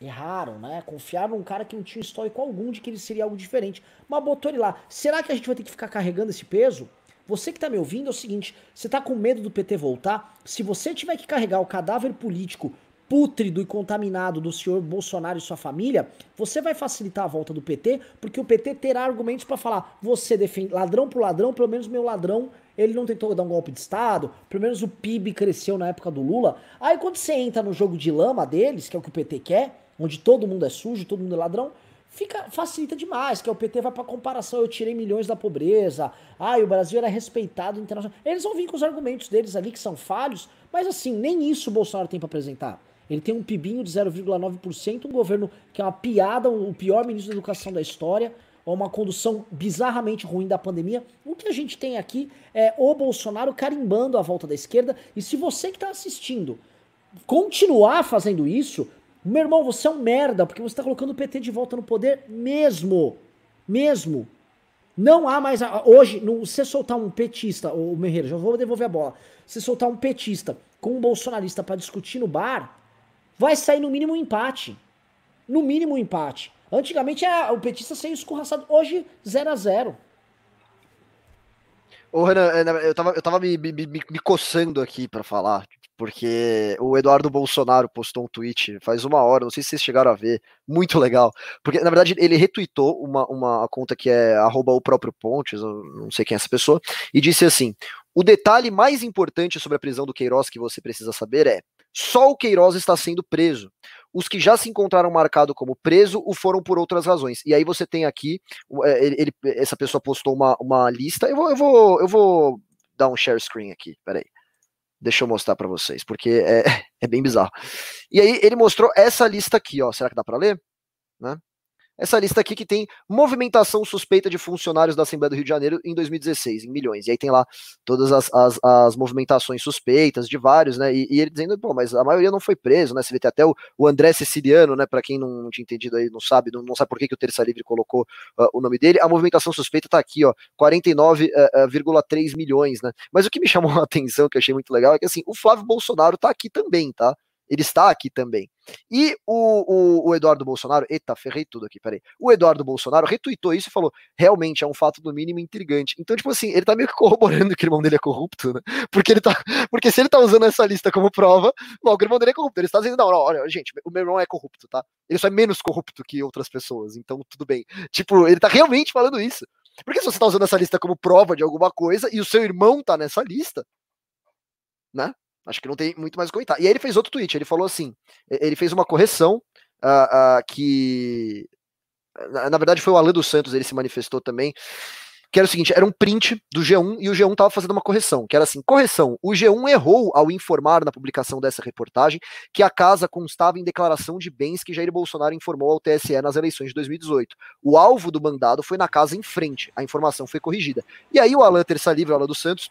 Erraram, né? Confiaram num cara que não tinha histórico algum de que ele seria algo diferente. Mas botou ele lá. Será que a gente vai ter que ficar carregando esse peso? Você que tá me ouvindo é o seguinte: você tá com medo do PT voltar? Se você tiver que carregar o cadáver político pútrido e contaminado do senhor Bolsonaro e sua família, você vai facilitar a volta do PT, porque o PT terá argumentos para falar: você defende ladrão pro ladrão, pelo menos meu ladrão, ele não tentou dar um golpe de Estado, pelo menos o PIB cresceu na época do Lula. Aí quando você entra no jogo de lama deles, que é o que o PT quer, onde todo mundo é sujo, todo mundo é ladrão, fica facilita demais, que é o PT vai para comparação, eu tirei milhões da pobreza, ah, o Brasil era respeitado internacional. Eles vão vir com os argumentos deles ali que são falhos, mas assim, nem isso o Bolsonaro tem para apresentar. Ele tem um pibinho de 0,9%, um governo que é uma piada, o pior ministro da educação da história, uma condução bizarramente ruim da pandemia. O que a gente tem aqui é o Bolsonaro carimbando a volta da esquerda, e se você que está assistindo continuar fazendo isso, meu irmão, você é um merda, porque você está colocando o PT de volta no poder mesmo. Mesmo. Não há mais. Hoje, no, você soltar um petista, o Merreiro, já vou devolver a bola. Se soltar um petista com um bolsonarista para discutir no bar, vai sair no mínimo um empate. No mínimo um empate. Antigamente era, o petista saiu escorraçado. Hoje, 0 a 0 Ô, Renan, é, eu tava, eu tava me, me, me coçando aqui para falar porque o Eduardo Bolsonaro postou um tweet faz uma hora, não sei se vocês chegaram a ver, muito legal, porque na verdade ele retweetou uma, uma conta que é arroba o próprio Pontes, não sei quem é essa pessoa, e disse assim, o detalhe mais importante sobre a prisão do Queiroz que você precisa saber é, só o Queiroz está sendo preso, os que já se encontraram marcado como preso o foram por outras razões. E aí você tem aqui, é, ele, ele essa pessoa postou uma, uma lista, eu vou, eu, vou, eu vou dar um share screen aqui, peraí. Deixa eu mostrar para vocês, porque é, é bem bizarro. E aí ele mostrou essa lista aqui, ó. Será que dá para ler? Né? Essa lista aqui que tem movimentação suspeita de funcionários da Assembleia do Rio de Janeiro em 2016, em milhões. E aí tem lá todas as, as, as movimentações suspeitas de vários, né? E, e, ele dizendo, pô, mas a maioria não foi preso, né? Você vê tem até o, o André Siciliano, né? Para quem não, não, tinha entendido aí, não sabe, não, não sabe por que, que o Terça Livre colocou uh, o nome dele. A movimentação suspeita tá aqui, ó, 49,3 uh, uh, milhões, né? Mas o que me chamou a atenção, que eu achei muito legal, é que assim, o Flávio Bolsonaro tá aqui também, tá? Ele está aqui também. E o, o, o, Eduardo Bolsonaro, eita, ferrei tudo aqui, peraí. O Eduardo Bolsonaro retweetou isso e falou: realmente é um fato do mínimo intrigante. Então, tipo assim, ele tá meio que corroborando que o irmão dele é corrupto, né? Porque ele tá. Porque se ele tá usando essa lista como prova, logo o irmão dele é corrupto. Ele está dizendo, não, não, olha, gente, o meu irmão é corrupto, tá? Ele só é menos corrupto que outras pessoas, então tudo bem. Tipo, ele tá realmente falando isso. Porque se você tá usando essa lista como prova de alguma coisa e o seu irmão tá nessa lista, né? Acho que não tem muito mais a comentar. E aí ele fez outro tweet, ele falou assim, ele fez uma correção uh, uh, que, na, na, verdade foi o Alan dos Santos, ele se manifestou também, que era o seguinte, era um print do G1 e o G1 estava fazendo uma correção, que era assim, correção, o G1 errou ao informar na publicação dessa reportagem que a casa constava em declaração de bens que Jair Bolsonaro informou ao TSE nas eleições de 2018. O alvo do mandado foi na casa em frente, a informação foi corrigida. E aí o Alan Terça Livre, o Alan dos Santos,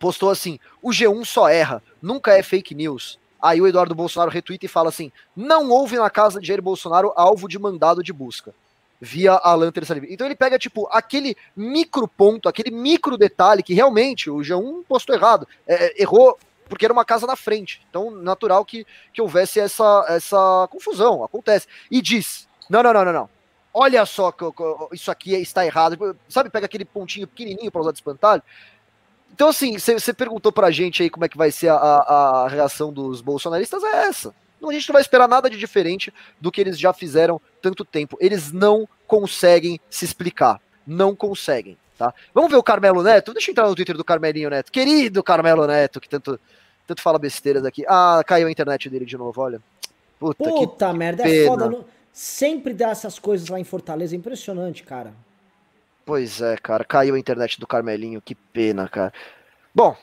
postou assim: o G1 só erra, nunca é fake news. Aí o Eduardo Bolsonaro retweeta e fala assim: não houve na casa de Jair Bolsonaro alvo de mandado de busca. Via Alan Terça. Então ele pega, tipo, aquele micro ponto, aquele micro detalhe que realmente o G1 postou errado. É, é, errou porque era uma casa na frente. Então, natural que, que houvesse essa, essa confusão. Acontece. E diz: não, não, não, não, não. Olha só, isso aqui está errado. Sabe, pega aquele pontinho pequenininho para usar de espantalho. Então, assim, você perguntou pra gente aí como é que vai ser a, a, a, reação dos bolsonaristas, é essa. A gente não vai esperar nada de diferente do que eles já fizeram tanto tempo. Eles não conseguem se explicar. Não conseguem, tá? Vamos ver o Carmelo Neto? Deixa eu entrar no Twitter do Carmelinho Neto. Querido Carmelo Neto, que tanto, tanto fala besteiras aqui. Ah, caiu a internet dele de novo, olha. Puta, Puta merda, é pena. é foda. Não... Sempre dá essas coisas lá em Fortaleza, é impressionante, cara. Pois é, cara, caiu a internet do Carmelinho, que pena, cara. Bom,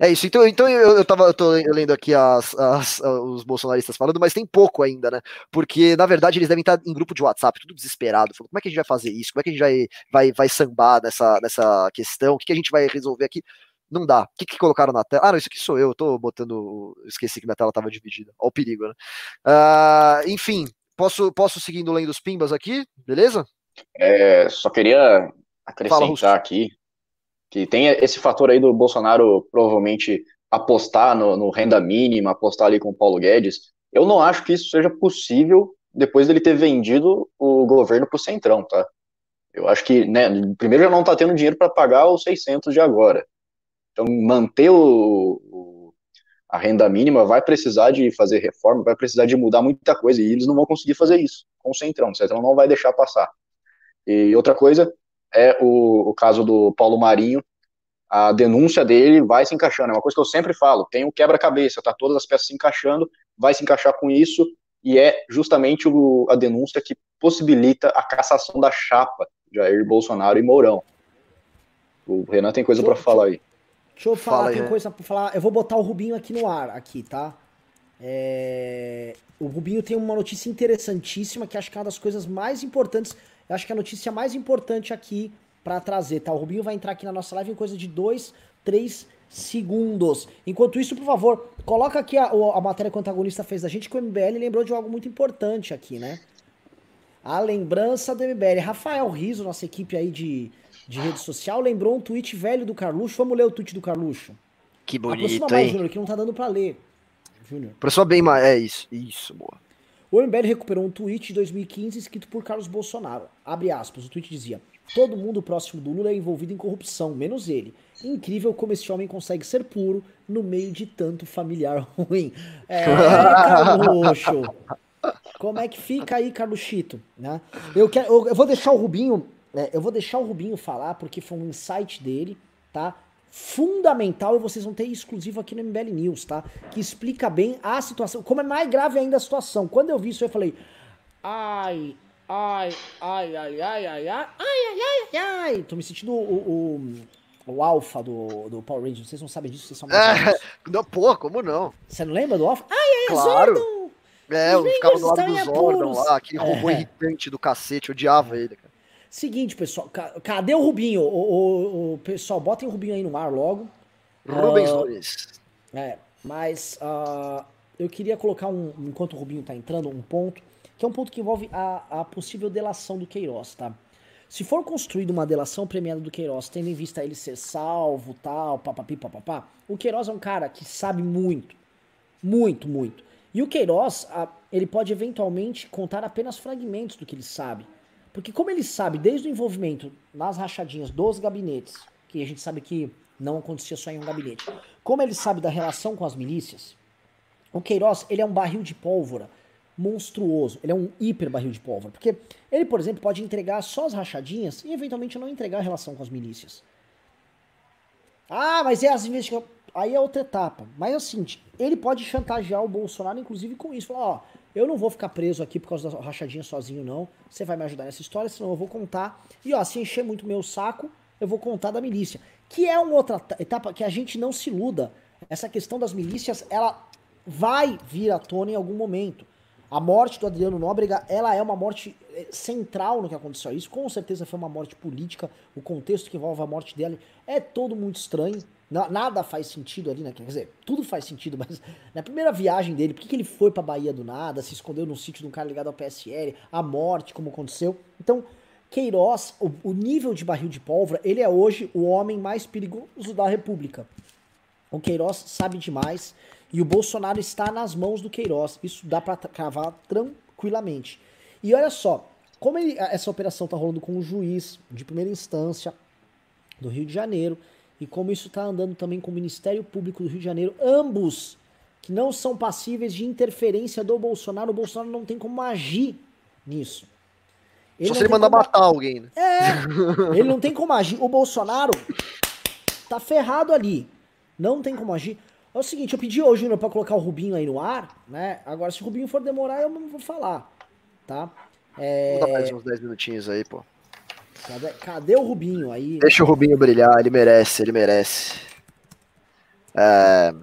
é isso. Então, então eu, eu tava eu tô lendo aqui as, as, os bolsonaristas falando, mas tem pouco ainda, né? Porque, na verdade, eles devem estar em grupo de WhatsApp, tudo desesperado. Falando, como é que a gente vai fazer isso? Como é que a gente vai, vai, vai sambar nessa, nessa questão? O que, que a gente vai resolver aqui? Não dá. O que, que colocaram na tela? Ah, não, isso aqui sou eu. Eu tô botando. Esqueci que minha tela tava dividida. Olha o perigo, né? Uh, enfim, posso, posso seguindo lendo os pimbas aqui, beleza? É, só queria acrescentar Fala, aqui que tem esse fator aí do Bolsonaro provavelmente apostar no, no, renda mínima, apostar ali com o Paulo Guedes. Eu não acho que isso seja possível depois dele ter vendido o governo para o Centrão, tá? Eu acho que, né, primeiro já não está tendo dinheiro para pagar os 600 de agora. Então, manter o, o, a renda mínima vai precisar de fazer reforma, vai precisar de mudar muita coisa, e eles não vão conseguir fazer isso com o Centrão. O Centrão não vai deixar passar. E outra coisa, é o, o caso do Paulo Marinho. A denúncia dele vai se encaixando. É uma coisa que eu sempre falo: tem um quebra-cabeça, tá todas as peças se encaixando, vai se encaixar com isso, e é justamente o, a denúncia que possibilita a cassação da chapa Jair Bolsonaro e Mourão. O Renan tem coisa para falar aí. Deixa eu falar, Fala tem né? coisa para falar. Eu vou botar o Rubinho aqui no ar, aqui, tá? É... O Rubinho tem uma notícia interessantíssima que acho que é uma das coisas mais importantes eu acho que a notícia mais importante aqui para trazer, tá? O Rubinho vai entrar aqui na nossa live em coisa de dois, três segundos. Enquanto isso, por favor, coloca aqui a, a matéria que o antagonista fez da gente, que o MBL lembrou de algo muito importante aqui, né? A lembrança do MBL. Rafael Riso, nossa equipe aí de, de rede social, lembrou um tweet velho do Carluxo. Vamos ler o tweet do Carluxo. Que bonito, Aproxima mais, hein? Júnior, que não tá dando pra ler. Júnior. Aproxima bem mais. É isso. Isso, boa. O MBL recuperou um tweet de 2015 escrito por Carlos Bolsonaro. Abre aspas, o tweet dizia: Todo mundo próximo do Lula é envolvido em corrupção, menos ele. Incrível como esse homem consegue ser puro no meio de tanto familiar ruim. É, Carluxo. Como é que fica aí, Carluxito? Né? Eu, quero, eu, eu vou deixar o Rubinho. É, eu vou deixar o Rubinho falar, porque foi um insight dele, tá? Fundamental e vocês vão ter exclusivo aqui no MBL News, tá? Que explica bem a situação, como é mais grave ainda a situação. Quando eu vi isso, eu falei, ai, ai, ai, ai, ai, ai, ai, ai, ai, ai, ai, tô me sentindo o, o, o alfa do, do Power Rangers, vocês não sabem disso, vocês são é, não, Pô, como não? Você não lembra do alfa? Ai, ai, claro. Zordon! É, eu ficava do lado do Zordon lá, aquele robô é. irritante do cacete, eu odiava ele, cara. Seguinte, pessoal, cadê o Rubinho? O, o, o pessoal, botem o Rubinho aí no ar logo. Rubens uh, Luiz. É, mas uh, eu queria colocar, um, enquanto o Rubinho tá entrando, um ponto, que é um ponto que envolve a, a possível delação do Queiroz, tá? Se for construída uma delação premiada do Queiroz, tendo em vista ele ser salvo, tal, papapi, papapá, o Queiroz é um cara que sabe muito, muito, muito. E E o Queiroz, ele pode eventualmente contar apenas fragmentos do que ele sabe. Porque como ele sabe desde o envolvimento nas rachadinhas dos gabinetes, que a gente sabe que não acontecia só em um gabinete, como ele sabe da relação com as milícias, o Queiroz, ele é um barril de pólvora monstruoso. Ele é um hiper barril de pólvora. Porque ele, por exemplo, pode entregar só as rachadinhas e eventualmente não entregar a relação com as milícias. Ah, mas é as investigações. Aí é outra etapa. Mas seguinte, ele pode chantagear o Bolsonaro, inclusive, com isso. Falar, ó, eu não vou ficar preso aqui por causa da rachadinha sozinho, não. Você vai me ajudar nessa história, senão eu vou contar. E ó, se encher muito meu saco, eu vou contar da milícia. Que é uma outra etapa que a gente não se iluda. Essa questão das milícias, ela vai vir à tona em algum momento. A morte do Adriano Nóbrega, ela é uma morte eh, central no que aconteceu. Isso com certeza foi uma morte política. O contexto que envolve a morte dele é todo muito estranho. Nada faz sentido ali, né? Quer dizer, tudo faz sentido, mas na primeira viagem dele, por que, que ele foi pra Bahia do nada, se escondeu num sítio de um cara ligado ao PSL, a morte, como aconteceu. Então, Queiroz, o, o nível de barril de pólvora, ele é hoje o homem mais perigoso da República. O Queiroz sabe demais. E o Bolsonaro está nas mãos do Queiroz. Isso dá para cravar tranquilamente. E olha só, como ele, essa operação está rolando com o juiz de primeira instância do Rio de Janeiro e como isso está andando também com o Ministério Público do Rio de Janeiro, ambos que não são passíveis de interferência do Bolsonaro, o Bolsonaro não tem como agir nisso. Ele Só se ele mandar como... matar alguém, né? É, ele não tem como agir. O Bolsonaro tá ferrado ali. Não tem como agir. É o seguinte, eu pedi hoje, Júnior, pra colocar o Rubinho aí no ar, né? Agora, se o Rubinho for demorar, eu não vou falar, tá? É... Vou dar mais uns 10 minutinhos aí, pô. Cadê, cadê, o Rubinho aí? Deixa o Rubinho brilhar, ele merece, ele merece. É...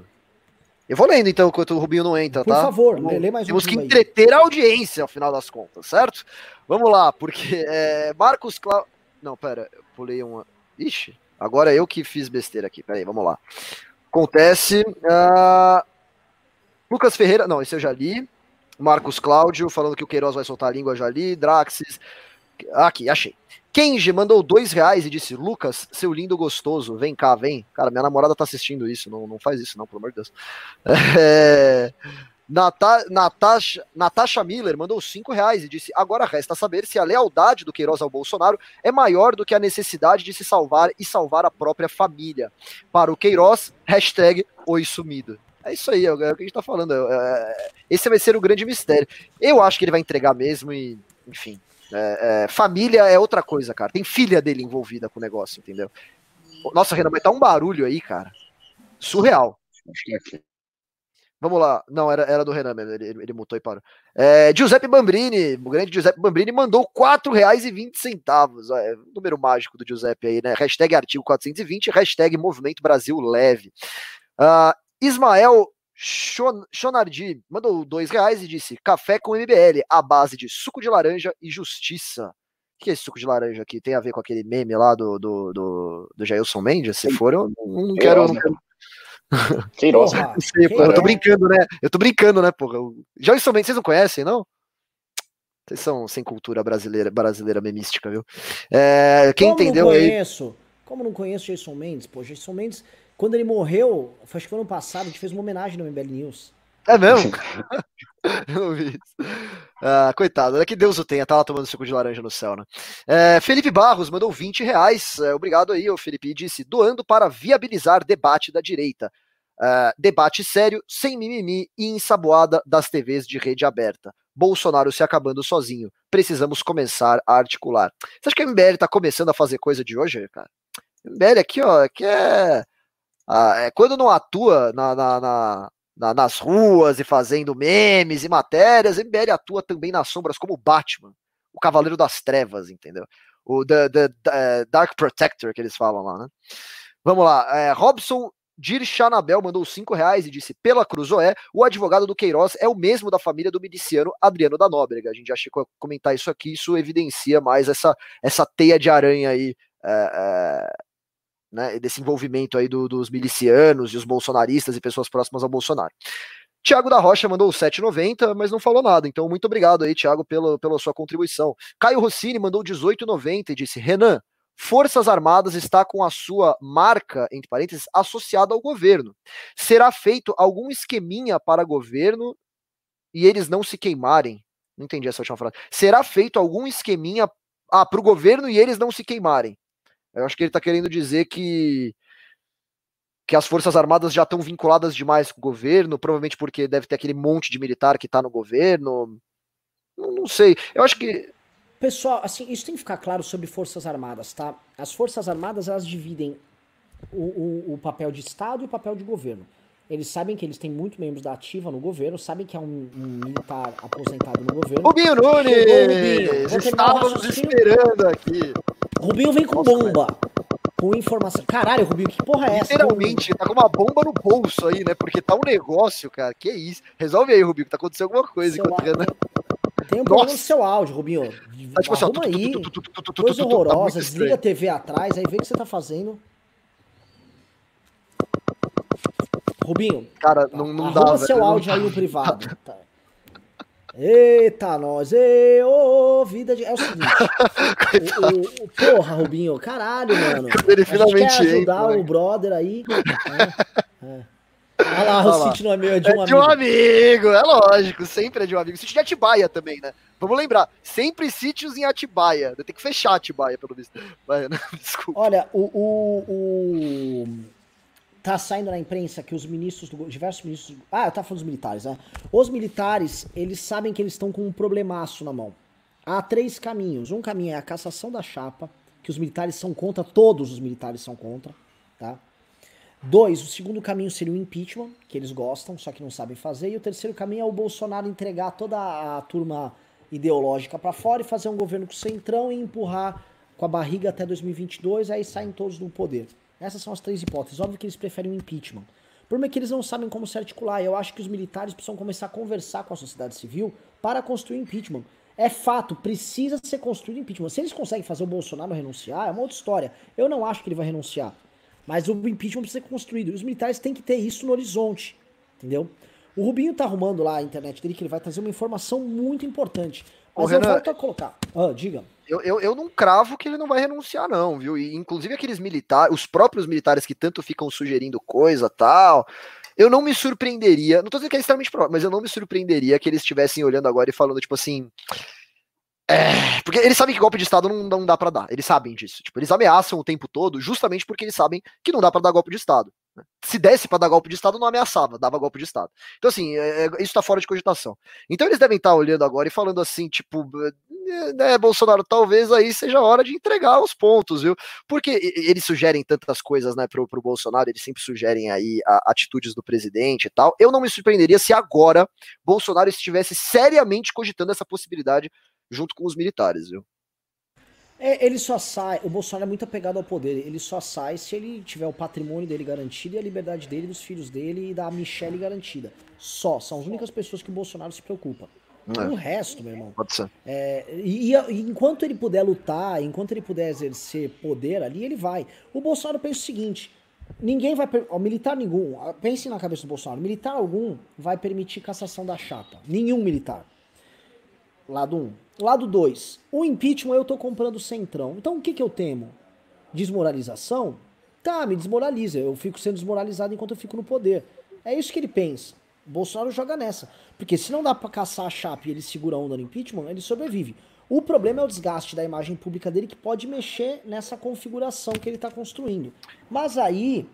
Eu vou lendo então, enquanto o Rubinho não entra, Por tá? Por favor, Vamos, lê mais um Temos que entreter aí. a audiência, ao final das contas, certo? Vamos lá, porque é, Marcos Cláudio... Não, pera, eu pulei uma... Ixi, agora eu que fiz besteira aqui, peraí, vamos lá. Acontece. Uh, Lucas Ferreira, não, esse eu já li. Marcos Cláudio falando que o Queiroz vai soltar a língua, já li. Draxis. Aqui, achei. Kenji mandou dois reais e disse: Lucas, seu lindo gostoso, vem cá, vem. Cara, minha namorada tá assistindo isso, não, não faz isso, não, pelo amor de Deus. É... Nata, Natasha, Natasha Miller mandou 5 reais e disse: Agora resta saber se a lealdade do Queiroz ao Bolsonaro é maior do que a necessidade de se salvar e salvar a própria família. Para o Queiroz, hashtag Oi Sumido. É isso aí, é o que a gente tá falando. É, é, esse vai ser o grande mistério. Eu acho que ele vai entregar mesmo e, enfim. É, é, família é outra coisa, cara. Tem filha dele envolvida com o negócio, entendeu? Nossa, Renan, mas tá um barulho aí, cara. Surreal. Vamos lá. Não, era, era do Renan mesmo, ele, ele mutou e parou. É, Giuseppe Bambrini, o grande Giuseppe Bambrini, mandou R$ 4,20. É, número mágico do Giuseppe aí, né? Hashtag artigo 420, hashtag Movimento Brasil Leve. Uh, Ismael Chonardi mandou dois reais e disse: café com MBL, a base de suco de laranja e justiça. O que é esse suco de laranja aqui? Tem a ver com aquele meme lá do, do, do, do Jailson Mendes? Se for, eu não, não quero. Não quero... Queiroz. Sei, eu tô brincando, né? Eu tô brincando, né, porra? Já instrumento, vocês não conhecem, não? Vocês são sem cultura brasileira, brasileira memística, viu? É, quem Como entendeu não conheço? Aí... Como não conheço Jason Mendes? Pô, Jason Mendes, quando ele morreu, acho que foi ano passado, a gente fez uma homenagem no MBL News. É mesmo? eu não vi isso. Ah, coitado, é que Deus o tenha, tá lá tomando suco de laranja no céu, né? É, Felipe Barros mandou 20 reais. É, obrigado aí, o Felipe. E disse: doando para viabilizar debate da direita. É, debate sério, sem mimimi e ensaboada das TVs de rede aberta. Bolsonaro se acabando sozinho. Precisamos começar a articular. Você acha que a MBL tá começando a fazer coisa de hoje, cara? MBL aqui, ó, aqui é. Ah, é quando não atua na, na, na na, nas ruas e fazendo memes e matérias, MBL atua também nas sombras como Batman, o Cavaleiro das Trevas, entendeu? O the, the, the eh, Dark Protector que eles falam lá, né? Vamos lá, é, Robson Dirchanabel mandou 5 reais e disse: pela Cruzoé, o advogado do Queiroz é o mesmo da família do miliciano Adriano da Nóbrega. A gente já chegou a comentar isso aqui, isso evidencia mais essa, essa teia de aranha aí é, é, né, desse envolvimento aí do, dos milicianos e os bolsonaristas e pessoas próximas ao Bolsonaro. Tiago da Rocha mandou 7,90, mas não falou nada. Então, muito obrigado aí, Tiago, pela, pela sua contribuição. Caio Rossini mandou 18,90 e disse: Renan, Forças Armadas está com a sua marca, entre parênteses, associada ao governo. Será feito algum esqueminha para governo e eles não se queimarem. Não entendi essa última frase. Será feito algum esqueminha ah, para o governo e eles não se queimarem. Eu acho que ele está querendo dizer que que as Forças Armadas já estão vinculadas demais com o governo, provavelmente porque deve ter aquele monte de militar que está no governo. Não, não, sei. Eu acho que. Pessoal, assim, isso tem que ficar claro sobre Forças Armadas, tá? As Forças Armadas, elas dividem o, o, o papel de Estado e o papel de governo. Eles sabem que eles têm muitos membros da ativa no governo, sabem que é um, um militar aposentado no governo. Rubinho Nunes! Estávamos esperando aqui. Rubinho vem com bomba. Com informação. Caralho, Rubinho, que porra é essa? Literalmente, tá com uma bomba no bolso aí, né? Porque tá um negócio, cara. Que isso? Resolve aí, Rubinho, que tá acontecendo alguma coisa. Seu enquanto... Né? Tem um problema no seu áudio, Rubinho. Tá, tipo, Arruma assim, aí. Coisa horrorosa. Desliga a TV atrás, aí vê o que você tá fazendo. Rubinho. Cara, não, não dá. Arruma seu áudio aí no privado. Tá. Eita, nós, e, ô, vida de. É o seguinte. o, o, porra, Rubinho, caralho, mano. Ele finalmente quer ajudar o brother aí. É, é. Olha lá, o sítio não é meu, é de um é amigo. de um amigo, é lógico, sempre é de um amigo. Sítio de Atibaia também, né? Vamos lembrar, sempre sítios em Atibaia. Tem que fechar Atibaia, pelo visto. Desculpa. Olha, o, o, o tá saindo na imprensa que os ministros, do, diversos ministros. Ah, eu tava falando dos militares, né? Os militares, eles sabem que eles estão com um problemaço na mão. Há três caminhos. Um caminho é a cassação da chapa, que os militares são contra, todos os militares são contra, tá? Dois, o segundo caminho seria o impeachment, que eles gostam, só que não sabem fazer. E o terceiro caminho é o Bolsonaro entregar toda a turma ideológica para fora e fazer um governo com centrão e empurrar com a barriga até 2022, aí saem todos do poder. Essas são as três hipóteses. Óbvio que eles preferem o impeachment. O problema é que eles não sabem como se articular. Eu acho que os militares precisam começar a conversar com a sociedade civil para construir impeachment. É fato, precisa ser construído impeachment. Se eles conseguem fazer o Bolsonaro renunciar, é uma outra história. Eu não acho que ele vai renunciar. Mas o impeachment precisa ser construído. E os militares têm que ter isso no horizonte. Entendeu? O Rubinho tá arrumando lá a internet dele que ele vai trazer uma informação muito importante. Mas Ô, eu Renan, volto a colocar. Ah, diga. Eu, eu, eu não cravo que ele não vai renunciar, não, viu? E, inclusive aqueles militares, os próprios militares que tanto ficam sugerindo coisa tal. Eu não me surpreenderia, não tô dizendo que é extremamente provável, mas eu não me surpreenderia que eles estivessem olhando agora e falando, tipo assim. É, porque eles sabem que golpe de Estado não, não dá para dar. Eles sabem disso. Tipo, eles ameaçam o tempo todo, justamente porque eles sabem que não dá para dar golpe de Estado. Se desse para dar golpe de Estado, não ameaçava, dava golpe de Estado. Então, assim, é, é isso está fora de cogitação. Então, eles devem estar tá olhando agora e falando assim, tipo, né, Bolsonaro, talvez aí seja a hora de entregar os pontos, viu? Porque eles sugerem tantas coisas, né, pro, pro Bolsonaro, eles sempre sugerem aí a, atitudes do presidente e tal. Eu não me surpreenderia se agora Bolsonaro estivesse seriamente cogitando essa possibilidade junto com os militares, viu? É, ele só sai, o Bolsonaro é muito apegado ao poder, ele só sai se ele tiver o patrimônio dele garantido e a liberdade dele, dos filhos dele e da Michelle garantida. Só, são as únicas pessoas que o Bolsonaro se preocupa. É. O resto, meu irmão. Pode ser. É, e, e, enquanto ele puder lutar, enquanto ele puder exercer poder ali, ele vai. O Bolsonaro pensa o seguinte: ninguém vai. Ó, militar nenhum, pense na cabeça do Bolsonaro, militar algum vai permitir cassação da chapa. Nenhum militar. Lado 1. Um. Lado 2. O impeachment eu tô comprando centrão. Então o que, que eu temo? Desmoralização? Tá, me desmoraliza. Eu fico sendo desmoralizado enquanto eu fico no poder. É isso que ele pensa. Bolsonaro joga nessa. Porque se não dá pra caçar a chapa e ele segura a onda no impeachment, ele sobrevive. O problema é o desgaste da imagem pública dele que pode mexer nessa configuração que ele está construindo. Mas aí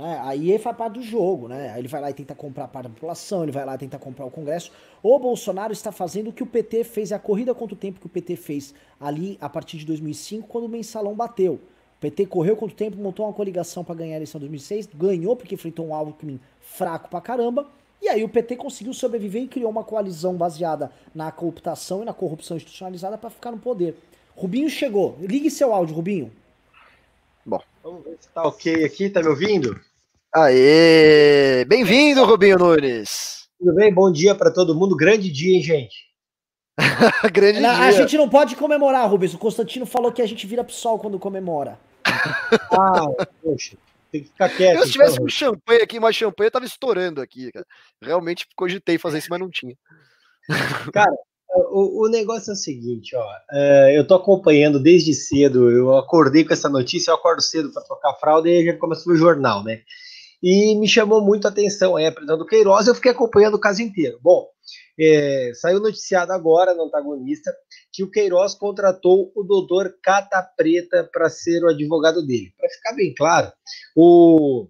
né? Aí ele faz parte do jogo, né? Ele vai lá e tenta comprar parte da população, ele vai lá e tenta comprar o Congresso. O Bolsonaro está fazendo o que o PT fez, a corrida contra o tempo que o PT fez ali a partir de 2005, quando o mensalão bateu. O PT correu contra o tempo, montou uma coligação para ganhar a eleição de 2006, ganhou porque enfrentou um Alckmin fraco pra caramba. E aí o PT conseguiu sobreviver e criou uma coalizão baseada na cooptação e na corrupção institucionalizada para ficar no poder. Rubinho chegou. Ligue seu áudio, Rubinho. Bom. Vamos ver se tá ok aqui, tá me ouvindo? Aê! Bem-vindo, Rubinho Nunes. Tudo bem? Bom dia para todo mundo. Grande dia, hein, gente? Grande não, dia. A gente não pode comemorar, Rubens. O Constantino falou que a gente vira pro sol quando comemora. ah, poxa. Tem que ficar quieto. Eu, se tivesse então. um champanhe aqui, mais champanhe, eu tava estourando aqui, cara. Realmente cogitei fazer isso, mas não tinha. Cara, o, o, negócio é o seguinte, ó. É, eu tô acompanhando desde cedo. Eu acordei com essa notícia, eu acordo cedo para trocar fralda e já começou o jornal, né? e me chamou muito a atenção aí a prisão do Queiroz, eu fiquei acompanhando o caso inteiro. Bom, é, saiu noticiado agora no antagonista que o Queiroz contratou o doutor Cata Preta para ser o advogado dele. Para ficar bem claro, o,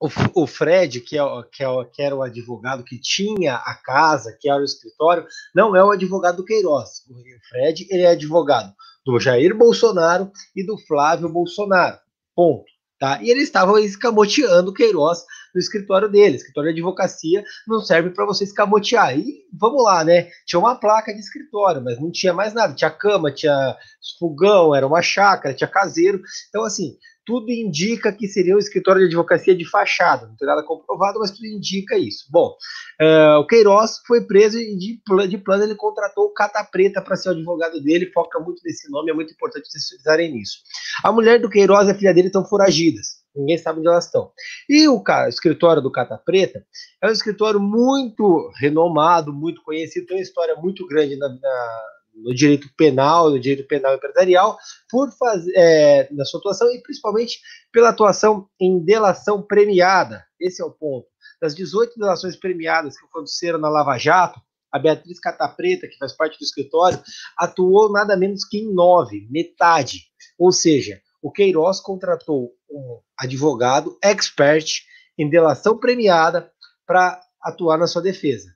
o, o Fred, que, é, que, é, que era o advogado que tinha a casa, que era o escritório, não é o advogado do Queiroz. O Fred ele é advogado do Jair Bolsonaro e do Flávio Bolsonaro. Ponto. Tá? E eles estavam escamoteando o Queiroz no escritório dele. escritório de advocacia não serve para você escamotear. E vamos lá, né? Tinha uma placa de escritório, mas não tinha mais nada. Tinha cama, tinha fogão, era uma chácara, tinha caseiro. Então, assim, tudo indica que seria um escritório de advocacia de fachada. Não tem nada comprovado, mas tudo indica isso. Bom, uh, o Queiroz foi preso e de, de plano ele contratou o Cata Preta para ser o advogado dele, foca muito nesse nome, é muito importante vocês utilizarem nisso. A mulher do Queiroz e a filha dele estão foragidas. Ninguém sabe onde elas estão. E o, escritório do Cata Preta é um escritório muito renomado, muito conhecido, tem uma história muito grande na, na no direito penal, no direito penal empresarial, por fazer é, na sua atuação e principalmente pela atuação em delação premiada. Esse é o ponto. Das 18 delações premiadas que aconteceram na Lava Jato, a Beatriz Catapreta, que faz parte do escritório, atuou nada menos que em nove, metade. Ou seja, o Queiroz contratou um advogado expert em delação premiada para atuar na sua defesa.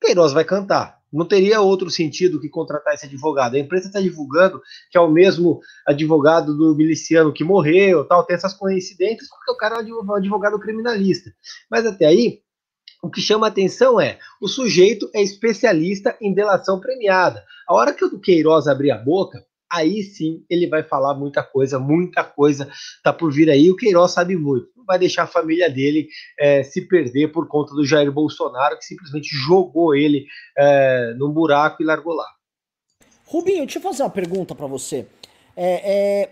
Queiroz vai cantar não teria outro sentido que contratar esse advogado. A empresa está divulgando que é o mesmo advogado do miliciano que morreu, tal, tem essas coincidências, porque o cara é um advogado criminalista. Mas até aí, o que chama atenção é o sujeito é especialista em delação premiada. A hora que o Queiroz abrir a boca, aí sim ele vai falar muita coisa, muita coisa tá por vir aí. O Queiroz sabe muito vai deixar a família dele é, se perder por conta do Jair Bolsonaro, que simplesmente jogou ele é, num buraco e largou lá. Rubinho, deixa eu fazer uma pergunta para você. É, é,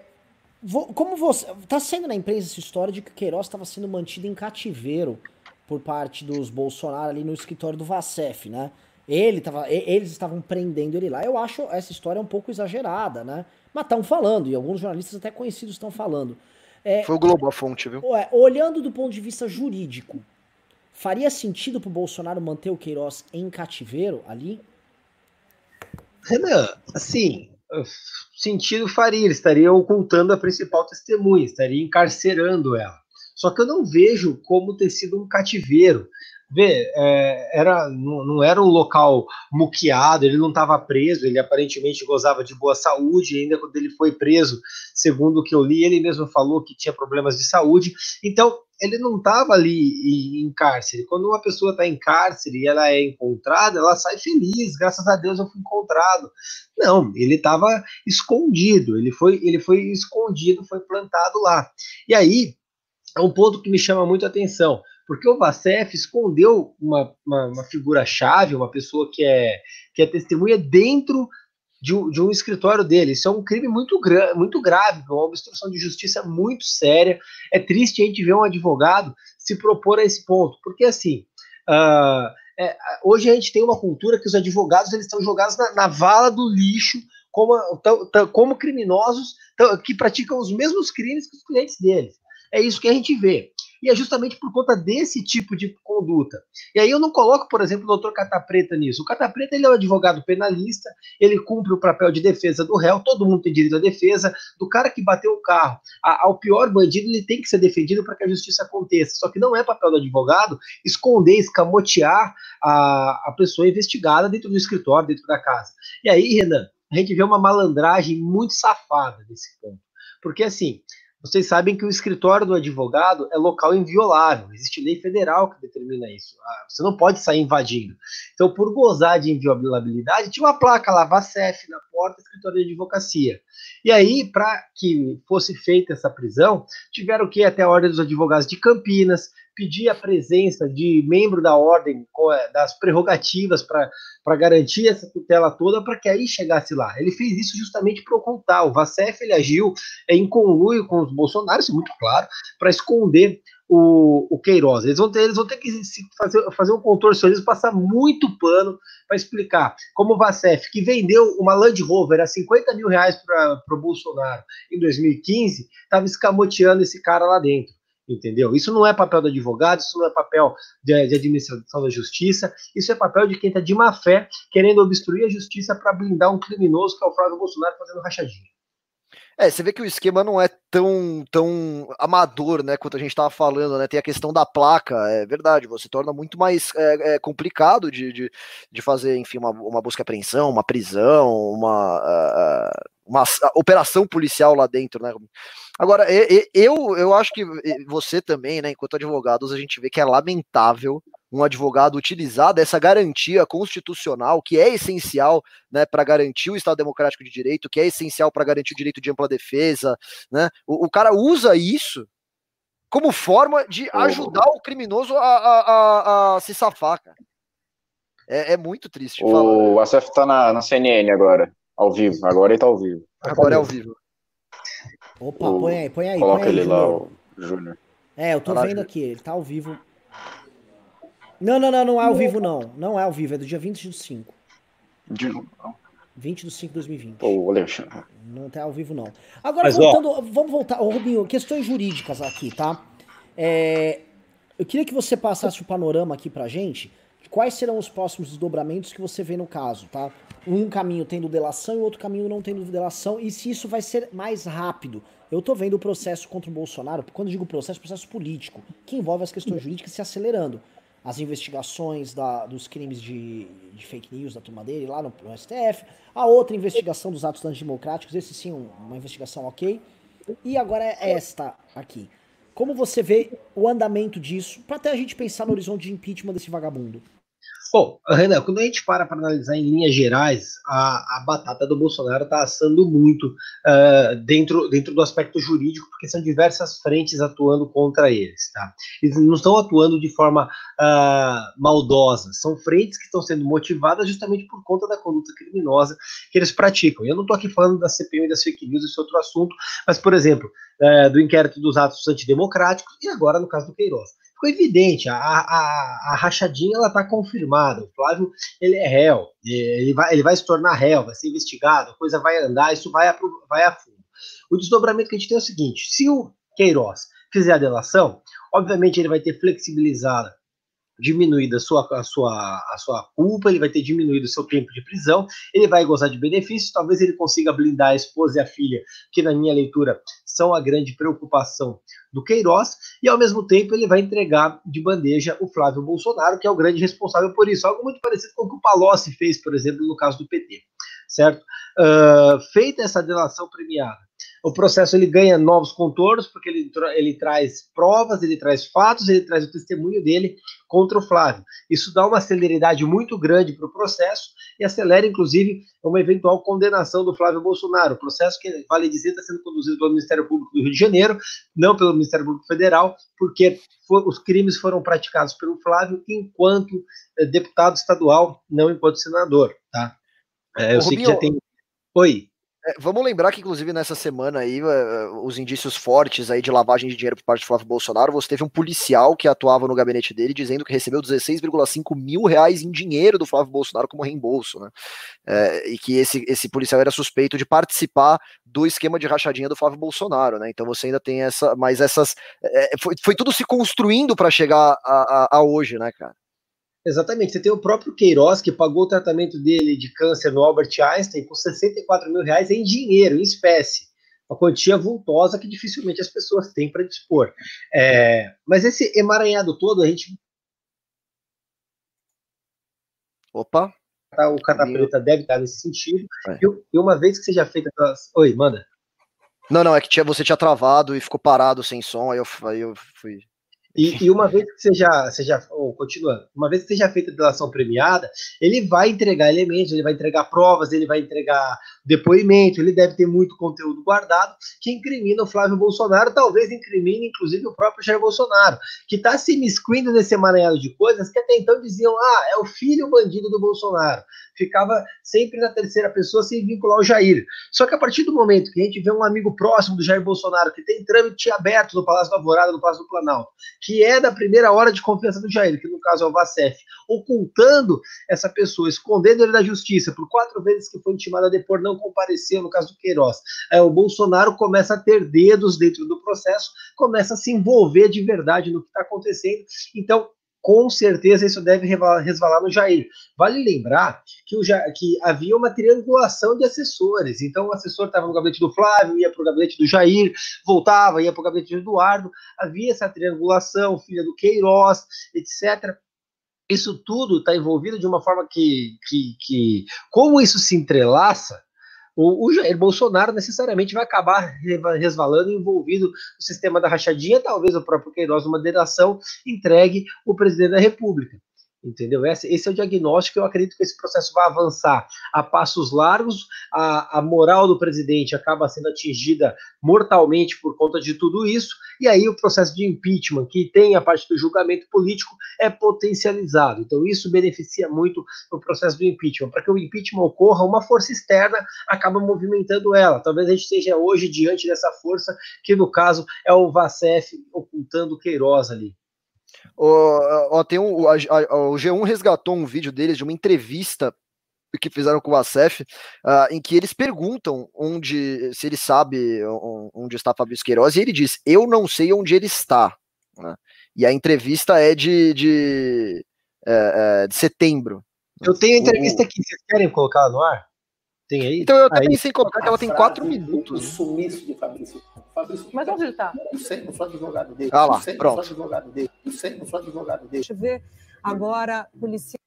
como você. Tá sendo na imprensa essa história de que o Queiroz estava sendo mantido em cativeiro por parte dos Bolsonaro ali no escritório do Vacef, né? Ele tava, eles estavam prendendo ele lá. Eu acho essa história um pouco exagerada, né? Mas estão falando, e alguns jornalistas até conhecidos estão falando. É, Foi o Globo a fonte, viu? Ué, olhando do ponto de vista jurídico, faria sentido pro Bolsonaro manter o Queiroz em cativeiro ali? Renan, assim, sentido faria, ele estaria ocultando a principal testemunha, estaria encarcerando ela. Só que eu não vejo como ter sido um cativeiro. Vê, é, era, não, não, era um local muqueado, ele não estava preso, ele aparentemente gozava de boa saúde, ainda quando ele foi preso, segundo o que eu li, ele mesmo falou que tinha problemas de saúde, então ele não estava ali em, cárcere. Quando uma pessoa está em cárcere e ela é encontrada, ela sai feliz, graças a Deus eu fui encontrado. Não, ele estava escondido, ele foi, ele foi escondido, foi plantado lá. E aí, é um ponto que me chama muito a atenção porque o Vacef escondeu uma, uma, uma figura-chave, uma pessoa que é, que é testemunha dentro de um, de um escritório dele. Isso é um crime muito, gra muito grave, uma obstrução de justiça muito séria. É triste a gente ver um advogado se propor a esse ponto, porque assim. Uh, é, hoje a gente tem uma cultura que os advogados eles estão jogados na, na vala do lixo como, como criminosos que praticam os mesmos crimes que os clientes deles. É isso que a gente vê e é justamente por conta desse tipo de conduta. E aí eu não coloco, por exemplo, o doutor Catapreta nisso. O Catapreta ele é um advogado penalista, ele cumpre o papel de defesa do réu, todo mundo tem direito à defesa, do cara que bateu o carro ao pior bandido, ele tem que ser defendido para que a justiça aconteça. Só que não é papel do advogado esconder, escamotear a, a pessoa investigada dentro do escritório, dentro da casa. E aí, Renan, a gente vê uma malandragem muito safada nesse ponto. Porque assim, vocês sabem que o escritório do advogado é local inviolável, existe lei federal que determina isso. Ah, você não pode sair invadindo. Então, por gozar de inviolabilidade, tinha uma placa lá, VACEF, na porta do escritório de advocacia. E aí, para que fosse feita essa prisão, tiveram que ir até a Ordem dos Advogados de Campinas, pedir a presença de membro da ordem das prerrogativas para garantir essa tutela toda para que aí chegasse lá. Ele fez isso justamente para ocultar. O Vacef ele agiu em conluio com os é muito claro, para esconder o, o Queiroz. Eles vão ter, eles vão ter que fazer, fazer um contorcionismo, passar muito pano para explicar como o Vacef, que vendeu uma Land Rover a 50 mil reais para o Bolsonaro em 2015, estava escamoteando esse cara lá dentro. Entendeu? Isso não é papel do advogado, isso não é papel de, de administração da justiça, isso é papel de quem está de má fé querendo obstruir a justiça para blindar um criminoso que é o Flávio Bolsonaro fazendo rachadinha. É, você vê que o esquema não é tão, tão amador, né, quanto a gente estava falando, né, tem a questão da placa, é verdade, você torna muito mais é, é, complicado de, de, de, fazer, enfim, uma, uma busca e apreensão, uma prisão, uma, uh, uma operação policial lá dentro, né. Agora, eu, eu acho que você também, né, enquanto advogados, a gente vê que é lamentável um advogado utilizar dessa garantia constitucional que é essencial né, para garantir o Estado Democrático de Direito, que é essencial para garantir o direito de ampla defesa. Né? O, o, cara usa isso como forma de ajudar o criminoso a, a, a, a se safar, cara. É, é muito triste. O Acef tá na, na CNN agora, ao vivo. Agora ele tá ao vivo. Agora é ao vivo. Opa, o... põe aí, põe aí. Coloca põe aí, ele lá, o Júnior. É, eu tô vendo aqui, ele tá ao vivo. Não, não, não, não é ao vivo, não. Não é ao vivo, é do dia 20 do 5. De novo, 20 do 5 de 2020. Ô, Alexandre. Não tá ao vivo, não. Agora, Mas, voltando, ó... vamos voltar. Ô, Rubinho, questões jurídicas aqui, tá? É, eu queria que você passasse o panorama aqui pra gente. Quais serão os próximos desdobramentos que você vê no caso, tá? Um caminho tendo delação e outro caminho não tendo delação, e se isso vai ser mais rápido. Eu tô vendo o processo contra o Bolsonaro, quando digo processo, processo político, que envolve as questões jurídicas se acelerando as investigações da, dos crimes de, de, fake news da turma dele lá no, no, STF, a outra investigação dos atos antidemocráticos, esse sim, uma investigação ok, e agora é esta aqui. Como você vê o andamento disso, para até a gente pensar no horizonte de impeachment desse vagabundo? Bom, Renan, quando a gente para para analisar em linhas gerais, a, a batata do Bolsonaro está assando muito uh, dentro, dentro do aspecto jurídico, porque são diversas frentes atuando contra eles. Tá? Eles não estão atuando de forma uh, maldosa, são frentes que estão sendo motivadas justamente por conta da conduta criminosa que eles praticam. Eu não estou aqui falando da CPI e das fake news, esse é outro assunto, mas, por exemplo, uh, do inquérito dos atos antidemocráticos e agora no caso do Queiroz ficou evidente, a, a, a rachadinha ela está confirmada, o Flávio ele é réu, ele vai, ele vai se tornar réu, vai ser investigado, a coisa vai andar, isso vai a, vai a fundo. O desdobramento que a gente tem é o seguinte, se o Queiroz fizer a delação, obviamente ele vai ter flexibilizado diminuído a sua, a, sua, a sua culpa, ele vai ter diminuído o seu tempo de prisão, ele vai gozar de benefícios, talvez ele consiga blindar a esposa e a filha, que na minha leitura são a grande preocupação do Queiroz, e ao mesmo tempo ele vai entregar de bandeja o Flávio Bolsonaro, que é o grande responsável por isso, algo muito parecido com o que o Palocci fez, por exemplo, no caso do PT, certo? Uh, feita essa delação premiada, o processo ele ganha novos contornos, porque ele, ele traz provas, ele traz fatos, ele traz o testemunho dele contra o Flávio. Isso dá uma celeridade muito grande para o processo e acelera, inclusive, uma eventual condenação do Flávio Bolsonaro. O processo que, vale dizer, está sendo conduzido pelo Ministério Público do Rio de Janeiro, não pelo Ministério Público Federal, porque for, os crimes foram praticados pelo Flávio enquanto eh, deputado estadual, não enquanto senador. Tá? É, eu Ô, sei Rubinho, que já tem. Oi. É, vamos lembrar que, inclusive, nessa semana aí, uh, os indícios fortes aí de lavagem de dinheiro por parte do Flávio Bolsonaro, você teve um policial que atuava no gabinete dele dizendo que recebeu 16,5 mil reais em dinheiro do Flávio Bolsonaro como reembolso, né? É, e que esse, esse policial era suspeito de participar do esquema de rachadinha do Flávio Bolsonaro, né? Então você ainda tem essa, mas essas, é, foi, foi tudo se construindo para chegar a, a, a hoje, né, cara? Exatamente. Você tem o próprio Queiroz, que pagou o tratamento dele de câncer no Albert Einstein com 64 mil reais em dinheiro, em espécie. Uma quantia vultosa que dificilmente as pessoas têm para dispor. É, mas esse emaranhado todo, a gente. Opa! Tá, o Catapreta deve estar nesse sentido. É. E, uma vez que seja feita. Oi, manda. Não, não, é que tinha, você tinha travado e ficou parado sem som, aí eu, aí eu fui. E, e, uma vez que seja, seja oh, continuando, uma vez que seja feita a delação premiada, ele vai entregar elementos, ele vai entregar provas, ele vai entregar depoimento, ele deve ter muito conteúdo guardado que incrimina o Flávio Bolsonaro, talvez incrimine inclusive o próprio Jair Bolsonaro, que está se miscuindo nesse emaranhado de coisas que até então diziam, ah, é o filho bandido do Bolsonaro. Ficava sempre na terceira pessoa sem vincular o Jair. Só que a partir do momento que a gente vê um amigo próximo do Jair Bolsonaro que tem trâmite aberto no Palácio da Alvorada, no Palácio do Planalto, que é da primeira hora de confiança do Jair, que no caso é o Vacef, ocultando essa pessoa, escondendo ele da justiça, por quatro vezes que foi intimado a depor, não compareceu, no caso do Queiroz. É, o Bolsonaro começa a ter dedos dentro do processo, começa a se envolver de verdade no que está acontecendo. Então, com certeza isso deve resvalar no Jair. Vale lembrar que, o, que havia uma triangulação de assessores. Então, o assessor estava no gabinete do Flávio, ia para o gabinete do Jair, voltava, ia para o gabinete do Eduardo. Havia essa triangulação, filha do Queiroz, etc. Isso tudo está envolvido de uma forma que, que, que, como isso se entrelaça, o, o Jair Bolsonaro necessariamente vai acabar resvalando envolvido no sistema da rachadinha, talvez o próprio Queiroz, numa delação, entregue o presidente da República entendeu? Esse, esse é o diagnóstico. Eu acredito que esse processo vai avançar a passos largos. A, a moral do presidente acaba sendo atingida mortalmente por conta de tudo isso. E aí o processo de impeachment, que tem a parte do julgamento político, é potencializado. Então isso beneficia muito o processo do impeachment. Para que o impeachment ocorra, uma força externa acaba movimentando ela. Talvez a gente esteja hoje diante dessa força, que no caso é o Vacef ocultando Queiroz ali. Ó, tem um, a, a, o G1 resgatou um vídeo deles de uma entrevista que fizeram com o Acef, uh, em que eles perguntam onde, se ele sabe onde está Fabrício Queiroz, e ele diz: Eu não sei onde ele está. Né? E a entrevista é de, de, é, é, de setembro. Eu tenho a entrevista aqui, vocês querem colocar no ar? Tem aí? Então eu até aí, pensei em colocar que ela tem quatro minutos. O sumiço de Fabrício. Fabrício Mas onde ele está? Não sei, no Flávio advogado dele. Ah lá, não sei, pronto. no advogado dele. Não sei, no Flávio advogado dele. Deixa eu ver. Agora, policial.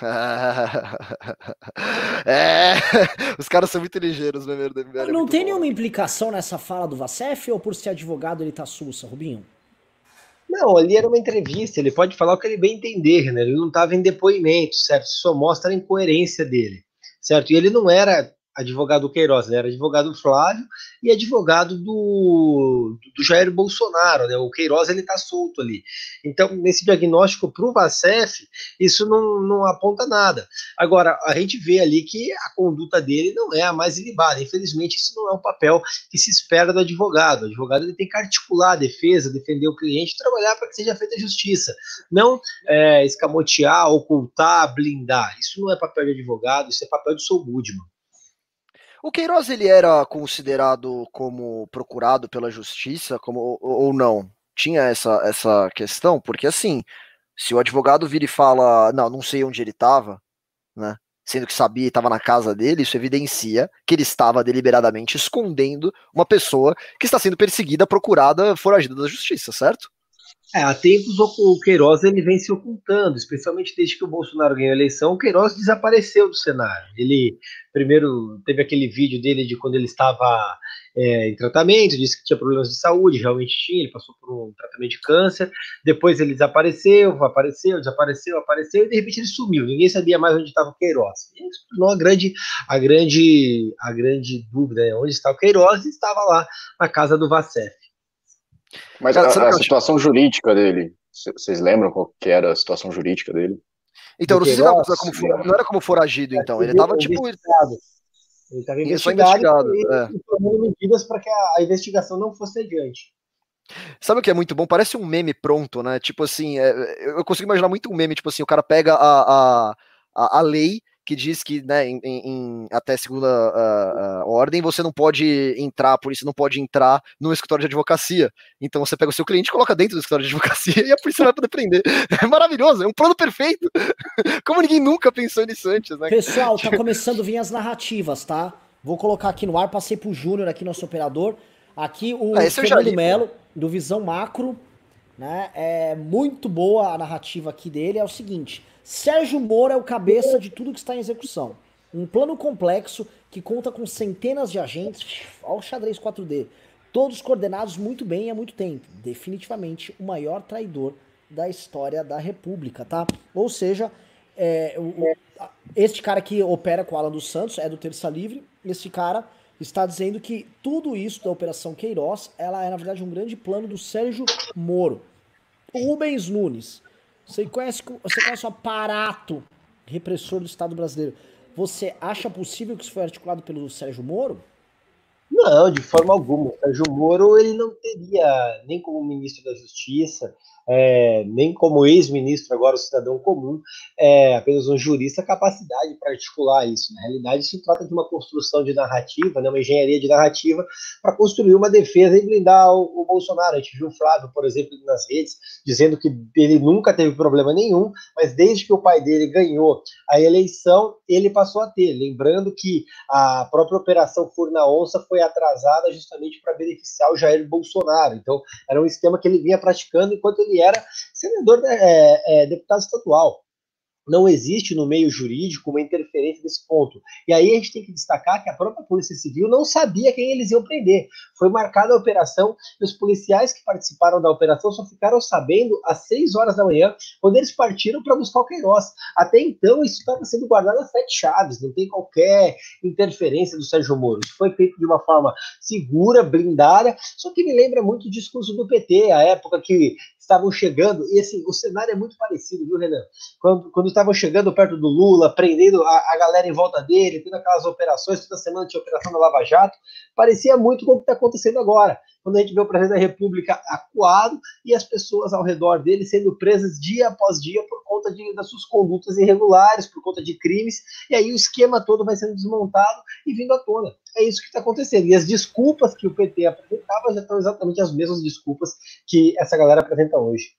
é, os caras são muito ligeiros, né, meu Deus? Não tem bom. nenhuma implicação nessa fala do Vacef ou por ser advogado ele tá sussa, Rubinho? Não, ali era uma entrevista, ele pode falar o que ele bem entender, né? Ele não estava em depoimento, certo? Isso só mostra a incoerência dele certo? E ele não era advogado do Queiroz, ele era advogado do Flávio e advogado do, do Jair Bolsonaro, né? O Queiroz ele tá solto ali. Então, nesse diagnóstico para o Vacef, isso não, não aponta nada. Agora, a gente vê ali que a conduta dele não é a mais ilibada. Infelizmente, isso não é um papel que se espera do advogado. O advogado ele tem que articular a defesa, defender o cliente, trabalhar para que seja feita justiça. Não é, escamotear, ocultar, blindar. Isso não é papel de advogado, isso é papel de Sou Goodman. O Queiroz ele era considerado como procurado pela justiça, como ou, não? Tinha essa, essa questão? Porque assim, se o advogado vira e fala, não, não sei onde ele estava, né? Sendo que sabia e estava na casa dele, isso evidencia que ele estava deliberadamente escondendo uma pessoa que está sendo perseguida, procurada, foragida da justiça, certo? É, há tempos o Queiroz ele vem se ocultando, especialmente desde que o Bolsonaro ganhou a eleição, o Queiroz desapareceu do cenário. Ele primeiro teve aquele vídeo dele de quando ele estava é, em tratamento, disse que tinha problemas de saúde, realmente tinha, ele passou por um tratamento de câncer, depois ele desapareceu, apareceu, desapareceu, apareceu, e de repente ele sumiu, ninguém sabia mais onde estava o Queiroz. E isso tornou a grande, a grande, a grande dúvida, né? onde está o Queiroz, e estava lá na casa do Vacef. Mas Cara, a, a situação acho... jurídica dele, vocês lembram qual que era a situação jurídica dele? Então, não, sei se como for, não era como foragido, então. Ele estava tipo. Ele estava investigado, investigado e é. tomando medidas para que a, a, investigação não fosse adiante. Sabe o que é muito bom? Parece um meme pronto, né? Tipo assim, é, eu consigo imaginar muito um meme, tipo assim, o cara pega a, a, a lei que diz que, né, em, em até segunda uh, uh, ordem, você não pode entrar, a polícia não pode entrar no escritório de advocacia. Então você pega o seu cliente, coloca dentro do escritório de advocacia e a polícia vai poder prender. É maravilhoso, é um plano perfeito. Como ninguém nunca pensou nisso antes, né? Pessoal, tá começando a vir as narrativas, tá? Vou colocar aqui no ar, passei pro Júnior aqui, nosso operador. Aqui o ah, Fernando Melo, do Visão Macro, né? É muito boa a narrativa aqui dele, é o seguinte Sérgio Moro é o cabeça de tudo que está em execução. Um plano complexo que conta com centenas de agentes. Olha o xadrez 4D. Todos coordenados muito bem há muito tempo. Definitivamente o maior traidor da história da República, tá? Ou seja, é, o, este cara que opera com o Alan dos Santos é do Terça Livre. Este cara está dizendo que tudo isso da Operação Queiroz, ela é na verdade um grande plano do Sérgio Moro. Rubens Nunes você conhece, você conhece o aparato repressor do Estado brasileiro. Você acha possível que isso foi articulado pelo Sérgio Moro? Não, de forma alguma. O Sérgio Moro ele não teria, nem como ministro da Justiça, é, nem como ex-ministro, agora o cidadão comum, é apenas um jurista, capacidade para articular isso. Na realidade, isso trata de uma construção de narrativa, né, uma engenharia de narrativa, para construir uma defesa e blindar o, o, Bolsonaro. A gente viu o Flávio, por exemplo, nas redes, dizendo que ele nunca teve problema nenhum, mas desde que o pai dele ganhou a eleição, ele passou a ter. Lembrando que a própria Operação Furna Onça foi atrasada justamente para beneficiar o Jair Bolsonaro. Então, era um esquema que ele vinha praticando enquanto ele era senador, é, é, deputado estadual não existe no meio jurídico uma interferência desse ponto. E aí a gente tem que destacar que a própria Polícia Civil não sabia quem eles iam prender. Foi marcada a operação e os policiais que participaram da operação só ficaram sabendo às 6 horas da manhã, quando eles partiram para buscar o Queiroz. Até então, isso estava sendo guardado a sete chaves, não tem qualquer interferência do Sérgio Moro. Isso foi feito de uma forma segura, blindada, só que me lembra muito o discurso do PT, a época que estavam chegando, e assim, o cenário é muito parecido, viu, Renan? Quando, quando estavam chegando perto do Lula, prendendo a, a, galera em volta dele, tendo aquelas operações, toda semana tinha operação da Lava Jato, parecia muito com o que está acontecendo agora. Quando a gente vê o presidente da República acuado e as pessoas ao redor dele sendo presas dia após dia por conta de, das suas condutas irregulares, por conta de crimes, e aí o esquema todo vai sendo desmontado e vindo à tona. É isso que está acontecendo. E as desculpas que o PT apresentava já estão exatamente as mesmas desculpas que essa galera apresenta hoje.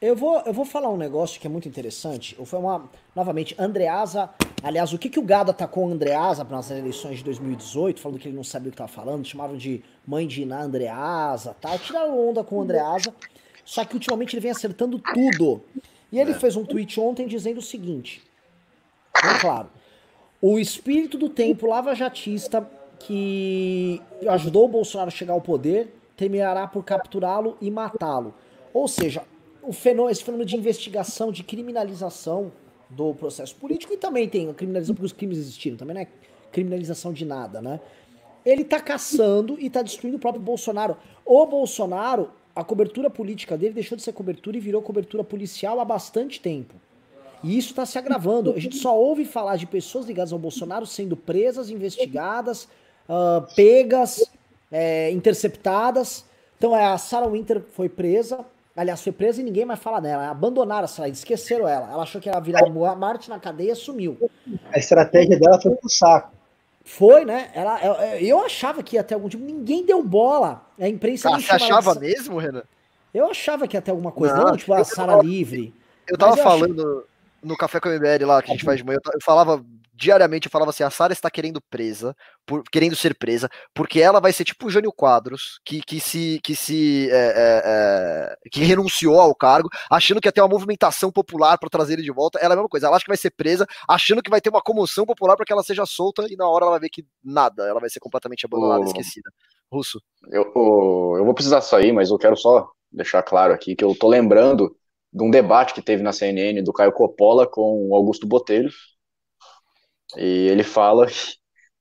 Eu vou, eu vou falar um negócio que é muito interessante. Foi uma. Novamente, Andreasa. Aliás, o que, que o Gado atacou o Andreasa nas eleições de 2018, falando que ele não sabia o que estava falando, chamaram de mãe de Iná Andreasa tal. Tiraram onda com o Andreasa. Só que ultimamente ele vem acertando tudo. E ele é. fez um tweet ontem dizendo o seguinte: bem claro. O espírito do tempo lava-jatista que ajudou o Bolsonaro a chegar ao poder terminará por capturá-lo e matá-lo. Ou seja, o fenômeno, esse fenômeno de investigação, de criminalização do processo político e também tem a criminalização porque os crimes existiram, também não é criminalização de nada, né? Ele tá caçando e tá destruindo o próprio Bolsonaro. O Bolsonaro, a cobertura política dele deixou de ser cobertura e virou cobertura policial há bastante tempo. E isso está se agravando. A gente só ouve falar de pessoas ligadas ao Bolsonaro sendo presas, investigadas, uh, pegas, é, interceptadas. Então é, a Sarah Winter foi presa, Aliás, foi presa e ninguém mais fala dela. Abandonaram a saída, esqueceram ela. Ela achou que ia virar Marte na cadeia sumiu. A estratégia dela foi pro saco. Foi, né? Ela, eu, eu achava que ia ter algum tipo. Ninguém deu bola. A imprensa ah, Você achava mesmo, Renan? Eu achava que ia ter alguma coisa. Não, não tipo, a Sara livre. Eu tava falando no Café com a MBL lá, que a gente faz de manhã. Eu falava diariamente eu falava assim: a Sara está querendo presa, por, querendo ser presa, porque ela vai ser tipo o Jânio Quadros, que, que se, que se é, é, que renunciou ao cargo, achando que ia ter uma movimentação popular para trazer ele de volta. Ela é a mesma coisa, ela acha que vai ser presa, achando que vai ter uma comoção popular para que ela seja solta, e na hora ela vai ver que nada, ela vai ser completamente abandonada, oh, esquecida. Russo. Eu, oh, eu vou precisar sair, mas eu quero só deixar claro aqui que eu tô lembrando de um debate que teve na CNN do Caio Coppola com o Augusto Botelho, e ele fala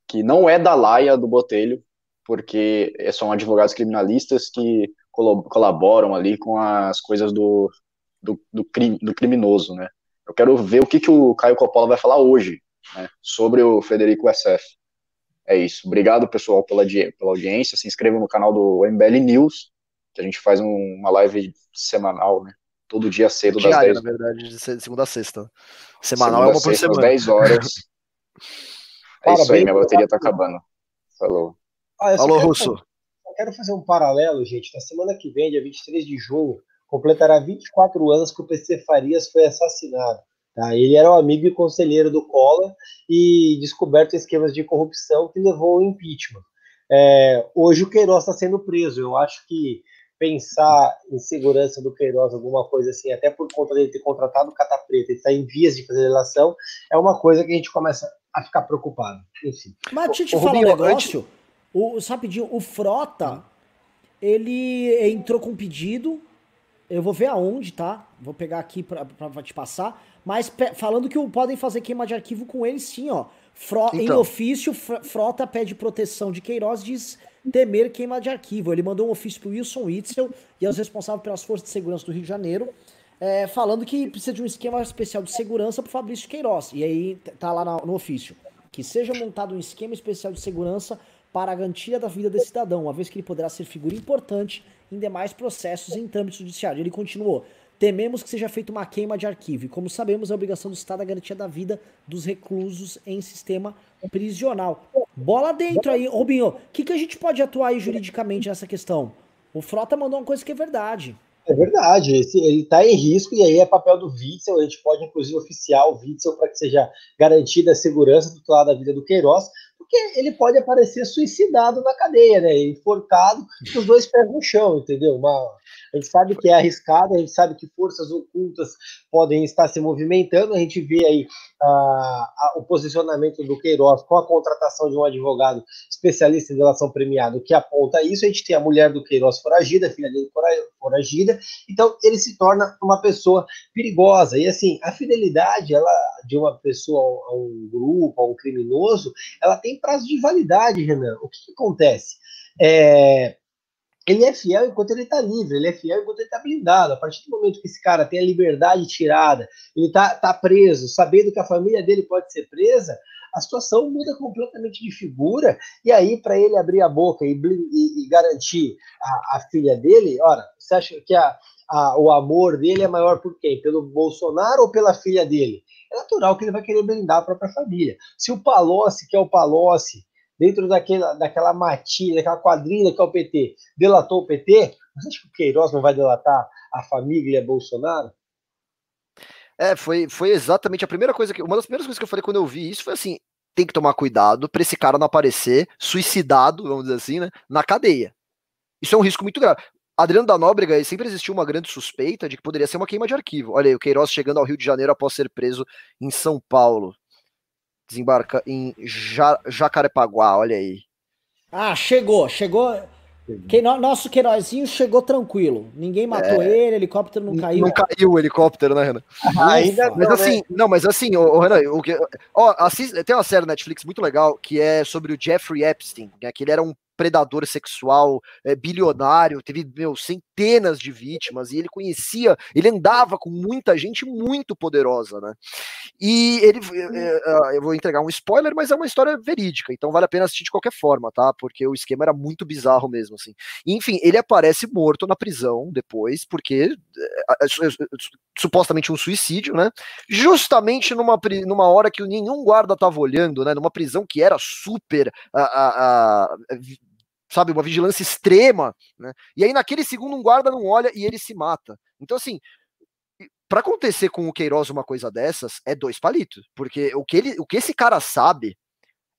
que não é da laia do Botelho, porque são advogados criminalistas que colaboram ali com as coisas do, do, do, crime, do criminoso, né? Eu quero ver o que, que o Caio Coppola vai falar hoje né, sobre o Federico SF. É isso. Obrigado, pessoal, pela, pela audiência. Se inscrevam no canal do MBL News, que a gente faz um, uma live semanal, né? Todo dia cedo, Diário, das 10 na verdade, de segunda a sexta. Semanal segunda é uma por sexta, semana. Às 10 horas. É isso aí, minha bateria tá acabando. Falou. Ah, Alô, Russo. eu quero fazer um paralelo, gente. Na semana que vem, dia 23 de junho, completará 24 anos que o PC Farias foi assassinado. Tá? Ele era o amigo e conselheiro do Collor e descoberto esquemas de corrupção que levou ao impeachment. É, hoje o Queiroz está sendo preso. Eu acho que pensar em segurança do Queiroz, alguma coisa assim, até por conta dele ter contratado o Cata Preta e estar tá em vias de fazer relação, é uma coisa que a gente começa a ficar preocupado. Enfim. Mas deixa eu te falar um negócio. O, rapidinho, o Frota, ele entrou com um pedido. Eu vou ver aonde, tá? Vou pegar aqui pra, pra te passar. Mas falando que podem fazer queima de arquivo com ele, sim, ó. Fro então. Em ofício, Frota pede proteção de Queiroz, diz temer queima de arquivo. Ele mandou um ofício para o Wilson Witzel e aos responsáveis pelas forças de segurança do Rio de Janeiro, é, falando que precisa de um esquema especial de segurança para Fabrício Queiroz. E aí tá lá no ofício. Que seja montado um esquema especial de segurança para a garantia da vida desse cidadão, uma vez que ele poderá ser figura importante em demais processos em trâmite judiciário. Ele continuou. Tememos que seja feita uma queima de arquivo. E como sabemos, é a obrigação do Estado a garantia da vida dos reclusos em sistema prisional. Bola dentro aí, Rubinho. O que, que a gente pode atuar aí juridicamente nessa questão? O Frota mandou uma coisa que é verdade. É verdade, esse, ele está em risco e aí é papel do Witzel, a gente pode inclusive oficiar o Witzel para que seja garantida a segurança do lado da vida do Queiroz, porque ele pode aparecer suicidado na cadeia, né, enforcado com os dois pés no chão, entendeu? Uma, a gente sabe que é arriscado, a gente sabe que forças ocultas podem estar se movimentando, a gente vê aí a, a, o posicionamento do Queiroz com a contratação de um advogado especialista em delação premiada que aponta isso, a gente tem a mulher do Queiroz foragida, a filha dele foragida, então ele se torna uma pessoa perigosa, e assim, a fidelidade ela, de uma pessoa a um grupo, a um criminoso, ela tem prazo de validade, Renan, o que, que acontece? É, ele é fiel enquanto ele está livre, ele é fiel enquanto ele está blindado. A partir do momento que esse cara tem a liberdade tirada, ele está tá preso, sabendo que a família dele pode ser presa, a situação muda completamente de figura. E aí, para ele abrir a boca e, e, e garantir a, a, filha dele, ora, você acha que a, a, o amor dele é maior por quem? Pelo Bolsonaro ou pela filha dele? É natural que ele vai querer blindar a própria família. Se o Palocci, que é o Palocci, dentro daquela, daquela matilha, daquela quadrilha que é o PT, delatou o PT, você acha que o Queiroz não vai delatar a família Bolsonaro? É, foi, foi exatamente a primeira coisa que. Uma das primeiras coisas que eu falei quando eu vi isso foi assim: tem que tomar cuidado para esse cara não aparecer suicidado, vamos dizer assim, né, na cadeia. Isso é um risco muito grave. Adriano da Nóbrega, sempre existiu uma grande suspeita de que poderia ser uma queima de arquivo. Olha aí, o Queiroz chegando ao Rio de Janeiro após ser preso em São Paulo desembarca em ja Jacarepaguá, olha aí. Ah, chegou, chegou. Que, nosso Queirozinho chegou tranquilo. Ninguém matou é, ele, helicóptero não caiu. Não caiu o helicóptero, né, Renan? Ainda mas não, assim, né? não, mas assim, o, Renan, o que, ó, assiste, tem uma série Netflix muito legal que é sobre o Jeffrey Epstein, né, que ele era um predador sexual é, bilionário, teve meu, centenas de vítimas, e ele conhecia, ele andava com muita gente muito poderosa, né? E ele, é, eu vou entregar um spoiler, mas é uma história verídica, então vale a pena assistir de qualquer forma, tá? Porque o esquema era muito bizarro mesmo, assim. Enfim, ele aparece morto na prisão depois, porque é, supostamente um suicídio, né? Justamente numa, numa hora que nenhum guarda tava olhando, né? Numa prisão que era super a, a, a sabe, uma vigilância extrema, né? E aí naquele segundo um guarda não olha e ele se mata. Então assim, para acontecer com o Queiroz uma coisa dessas é dois palitos, porque o que ele, o que esse cara sabe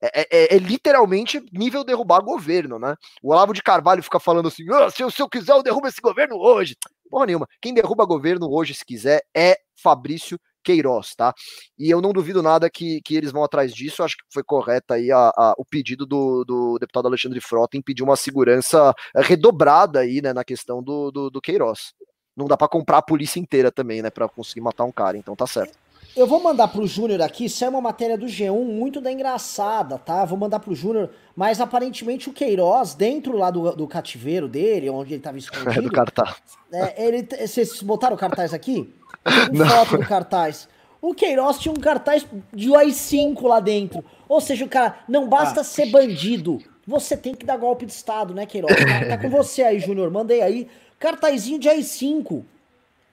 é, é, é, é literalmente nível derrubar governo, né? O Olavo de Carvalho fica falando assim: oh, se, eu, se eu quiser, eu derrubo esse governo hoje. Porra nenhuma. Quem derruba governo hoje, se quiser, é Fabrício Queiroz, tá? E eu não duvido nada que, que eles vão atrás disso. Acho que foi correta aí a, a, o pedido do, do deputado Alexandre Frota em pedir uma segurança redobrada aí, né, na questão do, do, do Queiroz. Não dá para comprar a polícia inteira também, né, para conseguir matar um cara, então tá certo. Eu vou mandar pro Júnior aqui, isso é uma matéria do G1 muito da engraçada, tá? Vou mandar pro Júnior, mas aparentemente o Queiroz, dentro lá do, do cativeiro dele, onde ele tava escondido... É do cartaz. É, ele, vocês botaram o cartaz aqui? Tem foto do cartaz. O Queiroz tinha um cartaz de AI-5 lá dentro. Ou seja, o cara, não basta ah. ser bandido, você tem que dar golpe de Estado, né, Queiroz? Tá, tá com você aí, Júnior, mandei aí. Cartazinho de AI-5.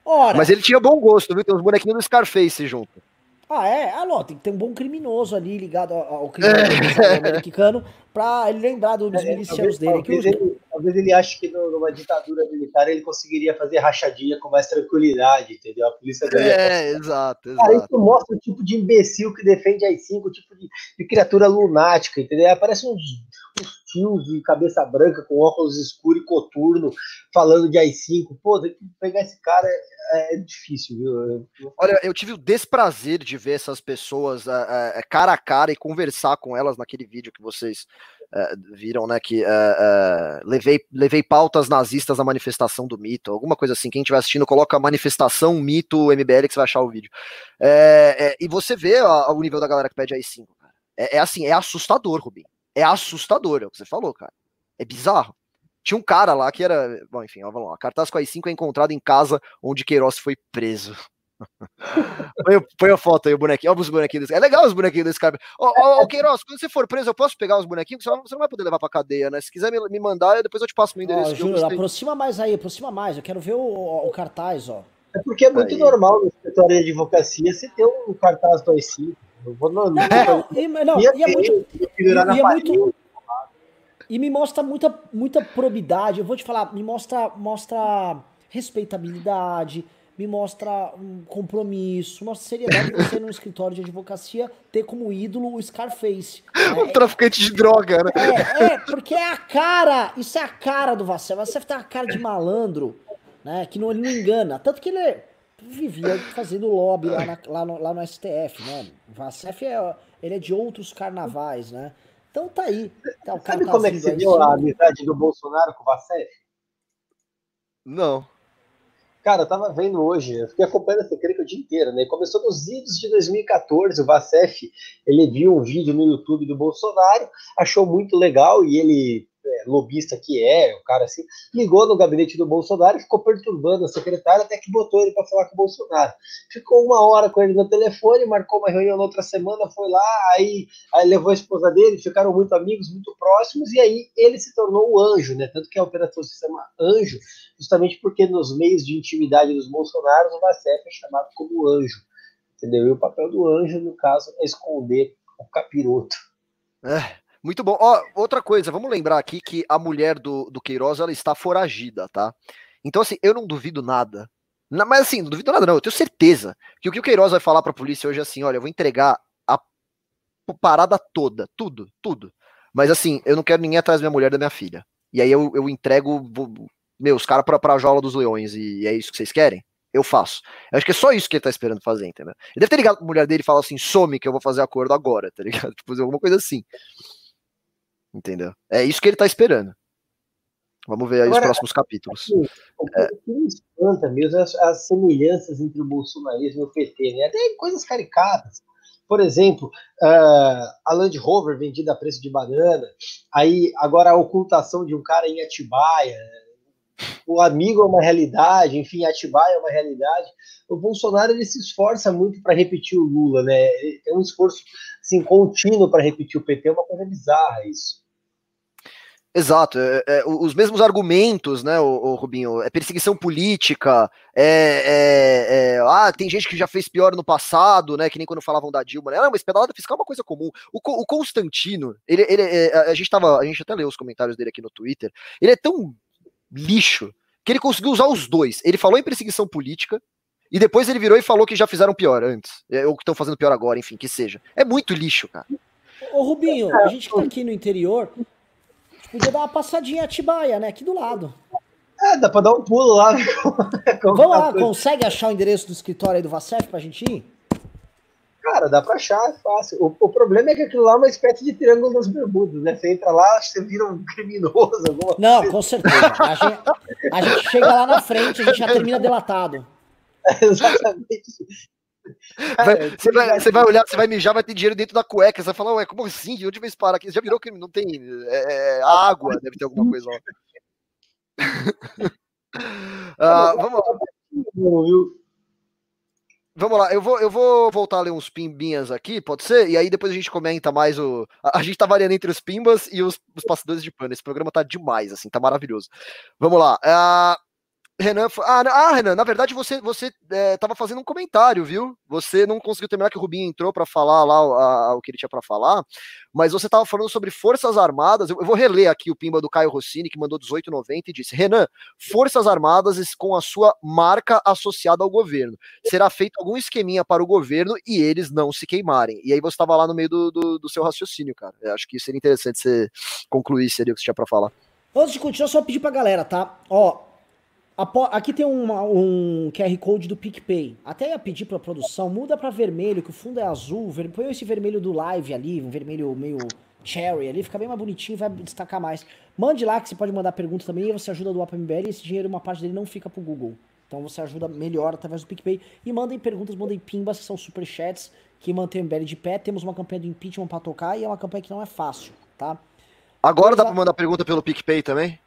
Ora. Mas ele tinha bom gosto, viu? Tem uns bonequinhos do Scarface junto. Ah, é? Ah, não, tem que ter um bom criminoso ali ligado ao, crime americano pra ele lembrar dos é, milicianos dele. Talvez, ele, talvez ele ache que numa ditadura militar ele conseguiria fazer rachadinha com mais tranquilidade, entendeu? A polícia dele. É, exato, exato. Cara, isso mostra o tipo de imbecil que defende as 5, o tipo de, de criatura lunática, entendeu? Parece uns, uns tios de cabeça branca com óculos escuros e coturno falando de AI-5. Pô, tem que pegar esse cara é, é difícil, viu? Olha, eu tive o desprazer de ver essas pessoas uh, uh, cara a cara e conversar com elas naquele vídeo que vocês uh, viram, né? Que levei, levei pautas nazistas na manifestação do mito, alguma coisa assim. Quem estiver assistindo, coloca manifestação mito MBL que você vai achar o vídeo. e você vê o nível da galera que pede AI-5, cara. É, é assim, é assustador, Rubinho é assustador, é o que você falou, cara. É bizarro. Tinha um cara lá que era. Bom, enfim, ó, vamos lá. Cartaz com AI-5 é encontrado em casa onde Queiroz foi preso. Põe, põe, a foto aí, o bonequinho. Olha os bonequinhos desse É legal os bonequinhos desse cara. Ô, ô, ô, Queiroz, quando você for preso, eu posso pegar os bonequinhos? Você não vai poder levar pra cadeia, né? Se quiser me, me mandar, depois eu te passo meu endereço. Ó, Júlio, aproxima mais aí, aproxima mais. Eu quero ver o, o cartaz, ó. É porque é muito aí. normal no escritório de advocacia você ter um cartaz 2.5. Eu vou no. Não, não, e, não, e é muito. E, é muito e me mostra muita, muita probidade. Eu vou te falar, me mostra, mostra respeitabilidade, me mostra um compromisso, mostra seriedade de você no escritório de advocacia ter como ídolo o Scarface. Um é, traficante de droga, né? É, é, porque é a cara, isso é a cara do Vassef. Vassef tem a cara de malandro, né? Que não, ele não engana. Tanto que ele vivia fazendo lobby lá, na, lá, no, lá no STF, né? O Vassef é, ele é de outros carnavais, né? Então tá aí. Tá, Sabe como é que você viu a amizade do Bolsonaro com o Vassef? Não. Cara, eu tava vendo hoje, eu fiquei acompanhando essa crítica o dia inteiro, né? Começou nos idos de 2014, o Vassef, ele viu um vídeo no YouTube do Bolsonaro, achou muito legal e ele lobista que é, o cara assim, ligou no gabinete do Bolsonaro e ficou perturbando a secretária até que botou ele para falar com o Bolsonaro. Ficou uma hora com ele no telefone, marcou uma reunião na outra semana, foi lá, aí, aí levou a esposa dele, ficaram muito amigos, muito próximos, e aí ele se tornou o anjo, né? Tanto que a operação se chama Anjo, justamente porque nos meios de intimidade dos Bolsonaros, o Vacef é chamado como anjo. Entendeu? E o papel do anjo, no caso, é esconder o capiroto. É. Muito bom. Outra coisa, vamos lembrar aqui que a mulher do, do Queiroz ela está foragida, tá? Então, assim, eu não duvido nada. Mas assim, não duvido nada, não. Eu tenho certeza que o que o Queiroz vai falar para a polícia hoje é assim: olha, eu vou entregar a parada toda, tudo, tudo. Mas assim, eu não quero ninguém atrás da minha mulher da minha filha. E aí eu, eu entrego meus caras pra, pra jaula dos leões. E é isso que vocês querem? Eu faço. Eu acho que é só isso que ele tá esperando fazer, entendeu? Ele deve ter ligado pra mulher dele e falar assim: some que eu vou fazer acordo agora, tá ligado? Tipo, alguma coisa assim. Entendeu? É isso que ele tá esperando. Vamos ver aí Agora, os próximos capítulos. Assim, o é. que me espanta mesmo é as, as, semelhanças entre o bolsonarismo e o PT, né? Até coisas caricatas. Por exemplo, uh, a Land Rover vendida a preço de banana, aí agora a ocultação de um cara em Atibaia, o amigo é uma realidade, enfim, Atibaia é uma realidade. O Bolsonaro ele se esforça muito para repetir o Lula, né? Ele tem um esforço assim, contínuo para repetir o PT, é uma coisa bizarra isso. Exato, é, é, os mesmos argumentos, né, o, o, Rubinho? É perseguição política, é, é, é, ah, tem gente que já fez pior no passado, né? Que nem quando falavam da Dilma, né? Não, mas pedalada fiscal é uma coisa comum. O, o Constantino, ele, ele é, a gente tava, a gente até leu os comentários dele aqui no Twitter. Ele é tão lixo que ele conseguiu usar os dois. Ele falou em perseguição política e depois ele virou e falou que já fizeram pior antes, ou que estão fazendo pior agora, enfim, que seja. É muito lixo, cara. Ô Rubinho, a gente que tá aqui no interior, Podia dar uma passadinha em Atibaia, né? Aqui do lado. É, dá pra dar um pulo lá. Né? Vamos lá, consegue achar o endereço do escritório aí do Vacef pra gente ir? Cara, dá pra achar, é fácil. O, o, problema é que aquilo lá é uma espécie de triângulo das bermudas, né? Você entra lá, você vira um criminoso. Não, coisa. com certeza. A gente, a gente chega lá na frente, a gente já termina delatado. É, exatamente. Vai, você, vai, você vai olhar, você vai mijar, vai ter dinheiro dentro da cueca. Você vai falar, ué, como assim? De onde vai parar aqui? Já virou que não tem é, é água, deve ter alguma coisa lá. ah, vamos lá. Vamos lá, eu vou, eu vou voltar a ler uns pimbinhas aqui, pode ser? E aí depois a gente comenta mais o. A, a gente tá variando entre os pimbas e os, os passadores de pano. Esse programa tá demais, assim, tá maravilhoso. Vamos lá. Uh, Renan, ah, ah, Renan, na verdade você você é, fazendo um comentário, viu? Você não conseguiu terminar que o Rubinho entrou para falar lá a, a, o que ele tinha para falar, mas você estava falando sobre Forças Armadas. Eu, eu, vou reler aqui o pimba do Caio Rossini que mandou 1890 e disse: Renan, Forças Armadas com a sua marca associada ao governo. Será feito algum esqueminha para o governo e eles não se queimarem. E aí você estava lá no meio do, do, do, seu raciocínio, cara. Eu acho que seria interessante você concluir seria o que você tinha para falar. Antes de continuar, só pedir pra galera, tá? Ó, Aqui tem uma, um QR Code do PicPay. Até ia pedir pra produção, muda pra vermelho, que o fundo é azul. Ver... Põe esse vermelho do live ali, um vermelho meio cherry ali, fica bem mais bonitinho vai destacar mais. Mande lá que você pode mandar perguntas também e você ajuda do AppMBL e esse dinheiro, uma parte dele não fica pro Google. Então você ajuda melhor através do PicPay. E mandem perguntas, mandem pimbas, que são super chats que mantêm o MBL de pé. Temos uma campanha do impeachment pra tocar e é uma campanha que não é fácil, tá? Agora dá pra mandar pergunta pelo PicPay também?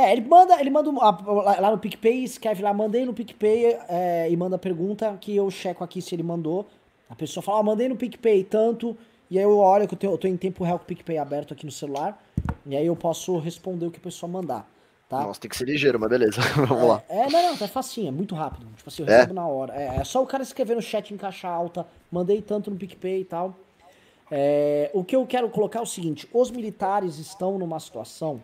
É, ele manda, ele manda lá lá no PicPay, escreve lá, mandei no PicPay é, e manda a pergunta que eu checo aqui se ele mandou. A pessoa fala, ó, mandei no PicPay tanto, e aí eu olho que eu, tenho, eu tô em tempo real com o PicPay aberto aqui no celular, e aí eu posso responder o que a pessoa mandar, tá? Nossa, tem que ser ligeiro, mas beleza. Vamos lá. É, não, não, tá facinho, é muito rápido. Tipo assim, eu É? recebo na hora. É, é só o cara escrever no chat em caixa alta, mandei tanto no PicPay e tal. É, o que eu quero colocar é o seguinte: os militares estão numa situação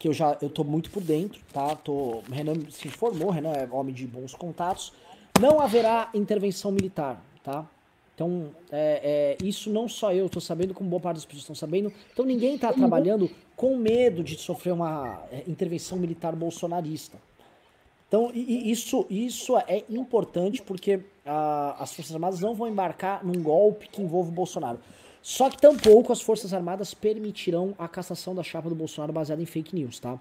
que eu já eu tô muito por dentro, tá? Tô, Renan se informou, Renan é homem de bons contatos. Não haverá intervenção militar, tá? Então, é, é, isso não só eu tô sabendo, como boa parte das pessoas estão sabendo. Então, ninguém tá trabalhando com medo de sofrer uma é, intervenção militar bolsonarista. Então, isso, isso é importante porque as Forças Armadas não vão embarcar num golpe que envolva o Bolsonaro. Só que tampouco as Forças Armadas permitirão a cassação da chapa do Bolsonaro baseada em fake news, tá?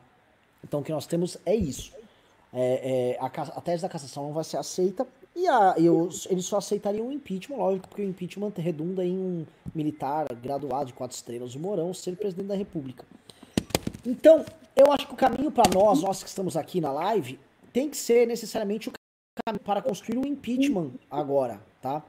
Então, o que nós temos é isso. É, é, a, a tese da cassação não vai ser aceita e, a, e os- eles só aceitariam o impeachment, lógico, porque o impeachment redunda em um militar graduado de quatro estrelas, o Mourão, ser presidente da República. Então, eu acho que o caminho para nós, nós que estamos aqui na live, tem que ser necessariamente o caminho para construir um impeachment agora, tá?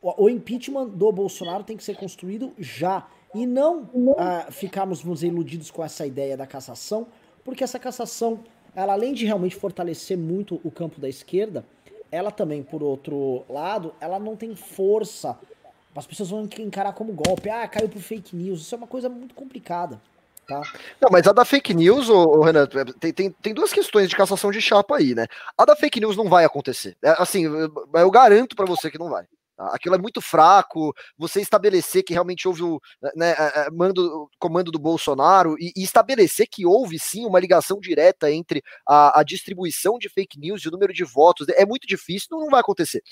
O, impeachment do Bolsonaro tem que ser construído já e não ah, ficarmos, dizer, iludidos com essa ideia da cassação, porque essa cassação, ela além de realmente fortalecer muito o campo da esquerda, ela também, por outro lado, ela não tem força. As pessoas vão encarar como golpe. Ah, caiu por fake news. Isso é uma coisa muito complicada, tá? Não, mas a da fake news, ô, ô, Renan, tem, tem, tem duas questões de cassação de chapa aí, né? A da fake news não vai acontecer. É, assim, eu, eu garanto pra você que não vai. Aquilo é muito fraco. Você estabelecer que realmente houve o né, é, é, mando, comando do Bolsonaro e, e estabelecer que houve sim uma ligação direta entre a, a distribuição de fake news e o número de votos é muito difícil, não, não vai acontecer.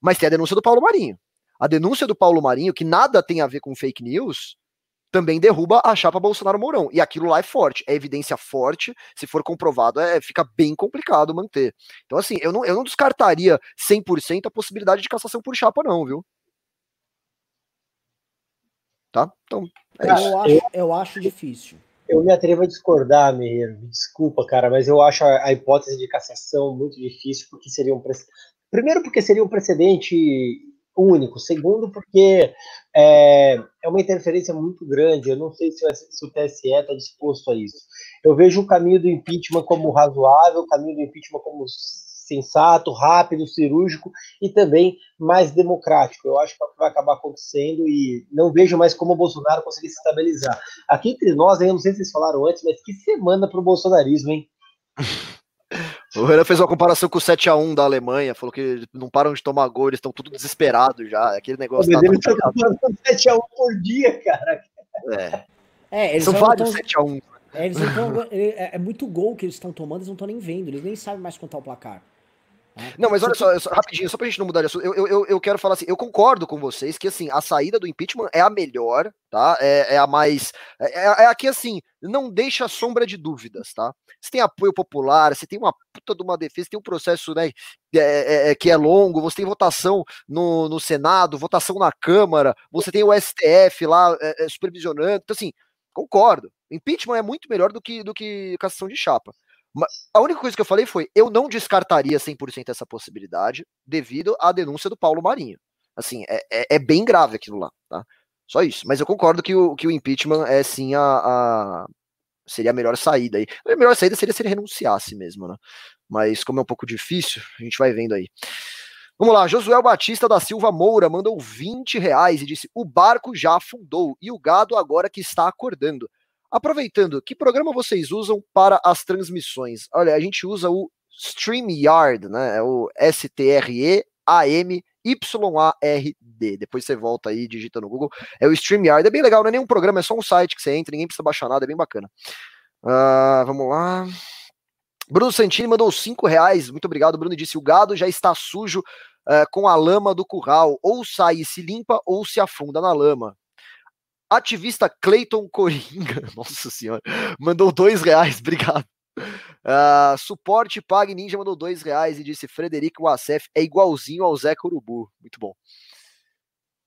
Mas tem a denúncia do Paulo Marinho. A denúncia do Paulo Marinho, que nada tem a ver com fake news, também derruba a chapa Bolsonaro Mourão. E aquilo lá é forte, é evidência forte. Se for comprovado, é, fica bem complicado manter. Então, assim, eu não, eu não descartaria 100% a possibilidade de cassação por chapa, não, viu? Tá? Então, é Cara, isso. Eu acho, eu acho difícil. Eu me atrevo a discordar, Meir. Me desculpa, cara, mas eu acho a, a hipótese de cassação muito difícil, porque seria um prece- Primeiro, porque seria um precedente único. Segundo, porque é, é uma interferência muito grande. Eu não sei se, se o TSE está disposto a isso. Eu vejo o caminho do impeachment como razoável, o caminho do impeachment como sensato, rápido, cirúrgico e também mais democrático. Eu acho que é vai acabar acontecendo e não vejo mais como o Bolsonaro conseguir se estabilizar. Aqui entre nós, eu não sei se vocês falaram antes, mas que semana para o bolsonarismo, hein? O Renan fez uma comparação com o 7x1 da Alemanha, falou que não param de tomar gol, eles estão tudo desesperados já. Aquele negócio tá, eles estão tomando 7x1 por dia, cara. é. É, eles São vários tão- 7x1. é, tão- é, é muito gol que eles estão tomando, eles não estão nem vendo, eles nem sabem mais contar o placar. Não, mas olha só, só- rapidinho, só pra gente não mudar de assunto, eu, eu, eu- quero falar assim, eu concordo com vocês que, assim, a saída do impeachment é a melhor, tá? É, é a mais. É, é a que, assim, não deixa sombra de dúvidas, tá? Você tem apoio popular, você tem uma puta de uma defesa, tem um processo, né, é, é, é, que é longo, você tem votação no, no Senado, votação na Câmara, você tem o STF lá é, é, supervisionando, então, assim, concordo. Impeachment é muito melhor do que, do que cassação de chapa. A única coisa que eu falei foi, eu não descartaria 100% essa possibilidade devido à denúncia do Paulo Marinho. Assim, é, é, é bem grave aquilo lá, tá? Só isso. Mas eu concordo que o, que o impeachment é sim a, a- seria a melhor saída aí. A melhor saída seria se ele renunciasse mesmo, né? Mas como é um pouco difícil, a gente vai vendo aí. Vamos lá, Josué Batista da Silva Moura mandou 20 reais e disse: o barco já afundou e o gado agora que está acordando. Aproveitando, que programa vocês usam para as transmissões? Olha, a gente usa o StreamYard, né? É o S-T-R-E-A-M-Y-A-R-D. Depois você volta aí digita no Google. É o StreamYard. É bem legal, não é nenhum programa, é só um site que você entra, ninguém precisa baixar nada, é bem bacana. Ah, vamos lá. Bruno Santini mandou 5 reais. Muito obrigado, Bruno. Disse: o gado já está sujo eh, com a lama do curral. Ou sai e se limpa, ou se afunda na lama. Ativista Clayton Coringa, nossa senhora, mandou dois reais, obrigado. Ah, suporte Pag Ninja mandou dois reais e disse: Frederico Wassef é igualzinho ao Zé Urubu. Muito bom.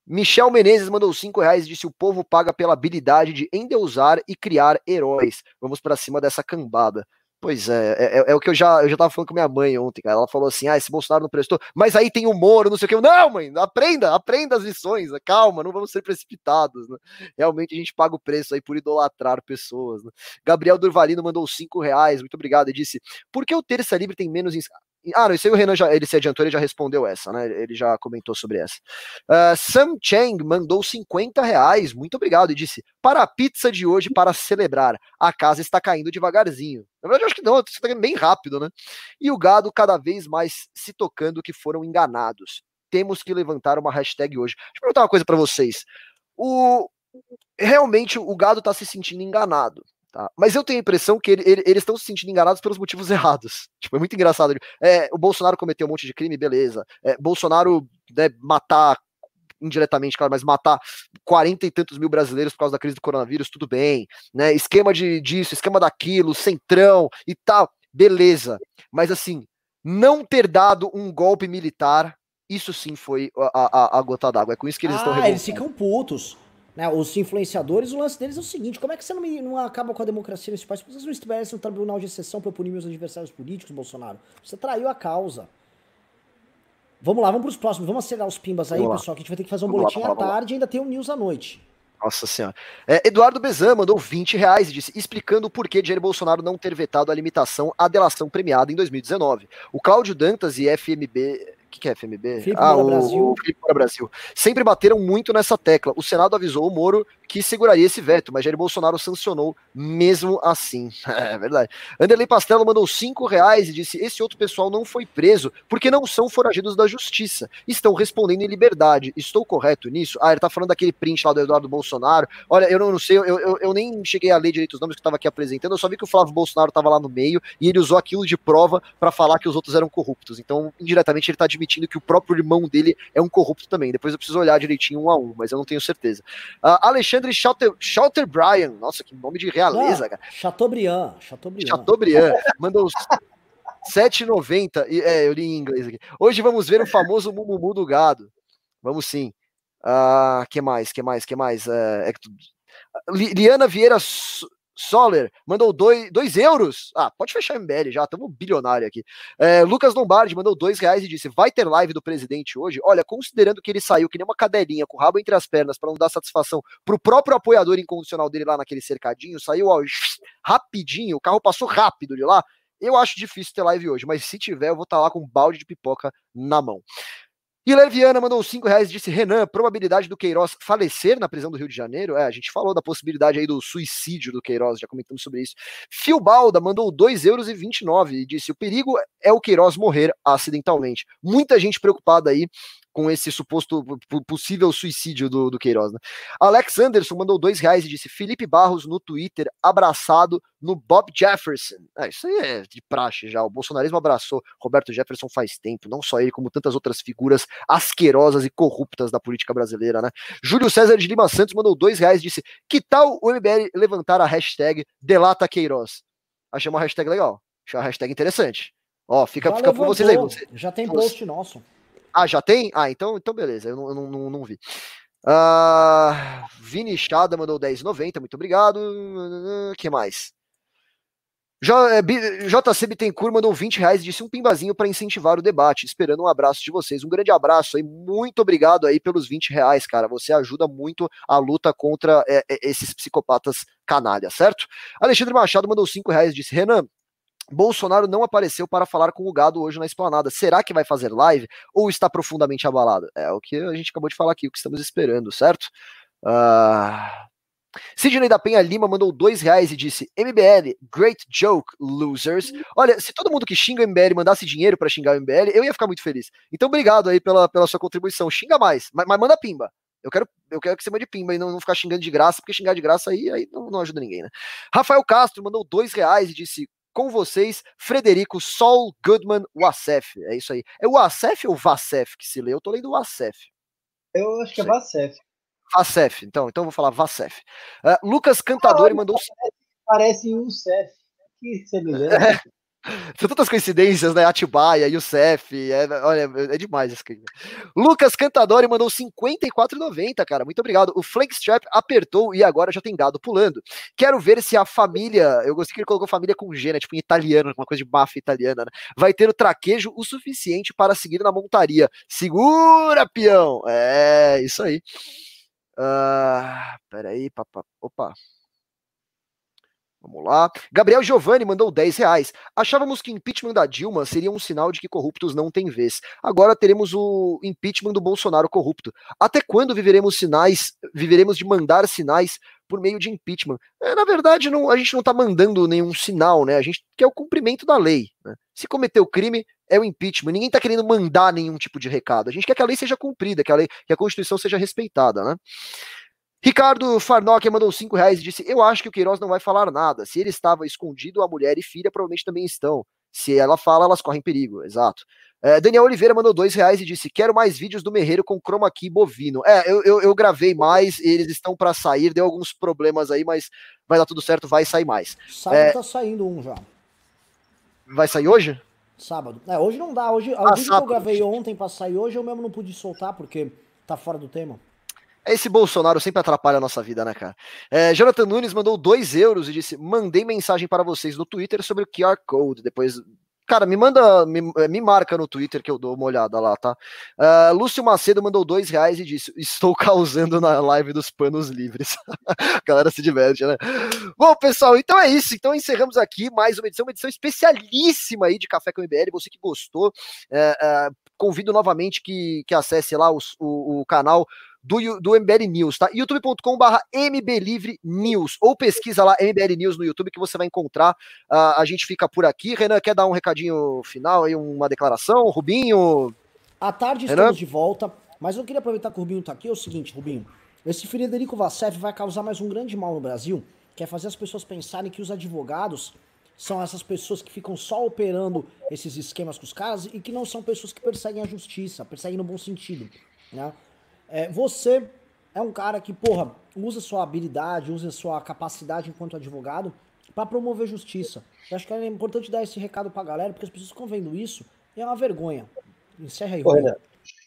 Michel Menezes mandou cinco reais e disse: o povo paga pela habilidade de endeusar e criar heróis. Vamos para cima dessa cambada. Pois é, é, é, é, o que eu já, eu já tava falando com minha mãe ontem, cara. Ela falou assim: ah, esse Bolsonaro não prestou, mas aí tem o Moro, não sei o que. Não, mãe, aprenda, aprenda as lições, né? calma, não vamos ser precipitados. Né? Realmente a gente paga o preço aí por idolatrar pessoas. Né? Gabriel Durvalino mandou cinco reais, muito obrigado, e disse: por que o Terça Livre tem menos. Ah, não, isso aí o Renan já, ele se adiantou, ele já respondeu essa, né? Ele já comentou sobre essa. Uh, Sam Chang mandou 50 reais, muito obrigado, e disse: Para a pizza de hoje, para celebrar, a casa está caindo devagarzinho. Na verdade, eu acho que não, está caindo bem rápido, né? E o gado cada vez mais se tocando que foram enganados. Temos que levantar uma hashtag hoje. Deixa eu perguntar uma coisa para vocês. O, realmente o gado está se sentindo enganado. Tá? Mas eu tenho a impressão que ele, ele, eles estão se sentindo enganados pelos motivos errados. Tipo, é muito engraçado. É, o Bolsonaro cometeu um monte de crime, beleza. É, Bolsonaro né, matar indiretamente, claro, mas matar 40 e tantos mil brasileiros por causa da crise do coronavírus, tudo bem, né? Esquema de disso, esquema daquilo, centrão e tal, beleza. Mas assim, não ter dado um golpe militar, isso sim foi a, a, a gota d'água. É com isso que eles ah, estão eles ficam putos. Né, os influenciadores, o lance deles é o seguinte: como é que você não, não acaba com a democracia nesse país? Vocês não estabelecem um tribunal de exceção para punir meus adversários políticos, Bolsonaro? Você traiu a causa. Vamos lá, vamos para os próximos. Vamos acelerar os pimbas aí, pessoal, que a gente vai ter que fazer um vamos boletim lá, à tarde e ainda tem o um news à noite. Nossa senhora. É, Eduardo Bezan mandou 20 reais e disse, explicando o porquê de Jair Bolsonaro não ter vetado a limitação à delação premiada em 2019. O Cláudio Dantas e FMB o que, que é FMB? Felipe ah, o, Brasil. Felipe Brasil. Sempre bateram muito nessa tecla. O Senado avisou o Moro que seguraria esse veto, mas Jair Bolsonaro sancionou mesmo assim. É verdade. Anderley Pastelo mandou cinco reais e disse: esse outro pessoal não foi preso porque não são foragidos da justiça. Estão respondendo em liberdade. Estou correto nisso? Ah, ele tá falando daquele print lá do Eduardo Bolsonaro. Olha, eu não, não sei, eu, eu, eu, nem cheguei a ler direito os nomes que eu tava aqui apresentando, eu só vi que o Flávio Bolsonaro tava lá no meio e ele usou aquilo de prova para falar que os outros eram corruptos. Então, indiretamente, ele tá admitindo que o próprio irmão dele é um corrupto também. Depois eu preciso olhar direitinho um a um, mas eu não tenho certeza. Uh, Alexandre Schauter, Bryan, nossa, que nome de realeza, ah, cara. Chateaubriand, Chateaubriand. Chateaubriand, mandou os 7,90. É, eu li em inglês aqui. Hoje vamos ver o famoso Mumumu do gado. Vamos sim. Uh, que mais? Que mais? Que mais? Uh, é que tu... Liana Vieira Soler mandou 2 euros. Ah, pode fechar MBL já, estamos bilionário aqui. É, Lucas Lombardi mandou 2 reais e disse: vai ter live do presidente hoje? Olha, considerando que ele saiu que nem uma cadelinha com o rabo entre as pernas para não dar satisfação pro próprio apoiador incondicional dele lá naquele cercadinho, saiu ó, rapidinho, o carro passou rápido de lá. Eu acho difícil ter live hoje, mas se tiver, eu vou estar tá lá com um balde de pipoca na mão. E Leviana mandou 5 reais e disse: Renan, probabilidade do Queiroz falecer na prisão do Rio de Janeiro? É, a gente falou da possibilidade aí do suicídio do Queiroz, já comentamos sobre isso. Fio Balda mandou 2 euros 29 e disse: o perigo é o Queiroz morrer acidentalmente. Muita gente preocupada aí com esse suposto possível suicídio do, do Queiroz. Né? Alex Anderson mandou dois reais e disse: Felipe Barros no Twitter abraçado no Bob Jefferson. É, isso aí é de praxe já. O bolsonarismo abraçou Roberto Jefferson faz tempo, não só ele, como tantas outras figuras asquerosas e corruptas da política brasileira, né? Júlio César de Lima Santos mandou dois reais e disse: Que tal o MBL levantar a hashtag Delata Queiroz? Achei uma hashtag legal. Achei uma hashtag interessante. Ó, fica, fica por vocês aí. Você, já tem post nosso. Ah, já tem? Ah, então, então beleza, eu não, não, não, não vi. Uh, Vini Chada mandou 10,90, muito obrigado. O que mais? JC é, Bittencourt mandou 20 reais e disse um pimbazinho para incentivar o debate, esperando um abraço de vocês. Um grande abraço aí, muito obrigado aí pelos 20 reais, cara. Você ajuda muito a luta contra é, esses psicopatas canalha, certo? Alexandre Machado mandou 5 reais e disse: Renan, Bolsonaro não apareceu para falar com o gado hoje na esplanada. Será que vai fazer live ou está profundamente abalado? É o que a gente acabou de falar aqui, o que estamos esperando, certo? Uh... Sidney da Penha Lima mandou dois reais e disse: MBL, great joke, losers. Olha, se todo mundo que xinga o MBL mandasse dinheiro para xingar o MBL, eu ia ficar muito feliz. Então, obrigado aí pela, pela sua contribuição. Xinga mais, mas, mas manda pimba. Eu quero, eu quero que você mande pimba e não, não ficar xingando de graça, porque xingar de graça aí, aí não, não ajuda ninguém, né? Rafael Castro mandou dois reais e disse: com vocês, Frederico Sol Goodman Wassef. É isso aí. É o Wassef ou Vassef que se lê? Eu tô lendo Wassef. Eu acho que é Vassef. Vassef, então, então vou falar Vassef. Uh, Lucas Cantador ah, mandou. Parece, parece um Cef. Que semelhante. São tantas coincidências, né? Atibaia, Youssef, é, olha, é demais esse crime. Lucas Cantadori mandou 54,90, cara. Muito obrigado. O Flankstrap apertou e agora já tem gado pulando. Quero ver se a família, eu gostei que ele colocou família com G, né? Tipo em italiano, uma coisa de máfia italiana, né? Vai ter o traquejo o suficiente para seguir na montaria. Segura, peão! É, isso aí. Uh, peraí, papá. Opa. Vamos lá. Gabriel Giovanni mandou 10 reais. Achávamos que impeachment da Dilma seria um sinal de que corruptos não têm vez. Agora teremos o impeachment do Bolsonaro corrupto. Até quando viveremos sinais, viveremos de mandar sinais por meio de impeachment? É, na verdade, não, a gente não está mandando nenhum sinal, né? A gente quer o cumprimento da lei. Né? Se cometeu crime, é o impeachment. Ninguém está querendo mandar nenhum tipo de recado. A gente quer que a lei seja cumprida, que a, lei, que a Constituição seja respeitada, né? Ricardo Farnock mandou 5 reais e disse: Eu acho que o Queiroz não vai falar nada. Se ele estava escondido, a mulher e filha provavelmente também estão. Se ela fala, elas correm perigo. Exato. É, Daniel Oliveira mandou dois reais e disse: Quero mais vídeos do Merreiro com chroma key bovino. É, eu, eu, eu gravei mais, eles estão para sair, deu alguns problemas aí, mas vai dar tudo certo, vai sair mais. Sábado é... tá saindo um já. Vai sair hoje? Sábado. É, hoje não dá. Hoje, ah, o vídeo que eu gravei ontem pra sair hoje, eu mesmo não pude soltar porque tá fora do tema. Esse Bolsonaro sempre atrapalha a nossa vida, né, cara? É, Jonathan Nunes mandou 2 euros e disse: mandei mensagem para vocês no Twitter sobre o QR Code. Depois. Cara, me manda, me, me marca no Twitter que eu dou uma olhada lá, tá? Uh, Lúcio Macedo mandou dois reais e disse: Estou causando na live dos panos livres. a galera se diverte, né? Bom, pessoal, então é isso. Então encerramos aqui mais uma edição, uma edição especialíssima aí de Café com MBL. Você que gostou, é, é, convido novamente que, que acesse lá os, o, o canal do, do MBL News, tá? youtube.com/barra MBLivre News, ou pesquisa lá MBL News no YouTube que você vai encontrar. Uh, a gente fica por aqui. Renan, quer dar um recadinho final aí, uma declaração? Rubinho? À tarde Renan? estamos de volta, mas eu queria aproveitar que o Rubinho tá aqui. É o seguinte, Rubinho, esse Frederico Vassef vai causar mais um grande mal no Brasil, que é fazer as pessoas pensarem que os advogados são essas pessoas que ficam só operando esses esquemas com os caras e que não são pessoas que perseguem a justiça, perseguem no bom sentido, né? É, você é um cara que, porra, usa sua habilidade, usa sua capacidade enquanto advogado para promover justiça. Eu acho que é importante dar esse recado pra galera, porque as pessoas ficam vendo isso e é uma vergonha. Encerra aí, Renan.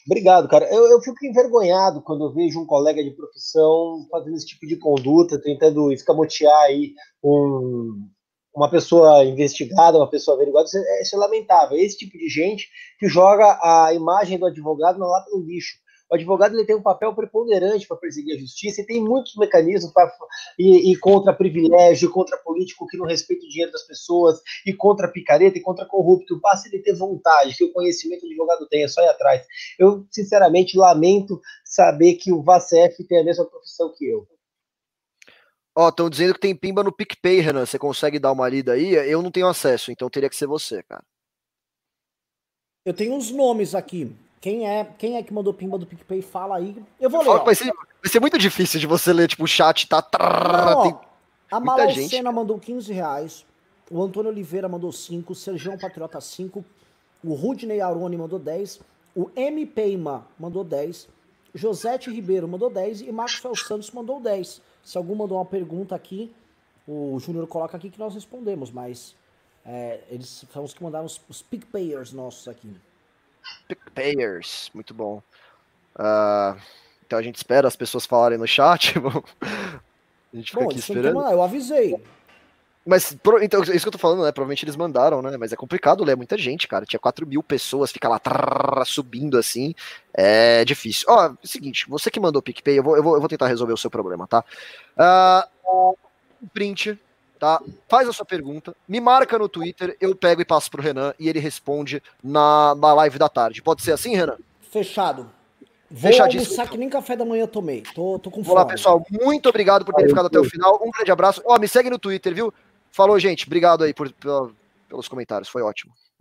Obrigado, cara. Eu, eu fico envergonhado quando eu vejo um colega de profissão fazendo esse tipo de conduta, tentando escamotear aí um, uma pessoa investigada, uma pessoa averiguada. Isso é, isso é lamentável. É esse tipo de gente que joga a imagem do advogado na lata do lixo. O advogado ele tem um papel preponderante para perseguir a justiça e tem muitos mecanismos para e, e contra privilégio, contra político que não respeita o dinheiro das pessoas, e contra picareta e contra corrupto. Basta ele ter vontade, que o conhecimento do advogado tem, é só ir atrás. Eu, sinceramente, lamento saber que o VACF tem a mesma profissão que eu. Ó, oh, estão dizendo que tem pimba no PicPay, Renan. Você consegue dar uma lida aí? Eu não tenho acesso, então teria que ser você, cara. Eu tenho uns nomes aqui. Quem é, quem é que mandou pimba do PicPay? Fala aí. Eu vou ler. Vai ser, vai ser muito difícil de você ler, tipo, o chat tá. Não, tem a Malaucena mandou 15 reais. O Antônio Oliveira mandou 5. O Sergião Patriota 5. O Rudney Aroni mandou 10. O M. Peima mandou 10. Josete Ribeiro mandou 10. E Maxwell Santos mandou 10. Se algum mandou uma pergunta aqui, o Júnior coloca aqui que nós respondemos. Mas é, eles são os que mandaram os, os PicPayers nossos aqui. Payers, muito bom. Uh, então a gente espera as pessoas falarem no chat. a gente fica bom, aqui esperando. eu avisei. Mas, então, isso que eu tô falando, né? Provavelmente eles mandaram, né? Mas é complicado ler muita gente, cara. Tinha 4 mil pessoas, fica lá trrr, subindo assim. É difícil. Ó, é o seguinte, você que mandou PicPay, eu vou, eu vou, eu vou tentar resolver o seu problema, tá? Uh, print tá? Faz a sua pergunta, me marca no Twitter, eu pego e passo pro Renan e ele responde na, na live da tarde. Pode ser assim, Renan? Fechado. Vou almoçar que nem café da manhã tomei. Tô, tô com fome. Olá, pessoal. Muito obrigado por ter ficado até o final. Um grande abraço. Ó, me segue no Twitter, viu? Falou, gente. Obrigado aí por, pelos comentários. Foi ótimo.